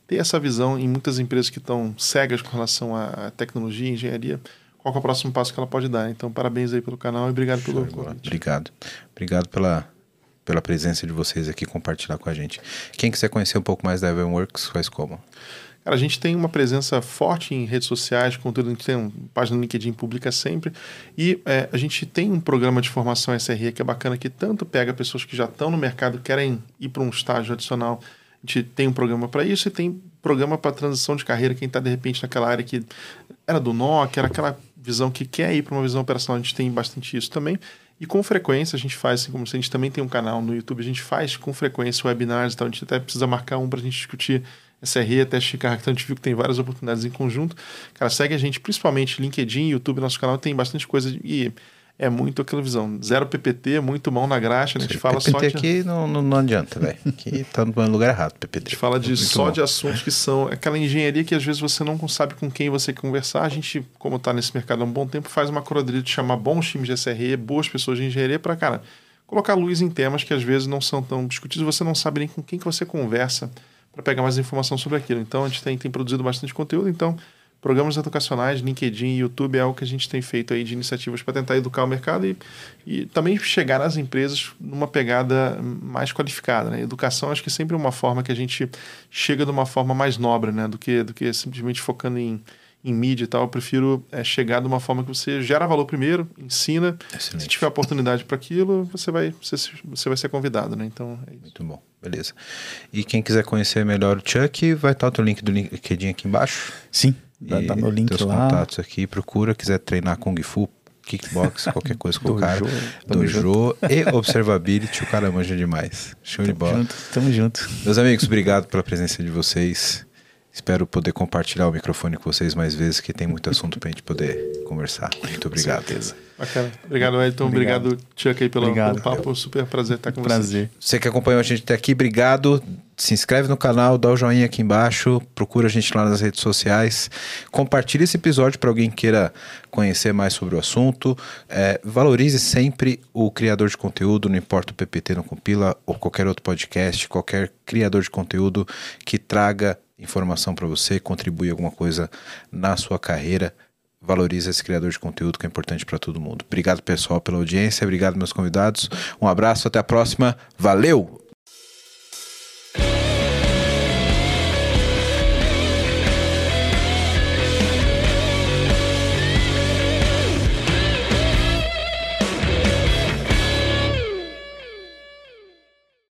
ter essa visão em muitas empresas que estão cegas com relação à tecnologia e engenharia. Qual é o próximo passo que ela pode dar? Então, parabéns aí pelo canal e obrigado pelo convite. Obrigado. Obrigado pela, pela presença de vocês aqui, compartilhar com a gente. Quem quiser conhecer um pouco mais da Evenworks, faz como? Cara, a gente tem uma presença forte em redes sociais, conteúdo, a gente tem uma página no LinkedIn pública sempre. E é, a gente tem um programa de formação SRE que é bacana, que tanto pega pessoas que já estão no mercado, querem ir para um estágio adicional. A gente tem um programa para isso e tem programa para transição de carreira, quem está de repente naquela área que era do Nokia, era aquela visão que quer ir para uma visão operacional, a gente tem bastante isso também. E com frequência a gente faz, assim como a gente também tem um canal no YouTube, a gente faz com frequência webinars, então a gente até precisa marcar um para a gente discutir SRE, teste de carga, então a gente viu que tem várias oportunidades em conjunto. Cara, segue a gente, principalmente LinkedIn, YouTube, nosso canal tem bastante coisa e é muito aquela visão. Zero PPT, muito mão na graxa, né? a gente fala PPT só de... aqui não, não, não adianta, velho. Aqui tá no lugar errado, PPT. A gente fala de, só bom. de assuntos que são aquela engenharia que às vezes você não sabe com quem você conversar. A gente, como está nesse mercado há um bom tempo, faz uma curadoria de chamar bons times de SRE, boas pessoas de engenharia para, cara, colocar luz em temas que às vezes não são tão discutidos, você não sabe nem com quem que você conversa para pegar mais informação sobre aquilo. Então a gente tem, tem produzido bastante conteúdo, então programas educacionais, LinkedIn, YouTube é algo que a gente tem feito aí de iniciativas para tentar educar o mercado e, e também chegar às empresas numa pegada mais qualificada. Né? Educação acho que é sempre uma forma que a gente chega de uma forma mais nobre, né? do, que, do que simplesmente focando em em mídia e tal, eu prefiro é, chegar de uma forma que você gera valor primeiro, ensina. Excelente. Se tiver oportunidade para aquilo, você vai, você, você vai ser convidado, né? Então é isso. Muito bom, beleza. E quem quiser conhecer melhor o Chuck, vai estar o teu link do LinkedIn aqui embaixo? Sim, vai estar meu link teus lá. contatos aqui, procura, quiser treinar Kung Fu, kickbox, *laughs* qualquer coisa com o cara. Dojo e observability, o cara manja demais. Show tamo de bola. Junto, tamo junto. Meus amigos, obrigado pela presença de vocês. Espero poder compartilhar o microfone com vocês mais vezes, que tem muito *laughs* assunto para a gente poder conversar. Muito obrigado. Com certeza. Bacana. Obrigado, Elton. Obrigado, obrigado Chuck, aí pelo, obrigado, pelo papo. Super prazer estar com prazer. você. Você que acompanhou a gente até aqui, obrigado. Se inscreve no canal, dá o joinha aqui embaixo, procura a gente lá nas redes sociais, compartilhe esse episódio para alguém que queira conhecer mais sobre o assunto. É, valorize sempre o criador de conteúdo, não importa o PPT não compila ou qualquer outro podcast, qualquer criador de conteúdo que traga informação para você, contribui alguma coisa na sua carreira. Valorize esse criador de conteúdo que é importante para todo mundo. Obrigado, pessoal, pela audiência. Obrigado, meus convidados. Um abraço, até a próxima. Valeu!